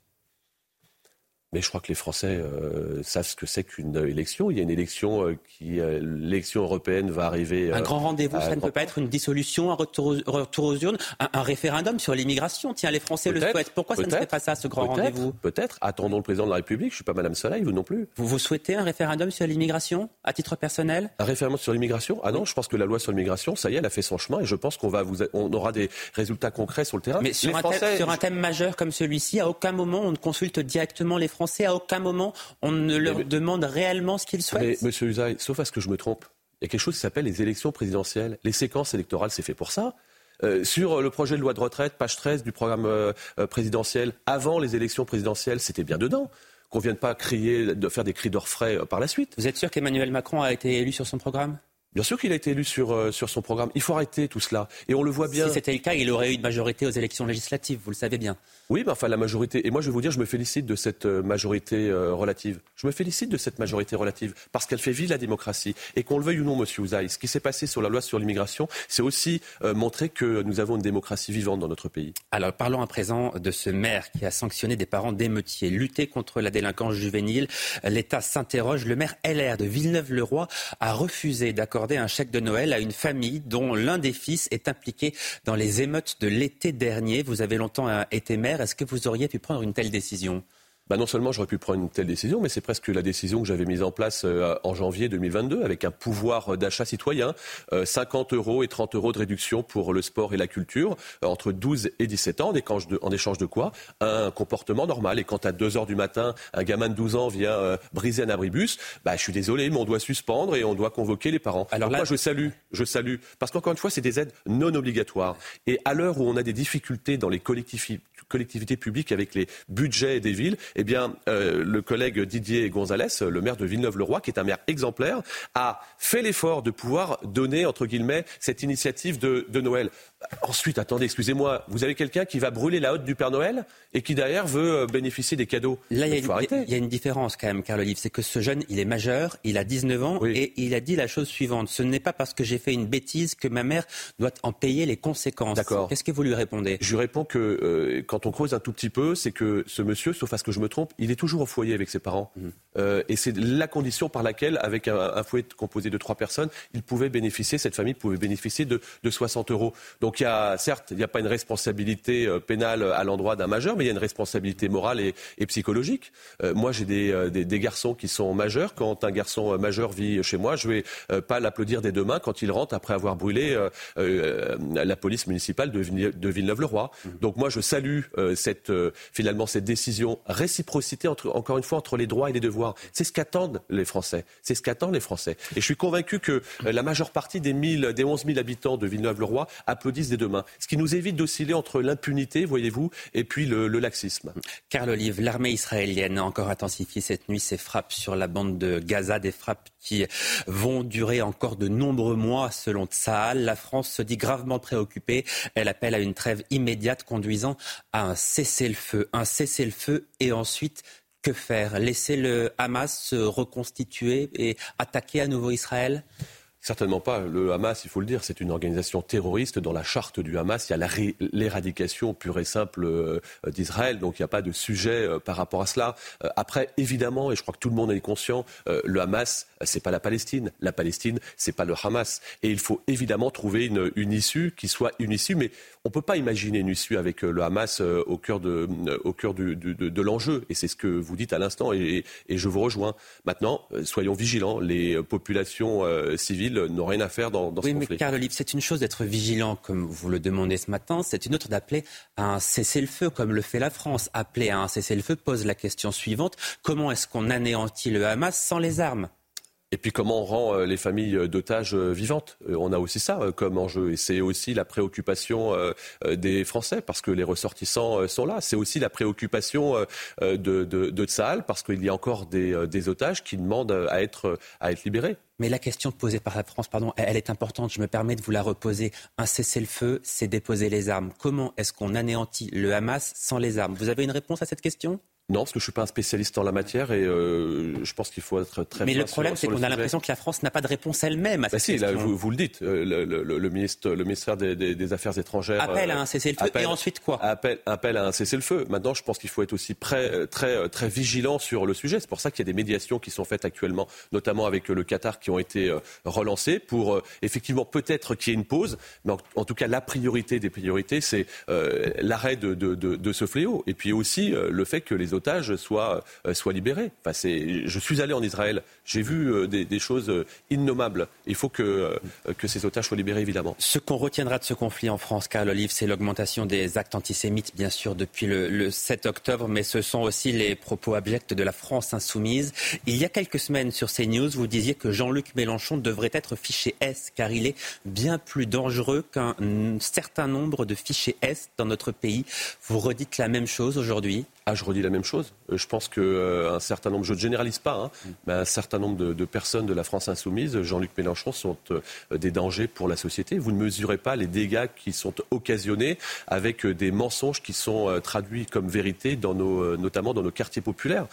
Mais je crois que les Français euh, savent ce que c'est qu'une élection. Il y a une élection euh, qui, euh, l'élection européenne va arriver. un grand rendez-vous, ça ne peut pas être une dissolution, un retour, retour aux urnes, un, un, référendum sur l'immigration. Tiens, les Français le souhaitent. Pourquoi ça ne serait pas ça, ce grand rendez-vous? Peut-être. Attendons le président de la République. Je suis pas Madame Soleil, vous non plus. Vous, vous souhaitez un référendum sur l'immigration, à titre personnel? Un référendum sur l'immigration? Ah non, je pense que la loi sur l'immigration, ça y est, elle a fait son chemin, et je pense qu'on va, vous, on aura des résultats concrets sur le terrain. Mais sur, un, Français, thème, sur un thème majeur comme celui-ci, à aucun moment on ne consulte directement les Français. À aucun moment on ne leur mais, demande réellement ce qu'ils souhaitent. Mais Monsieur Usaï, sauf à ce que je me trompe, il y a quelque chose qui s'appelle les élections présidentielles. Les séquences électorales, c'est fait pour ça. Euh, sur le projet de loi de retraite, page 13 du programme euh, présidentiel, avant les élections présidentielles, c'était bien dedans qu'on ne vienne pas crier, de faire des cris d'orfraie euh, par la suite. Vous êtes sûr qu'Emmanuel Macron a été élu sur son programme? Bien sûr qu'il a été élu sur, euh, sur son programme. Il faut arrêter tout cela. Et on le voit bien. Si c'était le cas, il aurait eu une majorité aux élections législatives, vous le savez bien. Oui, mais enfin, la majorité. Et moi, je vais vous dire, je me félicite de cette majorité euh, relative. Je me félicite de cette majorité relative parce qu'elle fait vivre la démocratie. Et qu'on le veuille ou non, monsieur Ouzaï, ce qui s'est passé sur la loi sur l'immigration, c'est aussi euh, montrer que nous avons une démocratie vivante dans notre pays. Alors, parlons à présent de ce maire qui a sanctionné des parents d'émeutiers. Lutter contre la délinquance juvénile, l'État s'interroge. Le maire LR de Villeneuve-le-Roi a refusé d'accorder un chèque de Noël à une famille dont l'un des fils est impliqué dans les émeutes de l'été dernier. Vous avez longtemps été maire. Est-ce que vous auriez pu prendre une telle décision? Bah non seulement j'aurais pu prendre une telle décision, mais c'est presque la décision que j'avais mise en place euh, en janvier 2022 avec un pouvoir d'achat citoyen, euh, 50 euros et 30 euros de réduction pour le sport et la culture euh, entre 12 et 17 ans, en échange de, en échange de quoi? Un comportement normal. Et quand à 2 heures du matin, un gamin de 12 ans vient euh, briser un abribus, bah, je suis désolé, mais on doit suspendre et on doit convoquer les parents. Alors là, moi, je salue, je salue, parce qu'encore une fois, c'est des aides non obligatoires. Et à l'heure où on a des difficultés dans les collectivités collectivités publiques avec les budgets des villes, eh bien, euh, le collègue Didier Gonzalez, le maire de Villeneuve-le-Roi, qui est un maire exemplaire, a fait l'effort de pouvoir donner, entre guillemets, cette initiative de Noël. Ensuite, attendez, excusez-moi, vous avez quelqu'un qui va brûler la hotte du Père Noël et qui derrière veut bénéficier des cadeaux. Là, il y, a une différence quand même, Carl Olive. C'est que ce jeune, il est majeur, il a 19 ans oui. et il a dit la chose suivante. Ce n'est pas parce que j'ai fait une bêtise que ma mère doit en payer les conséquences. D'accord. Qu'est-ce que vous lui répondez? Je lui réponds que euh, quand on creuse un tout petit peu, c'est que ce monsieur, sauf à ce que je me trompe, il est toujours au foyer avec ses parents. Mmh. Euh, et c'est la condition par laquelle, avec un, un, foyer composé de trois personnes, il pouvait bénéficier, cette famille pouvait bénéficier de, de 60 euros. Donc il y a, certes, il n'y a pas une responsabilité euh, pénale à l'endroit d'un majeur, mais il y a une responsabilité morale et, et psychologique. Euh, moi, j'ai des, euh, des, des, garçons qui sont majeurs. Quand un garçon majeur vit chez moi, je ne vais euh, pas l'applaudir des deux mains quand il rentre après avoir brûlé euh, la police municipale de, de Villeneuve-le-Roi. Mmh. Donc moi, je salue cette, finalement cette décision réciprocité, entre, encore une fois, entre les droits et les devoirs. C'est ce qu'attendent les Français. C'est ce qu'attendent les Français. Et je suis convaincu que la majeure partie des, 1000, des 11 000 habitants de Villeneuve-le-Roi applaudissent Ce qui nous évite d'osciller entre l'impunité, voyez-vous, et puis le, le laxisme. Carl Olive, l'armée israélienne a encore intensifié cette nuit ses frappes sur la bande de Gaza, des frappes qui vont durer encore de nombreux mois selon Tsahal. La France se dit gravement préoccupée. Elle appelle à une trêve immédiate conduisant à un cessez-le-feu. Un cessez-le-feu et ensuite que faire? Laisser le Hamas se reconstituer et attaquer à nouveau Israël? Certainement pas. Le Hamas, il faut le dire, c'est une organisation terroriste. Dans la charte du Hamas, il y a l'éradication pure et simple euh, d'Israël. Donc il n'y a pas de sujet euh, par rapport à cela. Euh, après, évidemment, et je crois que tout le monde est conscient, le Hamas, c'est pas la Palestine. La Palestine, c'est pas le Hamas. Et il faut évidemment trouver une, issue qui soit une issue. Mais on ne peut pas imaginer une issue avec le Hamas au cœur de, l'enjeu. Et c'est ce que vous dites à l'instant. Et, je vous rejoins. Maintenant, soyons vigilants. Les populations civiles n'ont rien à faire dans, dans oui, ce conflit. Mais Carl Olive, c'est une chose d'être vigilant, comme vous le demandez ce matin, c'est une autre d'appeler à un cessez-le-feu, comme le fait la France. Appeler à un cessez-le-feu pose la question suivante comment est-ce qu'on anéantit le Hamas sans les armes? Et puis comment on rend euh, les familles euh, d'otages euh, vivantes? On a aussi ça comme enjeu. Et c'est aussi la préoccupation des Français, parce que les ressortissants sont là. C'est aussi la préoccupation de, de, parce qu'il y a encore des, des, otages qui demandent à être, à être libérés. Mais la question posée par la France, pardon, elle est importante. Je me permets de vous la reposer. Un cessez-le-feu, c'est déposer les armes. Comment est-ce qu'on anéantit le Hamas sans les armes? Vous avez une réponse à cette question? Non, parce que je suis pas un spécialiste en la matière et euh, je pense qu'il faut être très. Mais le problème, c'est qu'on a l'impression que la France n'a pas de réponse elle-même à bah cette si, Là, vous, vous, le dites, euh, le, le, le, ministre, le ministère des, des, des Affaires étrangères appelle à un cessez-le-feu et ensuite quoi? Appelle, appelle à un cessez-le-feu. Maintenant, je pense qu'il faut être aussi très, très, très vigilant sur le sujet. C'est pour ça qu'il y a des médiations qui sont faites actuellement, notamment avec le Qatar, qui ont été euh, relancées pour effectivement peut-être qu'il y ait une pause, mais en, tout cas la priorité des priorités, c'est l'arrêt de, de, de, de, ce fléau et puis aussi le fait que les otages soient euh, soit, libérés. Je suis allé en Israël, j'ai vu euh, des, choses euh, innommables. Il faut que, que ces otages soient libérés, évidemment. Ce qu'on retiendra de ce conflit en France, Carl Olive, c'est l'augmentation des actes antisémites, bien sûr, depuis le, 7 octobre, mais ce sont aussi les propos abjects de la France insoumise. Il y a quelques semaines sur CNews, vous disiez que Jean-Luc Mélenchon devrait être fiché S, car il est bien plus dangereux qu'un certain nombre de fichiers S dans notre pays. Vous redites la même chose aujourd'hui? Ah, je redis la même chose. Euh, je pense qu'un euh, certain nombre, je ne généralise pas, hein, mais un certain nombre de, personnes de la France insoumise, Jean-Luc Mélenchon, sont euh, des dangers pour la société. Vous ne mesurez pas les dégâts qui sont occasionnés avec des mensonges qui sont traduits comme vérité, dans nos, notamment dans nos quartiers populaires,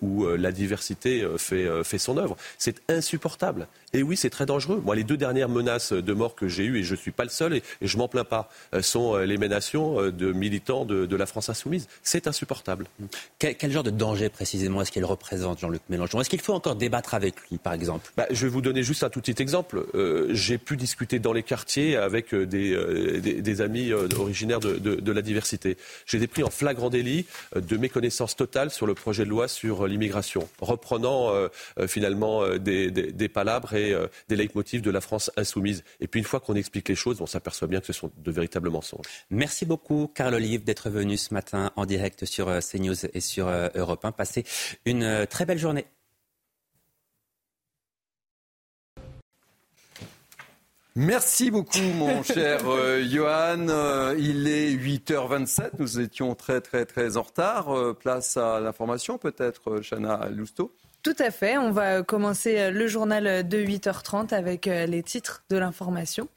où la diversité fait, son œuvre. C'est insupportable. Et oui, c'est très dangereux. Moi, les deux dernières menaces de mort que j'ai eues, et je ne suis pas le seul, et, je je m'en plains pas, sont l'émanation de militants de la France insoumise. C'est insupportable. Quel, genre de danger précisément est-ce qu'il représente, Jean-Luc Mélenchon? Est-ce qu'il faut encore débattre avec lui, par exemple? Bah, Je vais vous donner juste un tout petit exemple. Euh, j'ai pu discuter dans les quartiers avec euh, euh, des, des, amis originaires de, de, la diversité. J'ai été pris en flagrant délit de méconnaissance totale sur le projet de loi sur l'immigration, reprenant finalement des, des, palabres et des leitmotifs de la France insoumise. Et puis une fois qu'on explique les choses, on s'aperçoit bien que ce sont de véritables mensonges. Merci beaucoup, Carl Olive, d'être venu ce matin en direct sur CNews et sur euh, Europe 1. Passez une euh, très belle journée. Merci beaucoup, mon cher euh, Johan. il est 8h27. Nous étions très, très, très en retard. place à l'information, peut-être, Chana Lousteau. Tout à fait. On va commencer le journal de 8h30 avec les titres de l'information.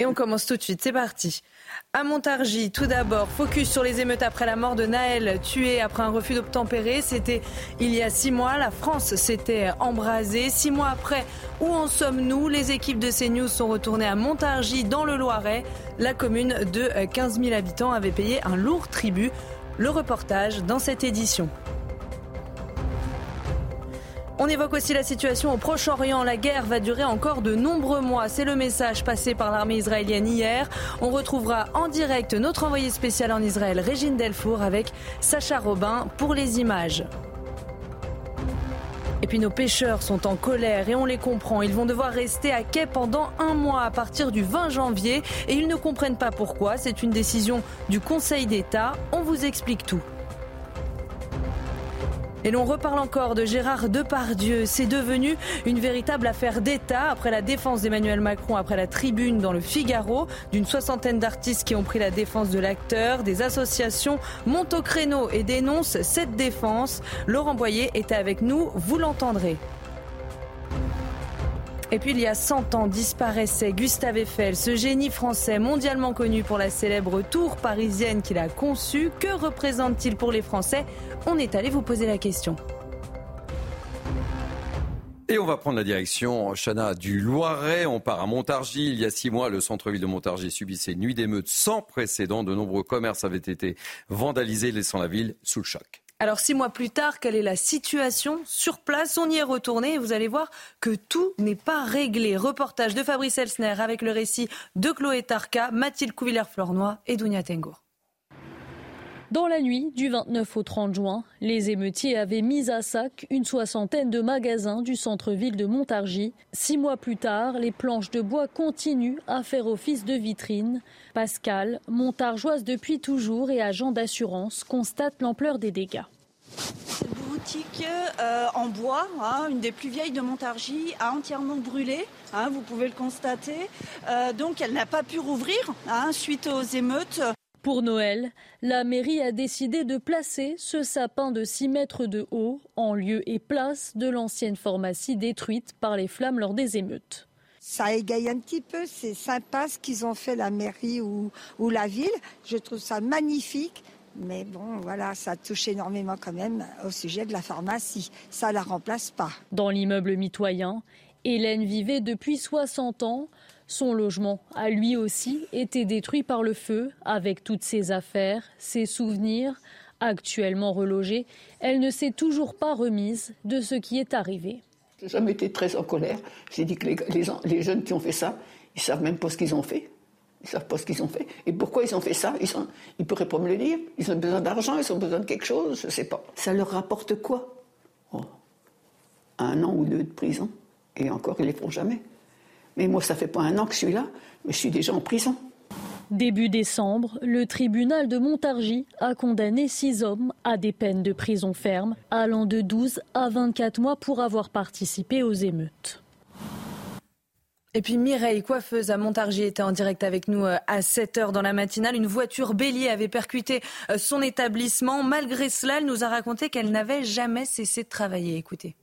Et on commence tout de suite. C'est parti. À Montargis, tout d'abord, focus sur les émeutes après la mort de Naël, tué après un refus d'obtempérer. C'était il y a six mois. La France s'était embrasée. Six mois après, où en sommes-nous? Les équipes de CNews sont retournées à Montargis, dans le Loiret. La commune de 15 000 habitants avait payé un lourd tribut. Le reportage dans cette édition. On évoque aussi la situation au Proche-Orient. La guerre va durer encore de nombreux mois. C'est le message passé par l'armée israélienne hier. On retrouvera en direct notre envoyé spécial en Israël, Régine Delfour, avec Sacha Robin pour les images. Et puis nos pêcheurs sont en colère et on les comprend. Ils vont devoir rester à quai pendant un mois à partir du 20 janvier et ils ne comprennent pas pourquoi. C'est une décision du Conseil d'État. On vous explique tout. Et l'on reparle encore de Gérard Depardieu. C'est devenu une véritable affaire d'État après la défense d'Emmanuel Macron, après la tribune dans le Figaro, d'une soixantaine d'artistes qui ont pris la défense de l'acteur. Des associations montent au créneau et dénoncent cette défense. Laurent Boyer est avec nous, vous l'entendrez. Et puis il y a 100 ans disparaissait Gustave Eiffel, ce génie français mondialement connu pour la célèbre tour parisienne qu'il a conçue. Que représente-t-il pour les Français? On est allé vous poser la question. Et on va prendre la direction, Chana, du Loiret. On part à Montargis. Il y a six mois, le centre-ville de Montargis subissait une nuit d'émeutes sans précédent. De nombreux commerces avaient été vandalisés, laissant la ville sous le choc. Alors six mois plus tard, quelle est la situation sur place On y est retourné et vous allez voir que tout n'est pas réglé. Reportage de Fabrice Elsner avec le récit de Chloé Tarka, Mathilde Couvillère-Flornois et Dounia Tengour. Dans la nuit du 29 au 30 juin, les émeutiers avaient mis à sac une soixantaine de magasins du centre-ville de Montargis. Six mois plus tard, les planches de bois continuent à faire office de vitrine. Pascal, montargeoise depuis toujours et agent d'assurance, constate l'ampleur des dégâts. Cette boutique euh, en bois, hein, une des plus vieilles de Montargis, a entièrement brûlé. Hein, vous pouvez le constater. Euh, donc elle n'a pas pu rouvrir hein, suite aux émeutes. Pour Noël, la mairie a décidé de placer ce sapin de 6 mètres de haut en lieu et place de l'ancienne pharmacie détruite par les flammes lors des émeutes. Ça égaye un petit peu, c'est sympa ce qu'ils ont fait la mairie ou, ou la ville. Je trouve ça magnifique. Mais bon, voilà, ça touche énormément quand même au sujet de la pharmacie. Ça ne la remplace pas. Dans l'immeuble mitoyen, Hélène vivait depuis 60 ans. Son logement a lui aussi été détruit par le feu, avec toutes ses affaires, ses souvenirs. Actuellement relogée, elle ne s'est toujours pas remise de ce qui est arrivé. J'ai jamais été très en colère. J'ai dit que les, les, jeunes qui ont fait ça, ils savent même pas ce qu'ils ont fait. Ils savent pas ce qu'ils ont fait. Et pourquoi ils ont fait ça? Ils, sont, ils pourraient pas me le dire. Ils ont besoin d'argent, ils ont besoin de quelque chose, je sais pas. Ça leur rapporte quoi? Oh. Un an ou deux de prison. Et encore, ils les feront jamais. Mais moi, ça fait pas un an que je suis là, mais je suis déjà en prison. Début décembre, le tribunal de Montargis a condamné six hommes à des peines de prison ferme, allant de 12 à 24 mois pour avoir participé aux émeutes. Et puis Mireille, coiffeuse à Montargis, était en direct avec nous euh, à 7h dans la matinale. Une voiture bélier avait percuté euh, son établissement. Malgré cela, elle nous a raconté qu'elle n'avait jamais cessé de travailler. Écoutez.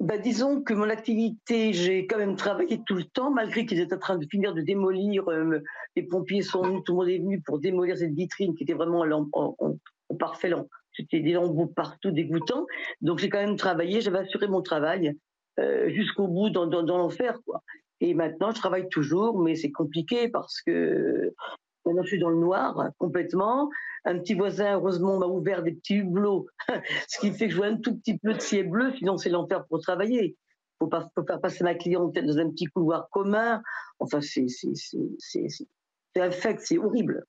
Bah, disons que mon activité, j'ai quand même travaillé tout le temps, malgré qu'ils étaient en train de finir de démolir. Euh, les pompiers sont venus, tout le monde est venu pour démolir cette vitrine qui était vraiment en, parfait. C'était des lambeaux partout, dégoûtants. Donc j'ai quand même travaillé, j'avais assuré mon travail euh, jusqu'au bout dans, dans, dans l'enfer. quoi. Et maintenant, je travaille toujours, mais c'est compliqué parce que Maintenant, je suis dans le noir complètement. Un petit voisin, heureusement, m'a ouvert des petits hublots, ce qui fait que je vois un tout petit peu de ciel bleu, sinon c'est l'enfer pour travailler. Il faut pas faire passer ma clientèle dans un petit couloir commun. Enfin, c'est un fait, c'est horrible.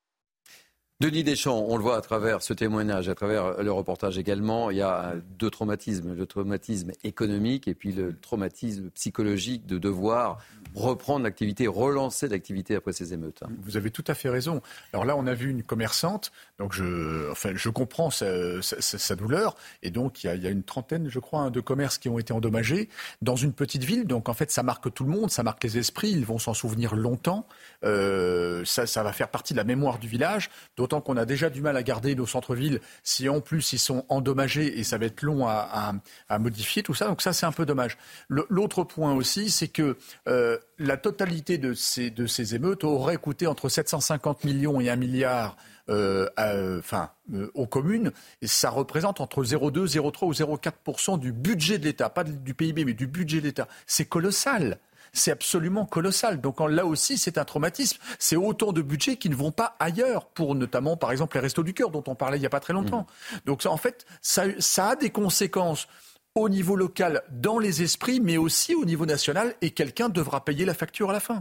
Denis Deschamps, on le voit à travers ce témoignage, à travers le reportage également, il y a deux traumatismes, le traumatisme économique et puis le traumatisme psychologique de devoir reprendre l'activité, relancer l'activité après ces émeutes. Vous avez tout à fait raison. Alors là, on a vu une commerçante, donc je, enfin, je comprends sa, douleur, et donc il y, a, une trentaine, je crois, hein, de commerces qui ont été endommagés dans une petite ville, donc en fait ça marque tout le monde, ça marque les esprits, ils vont s'en souvenir longtemps, euh, ça, va faire partie de la mémoire du village. D'autant qu'on a déjà du mal à garder nos centres-villes si en plus ils sont endommagés et ça va être long à, modifier tout ça. Donc ça, c'est un peu dommage. L'autre point aussi, c'est que euh, la totalité de ces, émeutes aurait coûté entre 750 millions et 1 milliard euh, enfin, euh, aux communes, et ça représente entre 0,2, 0,3 ou 0,4 du budget de l'État, pas du PIB, mais du budget de l'État. C'est colossal c'est absolument colossal. Donc là aussi, c'est un traumatisme. C'est autant de budgets qui ne vont pas ailleurs, pour notamment, par exemple, les restos du cœur dont on parlait il n'y a pas très longtemps. Mmh. Donc en fait, ça, ça a des conséquences au niveau local, dans les esprits, mais aussi au niveau national, et quelqu'un devra payer la facture à la fin.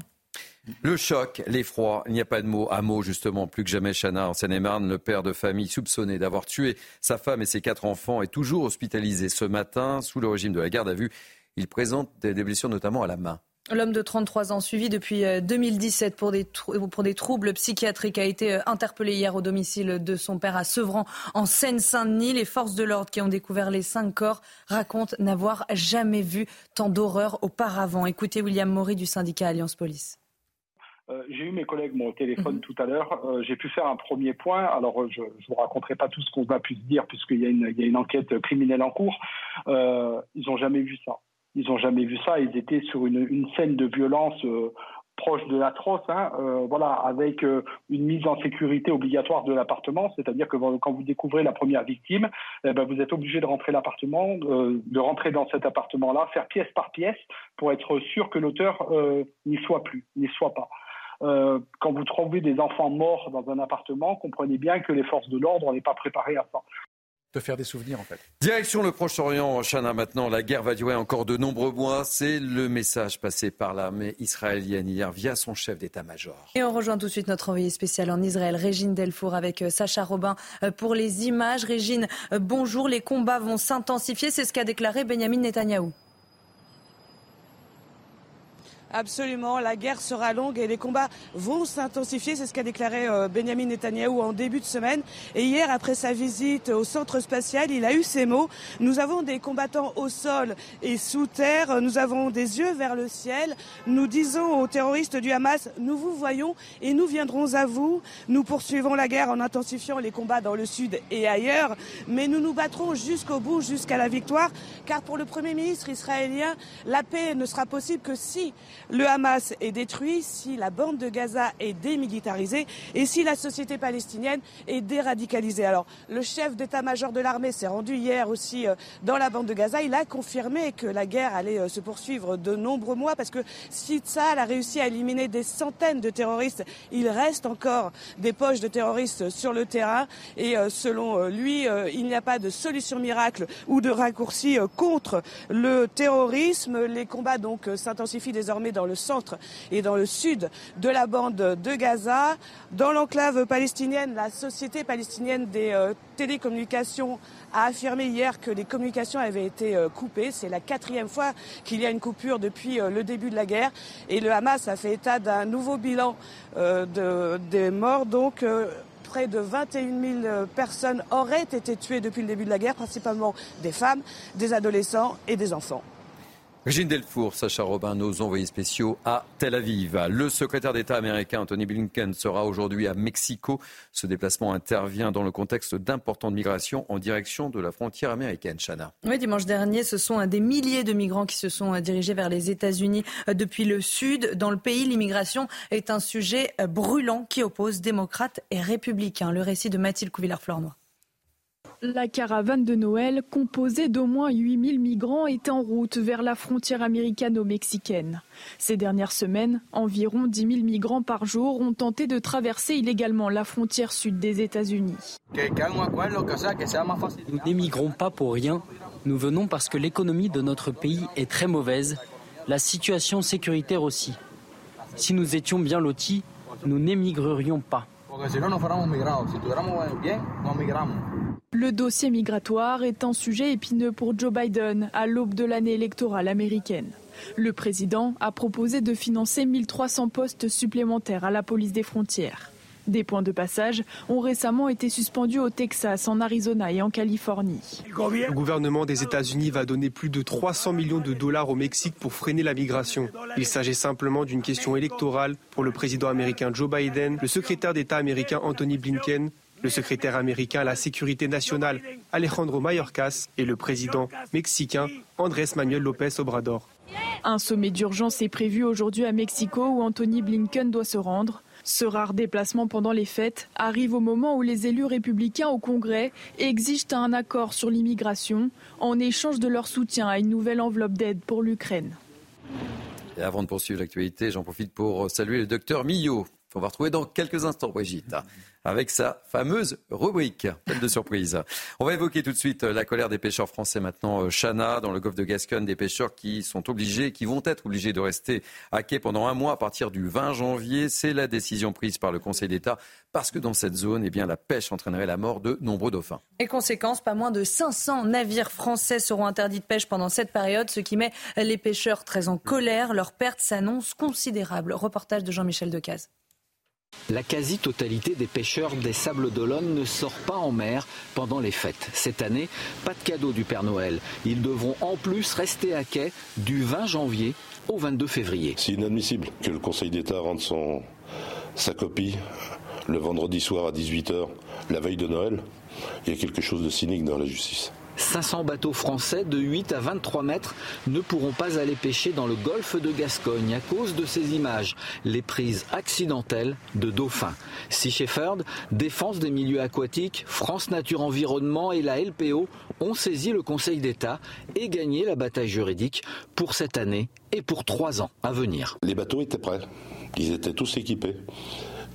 Le choc, l'effroi, il n'y a pas de mot. À mot, justement, plus que jamais, Chana, en Seine-et-Marne, le père de famille soupçonné d'avoir tué sa femme et ses quatre enfants est toujours hospitalisé ce matin sous le régime de la garde à vue. Il présente des blessures notamment à la main. L'homme de 33 ans, suivi depuis 2017 euh, pour des, pour des troubles psychiatriques, a été euh, interpellé hier au domicile de son père à Sevran, en Seine-Saint-Denis. Les forces de l'ordre qui ont découvert les cinq corps racontent n'avoir jamais vu tant d'horreur auparavant. Écoutez William Maury du syndicat Alliance Police. Euh, j'ai eu mes collègues mon téléphone mhm. tout à l'heure. j'ai pu faire un premier point. Alors, je ne vous raconterai pas tout ce qu'on a pu se dire, puisqu'il y, a une, y a une enquête criminelle en cours. ils n'ont jamais vu ça. Ils n'ont jamais vu ça. Ils étaient sur une, scène de violence euh, proche de l'atroce, hein, euh, voilà, avec euh, une mise en sécurité obligatoire de l'appartement, c'est-à-dire que quand vous découvrez la première victime, eh ben, vous êtes obligé de rentrer l'appartement, de rentrer dans cet appartement-là, faire pièce par pièce pour être sûr que l'auteur n'y soit plus, n'y soit pas. quand vous trouvez des enfants morts dans un appartement, comprenez bien que les forces de l'ordre n'est pas préparées à ça de faire des souvenirs en fait. Direction le Proche-Orient, Chana maintenant, la guerre va durer encore de nombreux mois. C'est le message passé par l'armée israélienne hier via son chef d'état-major. Et on rejoint tout de suite notre envoyé spécial en Israël, Régine Delfour, avec euh, Sacha Robin euh, pour les images. Régine, euh, bonjour, les combats vont s'intensifier, c'est ce qu'a déclaré Benjamin Netanyahou. Absolument, la guerre sera longue et les combats vont s'intensifier. C'est ce qu'a déclaré euh, Benjamin Netanyahou en début de semaine. Et hier, après sa visite au centre spatial, il a eu ces mots. Nous avons des combattants au sol et sous terre. Nous avons des yeux vers le ciel. Nous disons aux terroristes du Hamas, nous vous voyons et nous viendrons à vous. Nous poursuivons la guerre en intensifiant les combats dans le sud et ailleurs. Mais nous nous battrons jusqu'au bout, jusqu'à la victoire. Car pour le Premier ministre israélien, la paix ne sera possible que si le Hamas est détruit, si la bande de Gaza est démilitarisée et si la société palestinienne est déradicalisée. Alors, le chef d'état-major de l'armée s'est rendu hier aussi euh, dans la bande de Gaza. Il a confirmé que la guerre allait euh, se poursuivre de nombreux mois parce que si Tsahal a réussi à éliminer des centaines de terroristes, il reste encore des poches de terroristes sur le terrain et euh, selon lui, il n'y a pas de solution miracle ou de raccourci contre le terrorisme. Les combats donc s'intensifient désormais dans le centre et dans le sud de la bande de Gaza. Dans l'enclave palestinienne, la Société palestinienne des euh, télécommunications a affirmé hier que les communications avaient été euh, coupées. C'est la quatrième fois qu'il y a une coupure depuis euh, le début de la guerre. Et le Hamas a fait état d'un nouveau bilan de, des morts. Donc, près de 21 000 personnes auraient été tuées depuis le début de la guerre, principalement des femmes, des adolescents et des enfants. Régine Delfour, Sacha Robin, nos envoyés spéciaux à Tel Aviv. Le secrétaire d'État américain Anthony Blinken sera aujourd'hui à Mexico. Ce déplacement intervient dans le contexte d'importantes migrations en direction de la frontière américaine. Chana. Oui, dimanche dernier, ce sont des milliers de migrants qui se sont dirigés vers les États-Unis depuis le sud. Dans le pays, l'immigration est un sujet brûlant qui oppose démocrates et républicains. Le récit de Mathilde Couvillard-Flornois. La caravane de Noël, composée d'au moins 8000 migrants, est en route vers la frontière américano-mexicaine. Ces dernières semaines, environ 10 000 migrants par jour ont tenté de traverser illégalement la frontière sud des États-Unis. Nous n'émigrons pas pour rien. Nous venons parce que l'économie de notre pays est très mauvaise, la situation sécuritaire aussi. Si nous étions bien lotis, nous n'émigrerions pas. Le dossier migratoire est un sujet épineux pour Joe Biden à l'aube de l'année électorale américaine. Le président a proposé de financer 1300 postes supplémentaires à la police des frontières. Des points de passage ont récemment été suspendus au Texas, en Arizona et en Californie. Le gouvernement des États-Unis va donner plus de 300 millions de dollars au Mexique pour freiner la migration. Il s'agit simplement d'une question électorale pour le président américain Joe Biden, le secrétaire d'État américain Anthony Blinken, le secrétaire américain à la sécurité nationale Alejandro Mayorkas et le président mexicain Andrés Manuel López Obrador. Un sommet d'urgence est prévu aujourd'hui à Mexico où Anthony Blinken doit se rendre. Ce rare déplacement pendant les fêtes arrive au moment où les élus républicains au Congrès exigent un accord sur l'immigration en échange de leur soutien à une nouvelle enveloppe d'aide pour l'Ukraine. Et avant de poursuivre l'actualité, j'en profite pour saluer le docteur Millot, qu'on va retrouver dans quelques instants, Brigitte avec sa fameuse rubrique. Pleine de surprise. On va évoquer tout de suite la colère des pêcheurs français maintenant. Chana, dans le golfe de Gascogne, des pêcheurs qui sont obligés, qui vont être obligés de rester à quai pendant un mois à partir du 20 janvier. C'est la décision prise par le Conseil d'État parce que dans cette zone, eh bien, la pêche entraînerait la mort de nombreux dauphins. Et conséquence, pas moins de 500 navires français seront interdits de pêche pendant cette période, ce qui met les pêcheurs très en colère. Leur perte s'annonce considérable. Reportage de Jean-Michel Decaze. La quasi-totalité des pêcheurs des Sables d'Olonne ne sort pas en mer pendant les fêtes. Cette année, pas de cadeau du Père Noël. Ils devront en plus rester à quai du 20 janvier au 22 février. C'est inadmissible que le Conseil d'État rende sa copie le vendredi soir à 18h, la veille de Noël. Il y a quelque chose de cynique dans la justice. 500 bateaux français de 8 à 23 mètres ne pourront pas aller pêcher dans le golfe de Gascogne à cause de ces images, les prises accidentelles de dauphins. Sea Shepherd, Défense des milieux aquatiques, France Nature Environnement et la LPO ont saisi le Conseil d'État et gagné la bataille juridique pour cette année et pour trois ans à venir. Les bateaux étaient prêts, ils étaient tous équipés.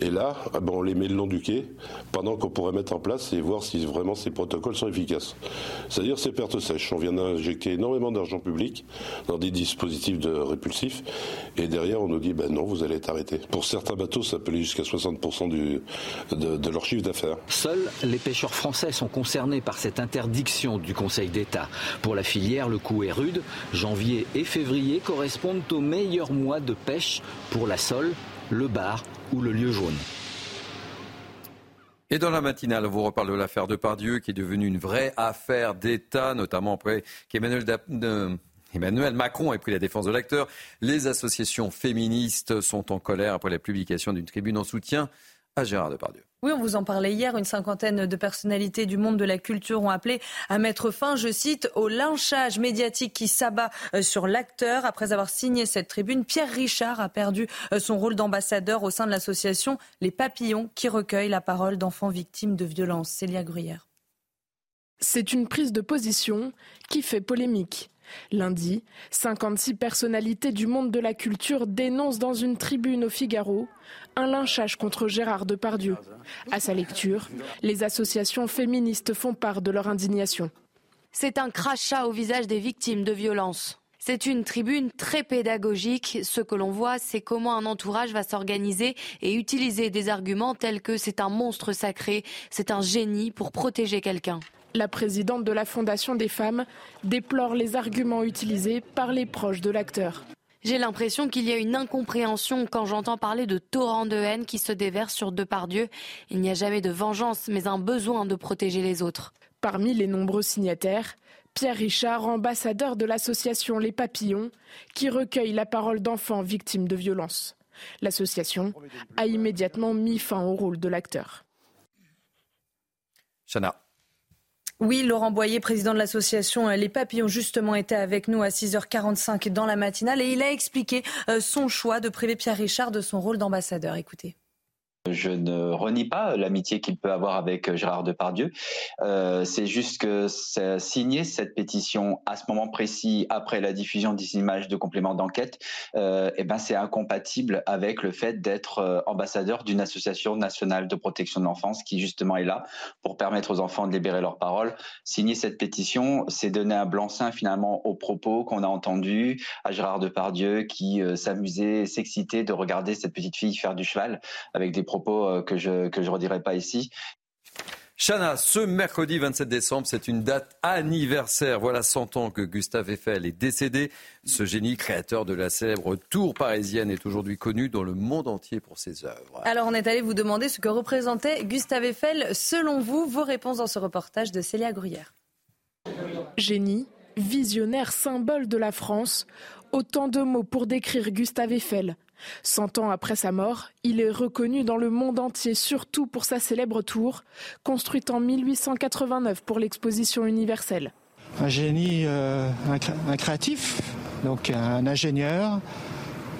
Et là, ah ben, on les met le long du quai pendant qu'on pourrait mettre en place et voir si vraiment ces protocoles sont efficaces. C'est-à-dire ces pertes sèches. On vient d'injecter énormément d'argent public dans des dispositifs répulsifs et derrière on nous dit ben non, vous allez être arrêté. Pour certains bateaux, ça peut aller jusqu'à 60% du, de, de leur chiffre d'affaires. Seuls les pêcheurs français sont concernés par cette interdiction du Conseil d'État. Pour la filière, le coup est rude. Janvier et février correspondent aux meilleurs mois de pêche pour la sole, le bar ou le lieu jaune. Et dans la matinale, on vous reparle de l'affaire de Pardieu qui est devenue une vraie affaire d'État, notamment après qu'Emmanuel Emmanuel Macron ait pris la défense de l'acteur. Les associations féministes sont en colère après la publication d'une tribune en soutien à Gérard Depardieu. Oui, on vous en parlait hier. Une cinquantaine de personnalités du monde de la culture ont appelé à mettre fin, je cite, au lynchage médiatique qui s'abat euh, sur l'acteur. Après avoir signé cette tribune, Pierre Richard a perdu euh, son rôle d'ambassadeur au sein de l'association Les Papillons qui recueille la parole d'enfants victimes de violences. Célia Gruyère. C'est une prise de position qui fait polémique. Lundi, 56 personnalités du monde de la culture dénoncent dans une tribune au Figaro un lynchage contre Gérard Depardieu. À sa lecture, les associations féministes font part de leur indignation. C'est un crachat au visage des victimes de violences. C'est une tribune très pédagogique. Ce que l'on voit, c'est comment un entourage va s'organiser et utiliser des arguments tels que c'est un monstre sacré, c'est un génie pour protéger quelqu'un. La présidente de la Fondation des femmes déplore les arguments utilisés par les proches de l'acteur. J'ai l'impression qu'il y a une incompréhension quand j'entends parler de torrents de haine qui se déversent sur Depardieu. Il n'y a jamais de vengeance, mais un besoin de protéger les autres. Parmi les nombreux signataires, Pierre Richard, ambassadeur de l'association Les Papillons, qui recueille la parole d'enfants victimes de violences. L'association a immédiatement mis fin au rôle de l'acteur. Chana. Oui, Laurent Boyer, président de l'association Les Papillons, justement, était avec nous à 6h45 dans la matinale et il a expliqué euh, son choix de priver Pierre Richard de son rôle d'ambassadeur. Écoutez. Je ne renie pas l'amitié qu'il peut avoir avec Gérard Depardieu. Euh, c'est juste que signer cette pétition à ce moment précis, après la diffusion des images de complément d'enquête, euh, eh ben c'est incompatible avec le fait d'être euh, ambassadeur d'une association nationale de protection de l'enfance qui justement est là pour permettre aux enfants de libérer leur parole. Signer cette pétition, c'est donner un blanc-seing finalement aux propos qu'on a entendus à Gérard Depardieu qui euh, s'amusait, s'excitait de regarder cette petite fille faire du cheval avec des propos euh, que je que je redirai pas ici. Chana, ce mercredi 27 décembre, c'est une date anniversaire. Voilà 100 ans que Gustave Eiffel est décédé. Ce génie créateur de la célèbre tour parisienne est aujourd'hui connu dans le monde entier pour ses œuvres. Alors on est allé vous demander ce que représentait Gustave Eiffel selon vous. Vos réponses dans ce reportage de Célia Gruyère. Génie, visionnaire, symbole de la France. Autant de mots pour décrire Gustave Eiffel, Cent ans après sa mort, il est reconnu dans le monde entier, surtout pour sa célèbre tour, construite en 1889 pour l'exposition universelle. Un génie, euh, un, créatif, donc un ingénieur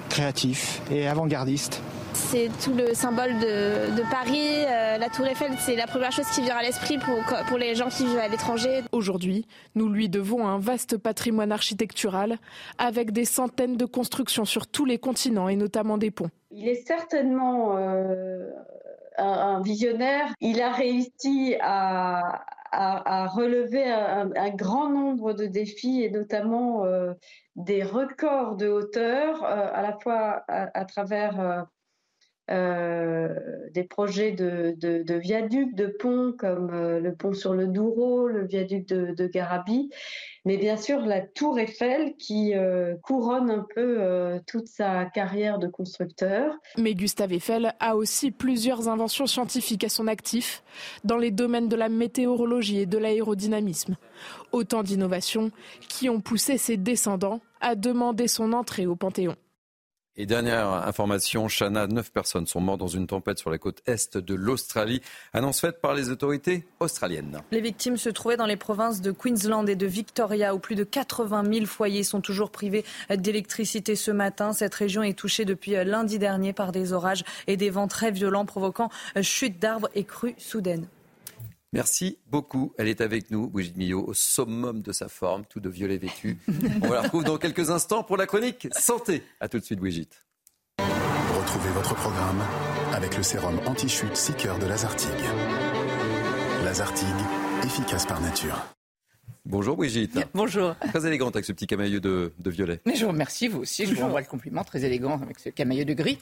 créatif et avant-gardiste. C'est tout le symbole de, Paris. Euh, la tour Eiffel, c'est la première chose qui vient à l'esprit pour, pour les gens qui vivent à l'étranger. Aujourd'hui, nous lui devons un vaste patrimoine architectural avec des centaines de constructions sur tous les continents et notamment des ponts. Il est certainement euh, un, visionnaire. Il a réussi à, à, relever un, grand nombre de défis et notamment euh, des records de hauteur, à la fois à, travers euh, des projets de, de, viaducs, de ponts comme euh, le pont sur le Douro, le viaduc de, de Garabi, mais bien sûr la tour Eiffel qui euh, couronne un peu toute sa carrière de constructeur. Mais Gustave Eiffel a aussi plusieurs inventions scientifiques à son actif dans les domaines de la météorologie et de l'aérodynamisme. Autant d'innovations qui ont poussé ses descendants à demander son entrée au Panthéon. Et dernière information, Chana, neuf personnes sont mortes dans une tempête sur la côte est de l'Australie. Annonce faite par les autorités australiennes. Les victimes se trouvaient dans les provinces de Queensland et de Victoria, où plus de 80 000 foyers sont toujours privés d'électricité ce matin. Cette région est touchée depuis lundi dernier par des orages et des vents très violents, provoquant chute d'arbres et crues soudaines. Merci beaucoup. Elle est avec nous, Brigitte Millot, au summum de sa forme, tout de violet vêtu. On la retrouve dans quelques instants pour la chronique Santé. A tout de suite, Brigitte. Retrouvez votre programme avec le sérum anti-chute Seeker de Lazartigue. Lazartigue, efficace par nature. Bonjour Brigitte. Bonjour. Très élégante avec ce petit camailleux de, violet. Mais je vous remercie, vous aussi. Je vous renvoie le compliment. Très élégant avec ce camailleux de gris.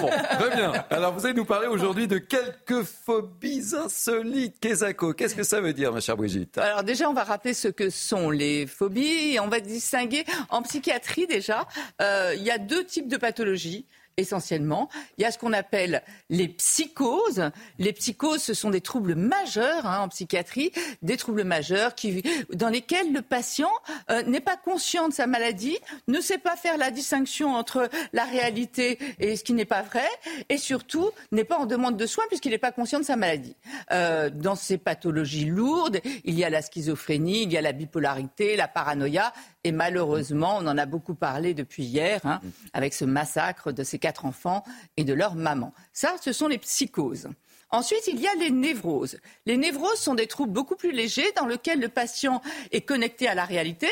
bon, très bien. Alors vous allez nous parler aujourd'hui de quelques phobies insolites. Qu'est-ce que ça veut dire, ma chère Brigitte? Alors déjà, on va rappeler ce que sont les phobies et on va distinguer. En psychiatrie, déjà, euh, il y a deux types de pathologies essentiellement. Il y a ce qu'on appelle les psychoses. Les psychoses, ce sont des troubles majeurs hein, en psychiatrie, des troubles majeurs dans lesquels le patient euh, n'est pas conscient de sa maladie, ne sait pas faire la distinction entre la réalité et ce qui n'est pas vrai, et surtout n'est pas en demande de soins puisqu'il n'est pas conscient de sa maladie. Euh, dans ces pathologies lourdes, il y a la schizophrénie, il y a la bipolarité, la paranoïa, et malheureusement, on en a beaucoup parlé depuis hier, hein, avec ce massacre de ces quatre enfants et de leur maman. Ça, ce sont les psychoses. Ensuite, il y a les névroses. Les névroses sont des troubles beaucoup plus légers dans lesquels le patient est connecté à la réalité.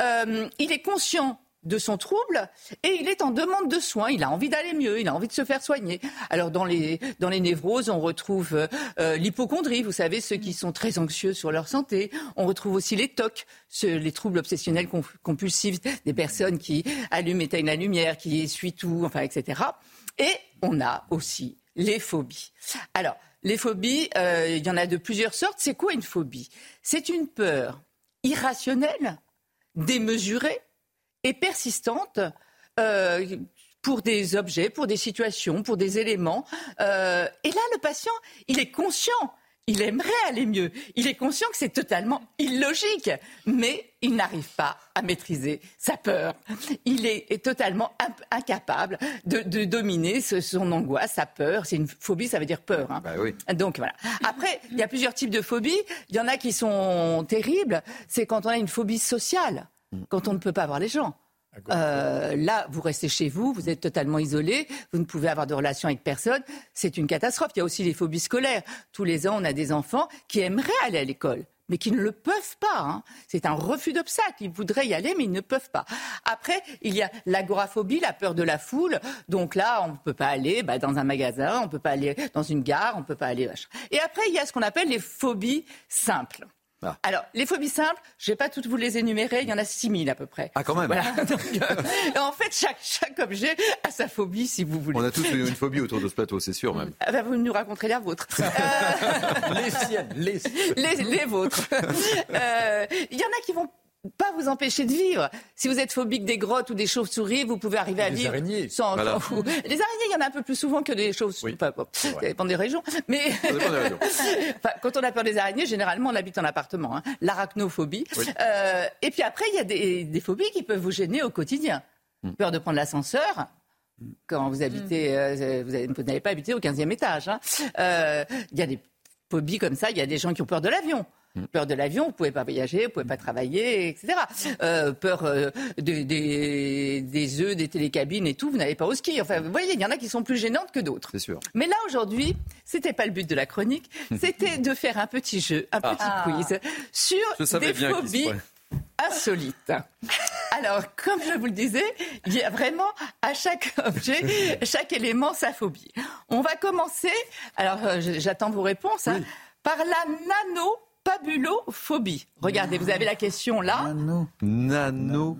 Euh, il est conscient de son trouble et il est en demande de soins. Il a envie d'aller mieux, il a envie de se faire soigner. Alors dans les, dans les névroses, on retrouve euh, euh, l'hypochondrie, vous savez, ceux qui sont très anxieux sur leur santé. On retrouve aussi les TOC, les troubles obsessionnels compulsifs, des personnes qui allument, éteignent la lumière, qui essuient tout, enfin, etc. Et on a aussi les phobies. Alors, les phobies, euh, il y en a de plusieurs sortes. C'est quoi une phobie? C'est une peur irrationnelle, démesurée, et persistante euh, pour des objets, pour des situations, pour des éléments. Euh, et là, le patient, il est conscient. Il aimerait aller mieux. Il est conscient que c'est totalement illogique, mais il n'arrive pas à maîtriser sa peur. Il est, totalement incapable de, dominer son angoisse, sa peur. C'est une phobie, ça veut dire peur. Hein. Bah oui. Donc voilà. Après, il y a plusieurs types de phobies. Il y en a qui sont terribles. C'est quand on a une phobie sociale quand on ne peut pas voir les gens. Euh, là, vous restez chez vous, vous êtes totalement isolé, vous ne pouvez avoir de relation avec personne. C'est une catastrophe. Il y a aussi les phobies scolaires. Tous les ans, on a des enfants qui aimeraient aller à l'école mais qui ne le peuvent pas. Hein. C'est un refus d'obstacle. Ils voudraient y aller, mais ils ne peuvent pas. Après, il y a l'agoraphobie, la peur de la foule. Donc là, on ne peut pas aller bah, dans un magasin, on ne peut pas aller dans une gare, on ne peut pas aller. Et après, il y a ce qu'on appelle les phobies simples. Ah. Alors, les phobies simples, je ne vais pas toutes vous les énumérer, il y en a 6000 à peu près. Ah, quand même euh, En fait, chaque, chaque objet a sa phobie, si vous voulez. On a tous une phobie autour de ce plateau, c'est sûr même. Ah ben, vous nous raconterez la vôtre. les siennes, les... les, les vôtres. Euh, il y en a qui vont pas vous empêcher de vivre. Si vous êtes phobique des grottes ou des chauves-souris, vous pouvez arriver à vivre araignées. sans, Les araignées, il y en a un peu plus souvent que des chauves-souris. ça dépend des régions. Mais quand on a peur des araignées, généralement, on habite en appartement. Hein. L'arachnophobie. Euh, et puis après, il y a des, phobies qui peuvent vous gêner au quotidien. Hmm. Peur de prendre l'ascenseur, quand vous habitez, hmm. euh, vous n'avez pas habité au 15e étage. Hein. Euh, il y a des phobies comme ça. Il y a des gens qui ont peur de l'avion. Mm. Peur de l'avion, vous pouvez pas voyager, vous pouvez pas travailler, etc. Euh, peur euh, des œufs, des télécabines et tout, vous n'allez pas au ski. Enfin, vous voyez, il y en a qui sont plus gênantes que d'autres. C'est sûr. Mais là, aujourd'hui, c'était pas le but de la chronique, c'était de faire un petit jeu, un petit ah. quiz sur des phobies insolites. Alors, comme je vous le disais, il y a vraiment à chaque objet, chaque élément sa phobie. On va commencer, alors euh, j'attends vos réponses, hein, par la nano Pabulophobie. Regardez, vous avez la question là. Nano. Nano.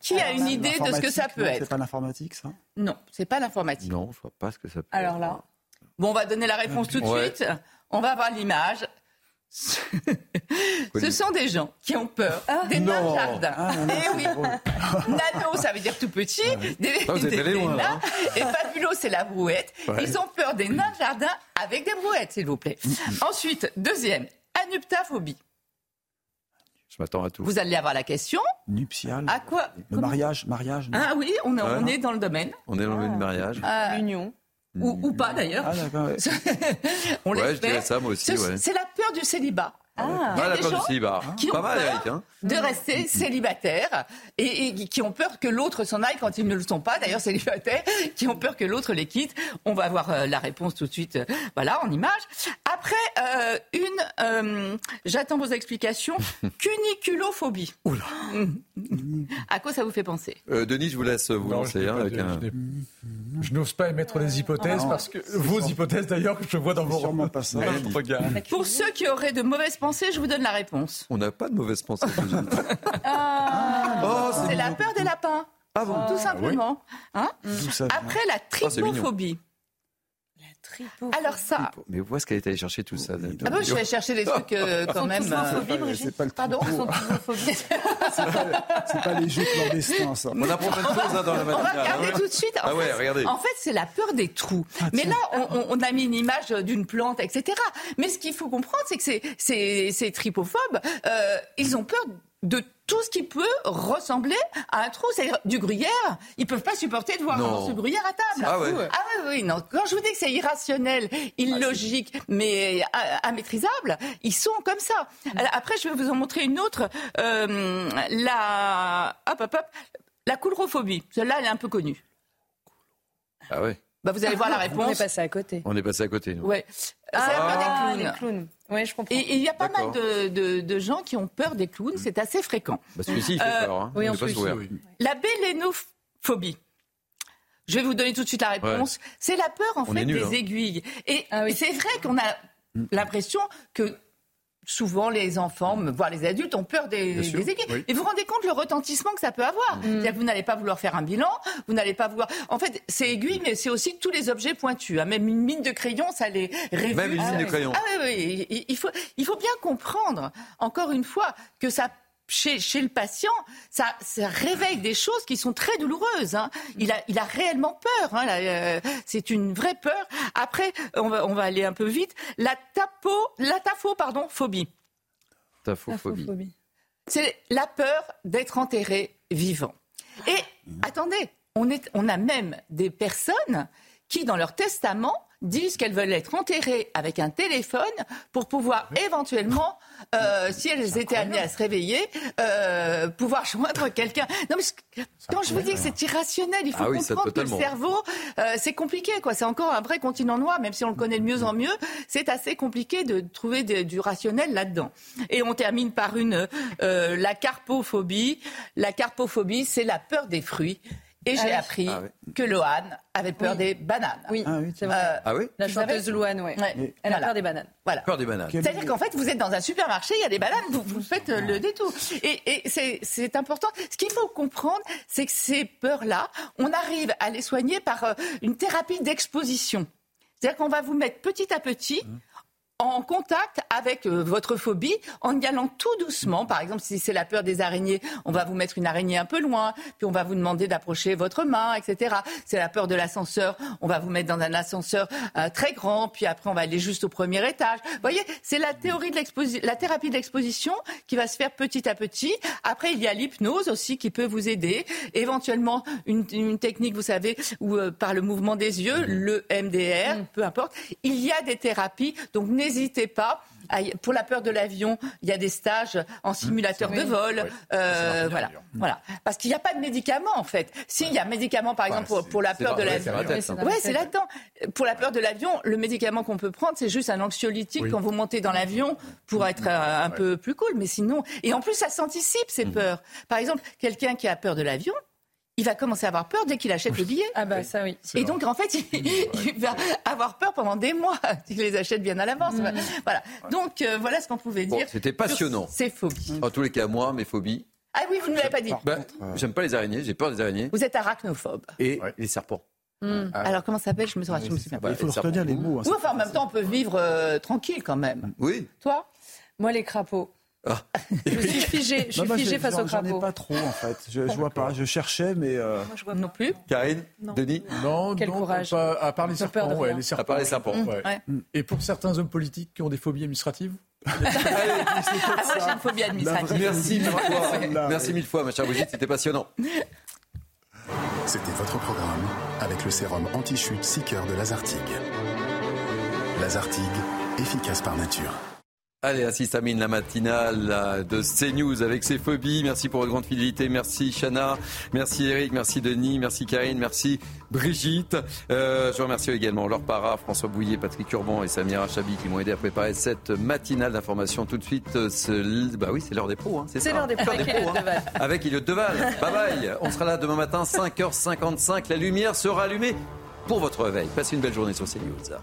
Qui a une idée de ce que ça peut être C'est pas l'informatique, ça Non, c'est pas l'informatique. Non, je vois pas ce que ça peut être. Alors là. Bon, on va donner la réponse tout de suite. On va voir l'image. Ce sont des gens qui ont peur ah. des nains de jardin. Ah, eh oui. Nano, ça veut dire tout petit. Des, vous des, loin, hein. Et fabulo, c'est la brouette. Ils ont peur des nains de jardin avec des brouettes, s'il vous plaît. Ensuite, deuxième, Anuptaphobie. Je m'attends à tout. Vous allez avoir la question. Nuptial. À quoi Le mariage, mariage. non Ah oui, on, est- Ouais. on est dans le domaine. On est dans le mariage. Euh, L'union. ou, ou pas d'ailleurs. Ah, d'accord, ouais. on Ouais, je l'espère. dirais ça, moi aussi, Ce- ouais. C'est la peur du célibat. Ah. Ah, des gens du Pas mal, peur Eric. Hein. de rester célibataires et, et qui ont peur que l'autre s'en aille quand ils ne le sont pas, d'ailleurs célibataires, qui ont peur que l'autre les quitte. On va voir euh, la réponse tout de suite, euh, voilà, en image. Après, euh, une, euh, j'attends vos explications, cuniculophobie. Oula. À quoi ça vous fait penser? Euh, Denis, je vous laisse vous Non, lancer. je hein, avec de- un... je n'ose pas émettre des hypothèses Non. parce que vos hypothèses d'ailleurs que je vois dans vos sûrement pas ça. regards. Pour ceux qui auraient de mauvaises je vous donne la réponse. On n'a pas de mauvaise pensée. Ah, Oh, c'est la peur des lapins. Ah bon Tout simplement. Hein Après la Oh, tripophobie. Alors ça. Mais où est-ce qu'elle est allée chercher tout ça Ah bah, je vais chercher des trucs euh, quand même. euh, C'est pas le Pardon. C'est pas les jeux clandestins, ça. On apprend plein de choses hein, dans la On va regarder hein. tout de suite. En Ah ouais, fait, regardez. En fait, c'est la peur des trous. Ah, Mais là, on, on- on a mis une image d'une plante, etc. Mais ce qu'il faut comprendre, c'est que ces, ces, ces tripophobes, euh, ils ont peur de tout ce qui peut ressembler à un trou, c'est-à-dire du gruyère. Ils peuvent pas supporter de voir Non. ce gruyère à table. Ah ouais. Ah oui, oui, non. Quand je vous dis que c'est irrationnel, illogique, mais euh, immaîtrisable, ils sont comme ça. Alors, Après, je vais vous en montrer une autre. Euh, la, hop, hop, hop, la coulrophobie. Celle-là, elle est un peu connue. Ah ouais. Bah, vous allez voir la On est réponse. passé à côté. On est passé à côté. Nous. Ouais. C'est la peur des clowns. les clowns. Oui, je comprends. Et il y a pas mal de, de- de gens qui ont peur des clowns, c'est assez fréquent. Bah, celui-ci, il fait Euh, peur. Hein. oui, On pas. La bélénophobie. Je vais vous donner tout de suite la réponse. C'est la peur en On fait nul, des hein. aiguilles. Et Ah oui. c'est vrai qu'on a l'impression que souvent les enfants, voire les adultes, ont peur des, aiguilles. oui. Et vous vous rendez compte le retentissement que ça peut avoir. C'est-à-dire que vous n'allez pas vouloir faire un bilan, vous n'allez pas vouloir... En fait, c'est aiguille, mais c'est aussi tous les objets pointus. hein. Même une mine de crayon, ça les révulse. Même une mine de crayon. Ah oui, oui. Il- Il faut, il faut bien comprendre, encore une fois, que ça chez, chez le patient, ça, ça réveille des choses qui sont très douloureuses. hein. Il, a, il a réellement peur. hein, euh, c'est une vraie peur. Après, on va, on va aller un peu vite. La tapo, la tafo, pardon, phobie. Taphophobie. C'est la peur d'être enterré vivant. Et attendez, on, est, on a même des personnes qui, dans leur testament, disent qu'elles veulent être enterrées avec un téléphone pour pouvoir éventuellement, euh, si elles étaient amenées à se réveiller, euh, pouvoir joindre quelqu'un. Non, mais quand je vous dis que c'est irrationnel, il faut Ah oui, comprendre que le cerveau, euh, c'est compliqué. quoi. C'est encore un vrai continent noir, même si on le connaît de mieux en mieux. C'est assez compliqué de trouver de- du rationnel là-dedans. Et on termine par une euh, la carpophobie. La carpophobie, c'est la peur des fruits. Et j'ai Ah oui. appris Ah que Loane avait peur des bananes. Oui, Ah oui. c'est vrai. Euh, Ah oui La chanteuse Louane, ouais. Ouais. Elle a Voilà. peur des bananes. Voilà. Peur des bananes. C'est-à-dire qu'en fait, vous êtes dans un supermarché, il y a des bananes, vous, vous faites euh, le détour. Et, et c'est- important. Ce qu'il faut comprendre, c'est que ces peurs-là, on arrive à les soigner par euh, une thérapie d'exposition. C'est-à-dire qu'on va vous mettre petit à petit en contact avec euh, votre phobie en y allant tout doucement. Par exemple, si c'est la peur des araignées, on va vous mettre une araignée un peu loin, puis on va vous demander d'approcher votre main, etc. C'est la peur de l'ascenseur, on va vous mettre dans un ascenseur euh, très grand, puis après on va aller juste au premier étage. Vous voyez, c'est la théorie de l'exposi- la thérapie de l'exposition qui va se faire petit à petit. Après, il y a l'hypnose aussi qui peut vous aider. Éventuellement, une, une technique, vous savez, où euh, par le mouvement des yeux, le MDR, peu importe. Il y a des thérapies, donc n'hésitez pas. à Pour la peur de l'avion, il y a des stages en simulateur de vol. Euh, voilà, voilà. Parce qu'il n'y a pas de médicaments en fait. S'il y a un médicament, par exemple, pour, pour la peur de l'avion, hein. ouais, c'est là-dedans. Pour la peur de l'avion, le médicament qu'on peut prendre, c'est juste un anxiolytique Oui. quand vous montez dans l'avion pour être euh, un peu plus cool. Mais sinon, et en plus, ça s'anticipe ces peurs. Par exemple, quelqu'un qui a peur de l'avion, il va commencer à avoir peur dès qu'il achète le billet. Ah bah ça oui. Et donc, en fait, il, il va avoir peur pendant des mois s'il les achète bien à l'avance. Voilà. Donc, euh, voilà ce qu'on pouvait Bon, dire. c'était passionnant. C'est phobies. En tous les cas, moi, mes phobies. Ah oui, vous ne l'avez pas dit. Bah, J'aime pas les araignées, j'ai peur des araignées. Vous êtes arachnophobe. Et les serpents. Hmm. Ah. Alors, comment ça s'appelle? Je me souviens. pas. Bah, Il faut retenir les mots. hein. Oui, enfin, en même temps, on peut vivre euh, tranquille quand même. Oui. Toi? Moi, les crapauds. Ah. Je suis figée, je suis Non, moi, figée face aux j'en- J'en ai pas trop en fait. Je, je vois pas. Je cherchais, mais. euh, Non plus. Karine Denis Non, Quel non, courage. pas- à part les serpents, de ouais, les serpents. À part les serpents. Ouais. Ouais. Et pour certains hommes politiques qui ont des phobies administratives Ah, moi, j'ai une phobie administrative. Merci mille fois. Merci mille fois, ma chère Brigitte, c'était passionnant. C'était votre programme avec le sérum anti-chute Seeker de Lazartigue. Lazartigue, efficace par nature. Allez, assiste Amine, la matinale de CNews avec ses phobies. Merci pour votre grande fidélité. Merci Chana. Merci Eric. Merci Denis. Merci Karine. Merci Brigitte. Euh, je remercie également Laure Parra, François Bouillet, Patrick Urban et Samira Chabi qui m'ont aidé à préparer cette matinale d'information. Tout de suite, bah oui, c'est l'heure des pros. Hein, c'est l'heure des pros. Avec hein. Deval. Avec Elliot Deval. Bye bye. On sera là demain matin, 5h55. La lumière sera allumée pour votre réveil. Passez une belle journée sur CNews.